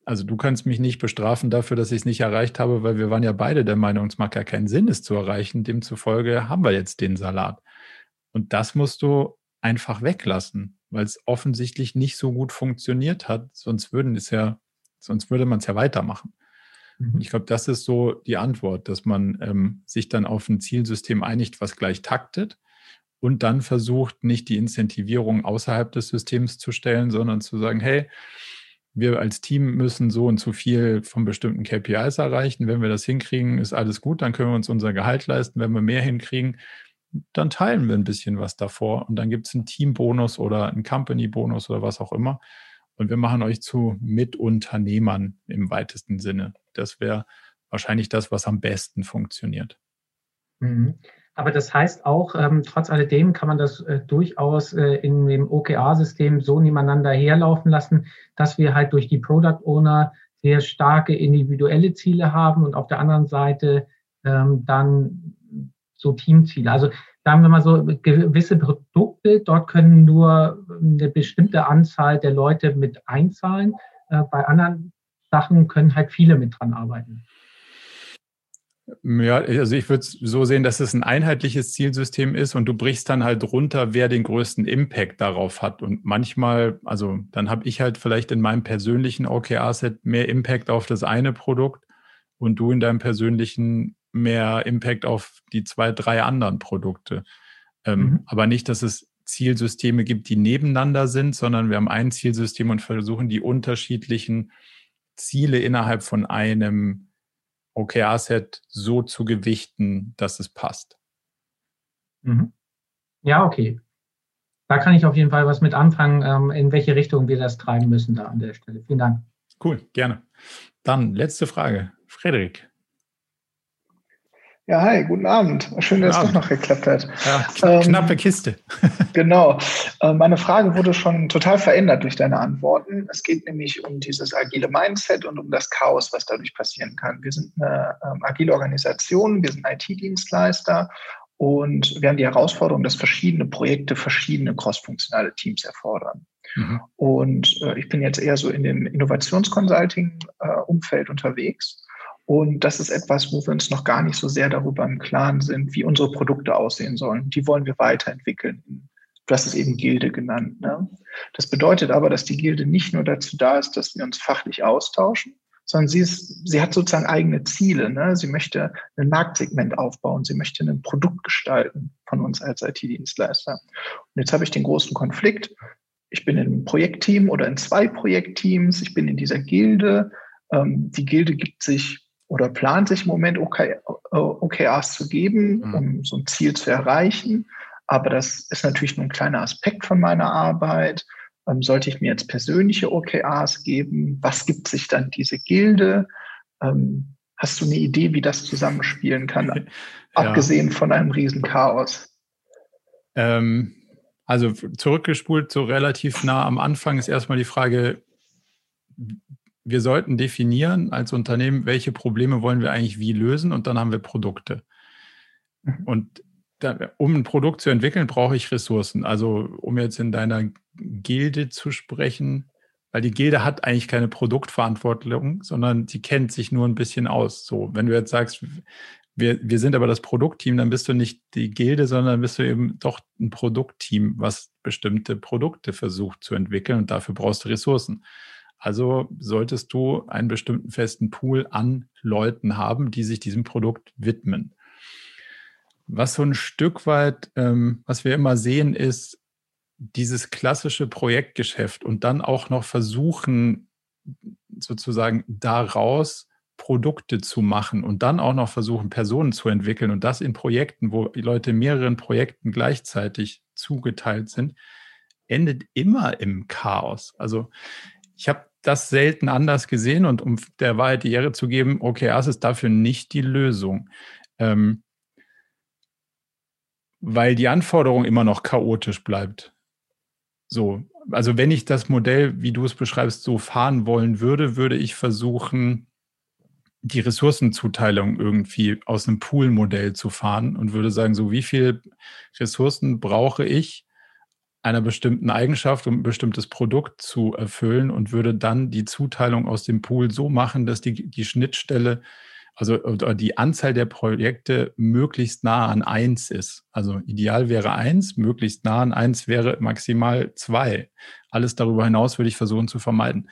S1: Also du kannst mich nicht bestrafen dafür, dass ich es nicht erreicht habe, weil wir waren ja beide der Meinung, es macht ja keinen Sinn, es zu erreichen. Demzufolge haben wir jetzt den Salat. Und das musst du einfach weglassen, weil es offensichtlich nicht so gut funktioniert hat. Sonst würden es ja, sonst würde man es ja weitermachen. Mhm. Ich glaube, das ist so die Antwort, dass man ähm, sich dann auf ein Zielsystem einigt, was gleich taktet und dann versucht, nicht die Incentivierung außerhalb des Systems zu stellen, sondern zu sagen, hey, wir als Team müssen so und so viel von bestimmten KPIs erreichen. Wenn wir das hinkriegen, ist alles gut, dann können wir uns unser Gehalt leisten. Wenn wir mehr hinkriegen, dann teilen wir ein bisschen was davor und dann gibt es einen Teambonus oder einen Company-Bonus oder was auch immer. Und wir machen euch zu Mitunternehmern im weitesten Sinne. Das wäre wahrscheinlich das, was am besten funktioniert.
S15: Mhm. Aber das heißt auch, ähm, trotz alledem kann man das äh, durchaus äh, in dem OKR-System so nebeneinander herlaufen lassen, dass wir halt durch die Product Owner sehr starke individuelle Ziele haben und auf der anderen Seite ähm, dann so Teamziele. Also sagen wir mal so, gewisse Produkte, dort können nur eine bestimmte Anzahl der Leute mit einzahlen. Äh, bei anderen Sachen können halt viele mit dran arbeiten.
S1: Ja, also ich würde es so sehen, dass es ein einheitliches Zielsystem ist und du brichst dann halt runter, wer den größten Impact darauf hat. Und manchmal, also dann habe ich halt vielleicht in meinem persönlichen OKR-Set mehr Impact auf das eine Produkt und du in deinem persönlichen mehr Impact auf die zwei, drei anderen Produkte. Ähm, mhm. Aber nicht, dass es Zielsysteme gibt, die nebeneinander sind, sondern wir haben ein Zielsystem und versuchen die unterschiedlichen Ziele innerhalb von einem OKR-Set so zu gewichten, dass es passt.
S15: Mhm. Ja, okay. Da kann ich auf jeden Fall was mit anfangen, ähm, in welche Richtung wir das treiben müssen da an der Stelle. Vielen Dank.
S1: Cool, gerne. Dann letzte Frage. Frederik.
S16: Ja, hi, guten Abend. Schön, dass es doch noch geklappt hat.
S1: Ja, ähm, knappe Kiste.
S16: genau. Äh, meine Frage wurde schon total verändert durch deine Antworten. Es geht nämlich um dieses agile Mindset und um das Chaos, was dadurch passieren kann. Wir sind eine ähm, agile Organisation, wir sind IT-Dienstleister und wir haben die Herausforderung, dass verschiedene Projekte verschiedene crossfunktionale Teams erfordern. Mhm. Und äh, ich bin jetzt eher so in dem Innovationsconsulting-Umfeld äh, unterwegs. Und das ist etwas, wo wir uns noch gar nicht so sehr darüber im Klaren sind, wie unsere Produkte aussehen sollen. Die wollen wir weiterentwickeln. Du hast es eben Gilde genannt. Ne? Das bedeutet aber, dass die Gilde nicht nur dazu da ist, dass wir uns fachlich austauschen, sondern sie, ist, sie hat sozusagen eigene Ziele. Ne? Sie möchte ein Marktsegment aufbauen, sie möchte ein Produkt gestalten von uns als IT-Dienstleister. Und jetzt habe ich den großen Konflikt. Ich bin in einem Projektteam oder in zwei Projektteams, ich bin in dieser Gilde. Ähm, die Gilde gibt sich oder plant sich im Moment OK, OKRs zu geben, mhm. um so ein Ziel zu erreichen. Aber das ist natürlich nur ein kleiner Aspekt von meiner Arbeit. Ähm, sollte ich mir jetzt persönliche OKRs geben? Was gibt sich dann diese Gilde? Ähm, hast du eine Idee, wie das zusammenspielen kann, ja. abgesehen von einem Riesenchaos?
S1: Ähm, also zurückgespult, so relativ nah am Anfang ist erstmal die Frage, wir sollten definieren als Unternehmen, welche Probleme wollen wir eigentlich wie lösen und dann haben wir Produkte. Mhm. Und da, um ein Produkt zu entwickeln, brauche ich Ressourcen. Also um jetzt in deiner Gilde zu sprechen, weil die Gilde hat eigentlich keine Produktverantwortung, sondern sie kennt sich nur ein bisschen aus. So, wenn du jetzt sagst, wir, wir sind aber das Produktteam, dann bist du nicht die Gilde, sondern bist du eben doch ein Produktteam, was bestimmte Produkte versucht zu entwickeln und dafür brauchst du Ressourcen. Also solltest du einen bestimmten festen Pool an Leuten haben, die sich diesem Produkt widmen. Was so ein Stück weit, ähm, was wir immer sehen, ist dieses klassische Projektgeschäft und dann auch noch versuchen, sozusagen daraus Produkte zu machen und dann auch noch versuchen, Personen zu entwickeln und das in Projekten, wo die Leute mehreren Projekten gleichzeitig zugeteilt sind, endet immer im Chaos. Also ich habe das selten anders gesehen und um der Wahrheit die Ehre zu geben, OKRs ist dafür nicht die Lösung. Ähm, weil die Anforderung immer noch chaotisch bleibt. So, also wenn ich das Modell, wie du es beschreibst, so fahren wollen würde, würde ich versuchen, die Ressourcenzuteilung irgendwie aus einem Pool-Modell zu fahren und würde sagen, so wie viel Ressourcen brauche ich, einer bestimmten Eigenschaft, um ein bestimmtes Produkt zu erfüllen und würde dann die Zuteilung aus dem Pool so machen, dass die, die Schnittstelle, also die Anzahl der Projekte möglichst nah an eins ist. Also ideal wäre eins, möglichst nah an eins wäre maximal zwei. Alles darüber hinaus würde ich versuchen zu vermeiden.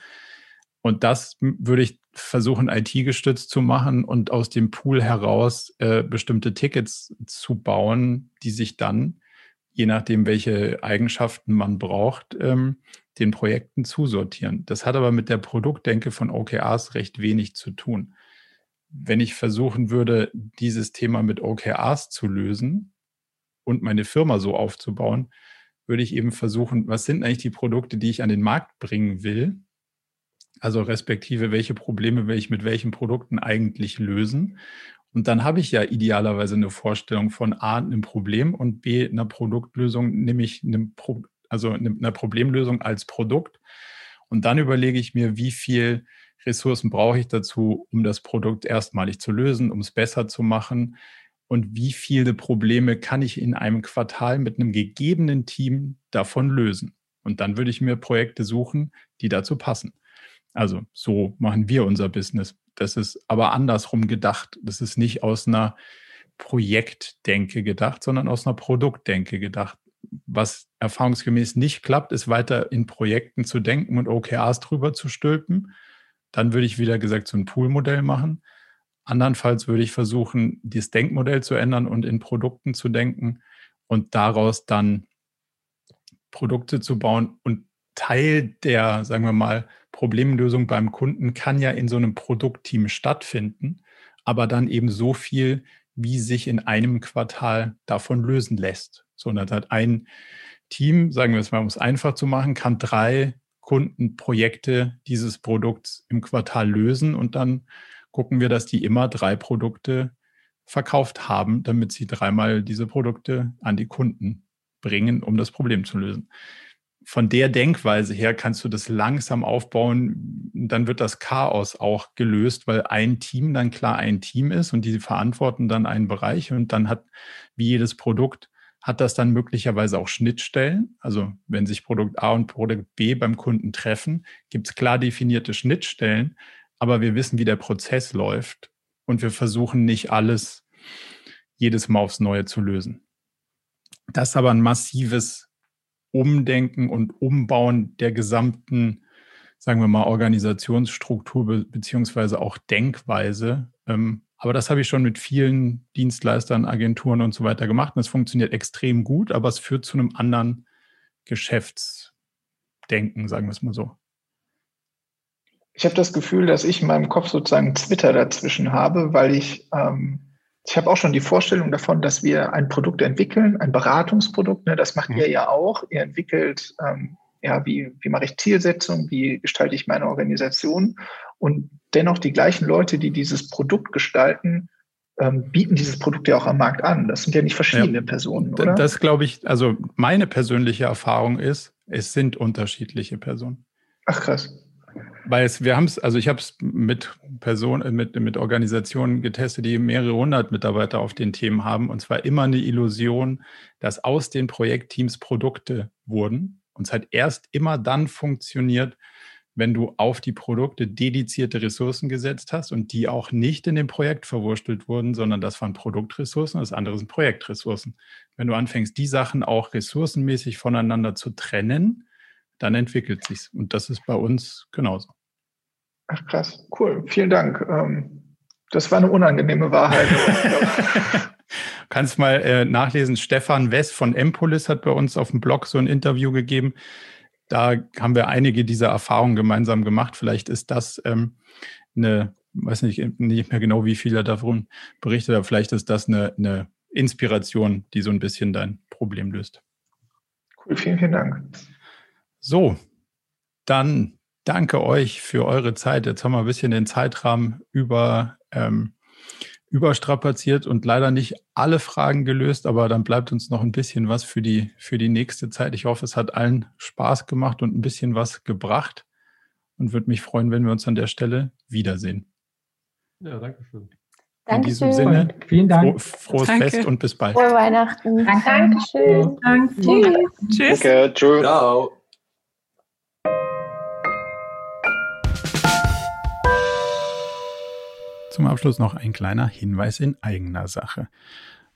S1: Und das würde ich versuchen, IT-gestützt zu machen und aus dem Pool heraus äh, bestimmte Tickets zu bauen, die sich dann je nachdem, welche Eigenschaften man braucht, ähm, den Projekten zusortieren. Das hat aber mit der Produktdenke von OKRs recht wenig zu tun. Wenn ich versuchen würde, dieses Thema mit OKRs zu lösen und meine Firma so aufzubauen, würde ich eben versuchen, was sind eigentlich die Produkte, die ich an den Markt bringen will? Also respektive, welche Probleme will ich mit welchen Produkten eigentlich lösen? Und dann habe ich ja idealerweise eine Vorstellung von A, einem Problem und B, einer Produktlösung, nämlich einem Pro, also einer Problemlösung als Produkt. Und dann überlege ich mir, wie viel Ressourcen brauche ich dazu, um das Produkt erstmalig zu lösen, um es besser zu machen und wie viele Probleme kann ich in einem Quartal mit einem gegebenen Team davon lösen. Und dann würde ich mir Projekte suchen, die dazu passen. Also so machen wir unser Business. Das ist aber andersrum gedacht. Das ist nicht aus einer Projektdenke gedacht, sondern aus einer Produktdenke gedacht. Was erfahrungsgemäß nicht klappt, ist weiter in Projekten zu denken und OKRs drüber zu stülpen. Dann würde ich wieder gesagt so ein Poolmodell machen. Andernfalls würde ich versuchen, das Denkmodell zu ändern und in Produkten zu denken und daraus dann Produkte zu bauen. Und Teil der, sagen wir mal, Problemlösung beim Kunden kann ja in so einem Produktteam stattfinden, aber dann eben so viel, wie sich in einem Quartal davon lösen lässt. So, und dann hat ein Team, sagen wir es mal, um es einfach zu machen, kann drei Kundenprojekte dieses Produkts im Quartal lösen und dann gucken wir, dass die immer drei Produkte verkauft haben, damit sie dreimal diese Produkte an die Kunden bringen, um das Problem zu lösen. Von der Denkweise her kannst du das langsam aufbauen, dann wird das Chaos auch gelöst, weil ein Team dann klar ein Team ist und die verantworten dann einen Bereich und dann hat wie jedes Produkt hat das dann möglicherweise auch Schnittstellen. Also wenn sich Produkt A und Produkt B beim Kunden treffen, gibt es klar definierte Schnittstellen, aber wir wissen, wie der Prozess läuft und wir versuchen nicht alles jedes Mal aufs Neue zu lösen. Das ist aber ein massives Umdenken und Umbauen der gesamten, sagen wir mal, Organisationsstruktur beziehungsweise auch Denkweise. Ähm, aber das habe ich schon mit vielen Dienstleistern, Agenturen und so weiter gemacht. Und es funktioniert extrem gut, aber es führt zu einem anderen Geschäftsdenken, sagen wir es mal so.
S16: Ich habe das Gefühl, dass ich in meinem Kopf sozusagen Twitter dazwischen habe, weil ich, ähm, ich habe auch schon die Vorstellung davon, dass wir ein Produkt entwickeln, ein Beratungsprodukt. Ne, das macht mhm. ihr ja auch. Ihr entwickelt, ähm, ja, wie, wie mache ich Zielsetzung, wie gestalte ich meine Organisation. Und dennoch die gleichen Leute, die dieses Produkt gestalten, ähm, bieten dieses Produkt ja auch am Markt an. Das sind ja nicht verschiedene ja, Personen, oder?
S1: Das glaube ich, also meine persönliche Erfahrung ist, es sind unterschiedliche Personen.
S16: Ach krass.
S1: Weil es, wir haben es, also ich habe es mit Personen, mit, mit Organisationen getestet, die mehrere hundert Mitarbeiter auf den Themen haben. Und zwar immer eine Illusion, dass aus den Projektteams Produkte wurden. Und es hat erst immer dann funktioniert, wenn du auf die Produkte dedizierte Ressourcen gesetzt hast und die auch nicht in dem Projekt verwurstelt wurden, sondern das waren Produktressourcen, das andere sind Projektressourcen. Wenn du anfängst, die Sachen auch ressourcenmäßig voneinander zu trennen, dann entwickelt sich's. Und das ist bei uns genauso.
S16: Ach krass, cool, vielen Dank. Ähm, das war eine unangenehme Wahrheit.
S1: Kannst mal äh, nachlesen. Stefan West von Empolis hat bei uns auf dem Blog so ein Interview gegeben. Da haben wir einige dieser Erfahrungen gemeinsam gemacht. Vielleicht ist das ähm, eine, weiß nicht, nicht mehr genau, wie viel er davon berichtet, aber vielleicht ist das eine, eine Inspiration, die so ein bisschen dein Problem löst.
S16: Cool, vielen, vielen Dank.
S1: So, dann danke euch für eure Zeit. Jetzt haben wir ein bisschen den Zeitrahmen über, ähm, überstrapaziert und leider nicht alle Fragen gelöst, aber dann bleibt uns noch ein bisschen was für die, für die nächste Zeit. Ich hoffe, es hat allen Spaß gemacht und ein bisschen was gebracht und würde mich freuen, wenn wir uns an der Stelle wiedersehen.
S15: Ja, danke schön.
S1: In diesem Sinne,
S15: vielen Dank.
S1: Froh, frohes Danke. Fest und bis bald.
S4: Frohe Weihnachten. Dankeschön.
S14: Danke. Tschüss.
S10: Tschüss. Danke. Tschüss. Ciao.
S1: Zum Abschluss noch ein kleiner Hinweis in eigener Sache.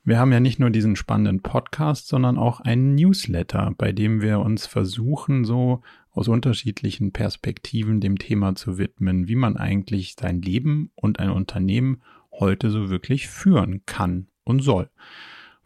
S1: Wir haben ja nicht nur diesen spannenden Podcast, sondern auch einen Newsletter, bei dem wir uns versuchen, so aus unterschiedlichen Perspektiven dem Thema zu widmen, wie man eigentlich sein Leben und ein Unternehmen heute so wirklich führen kann und soll.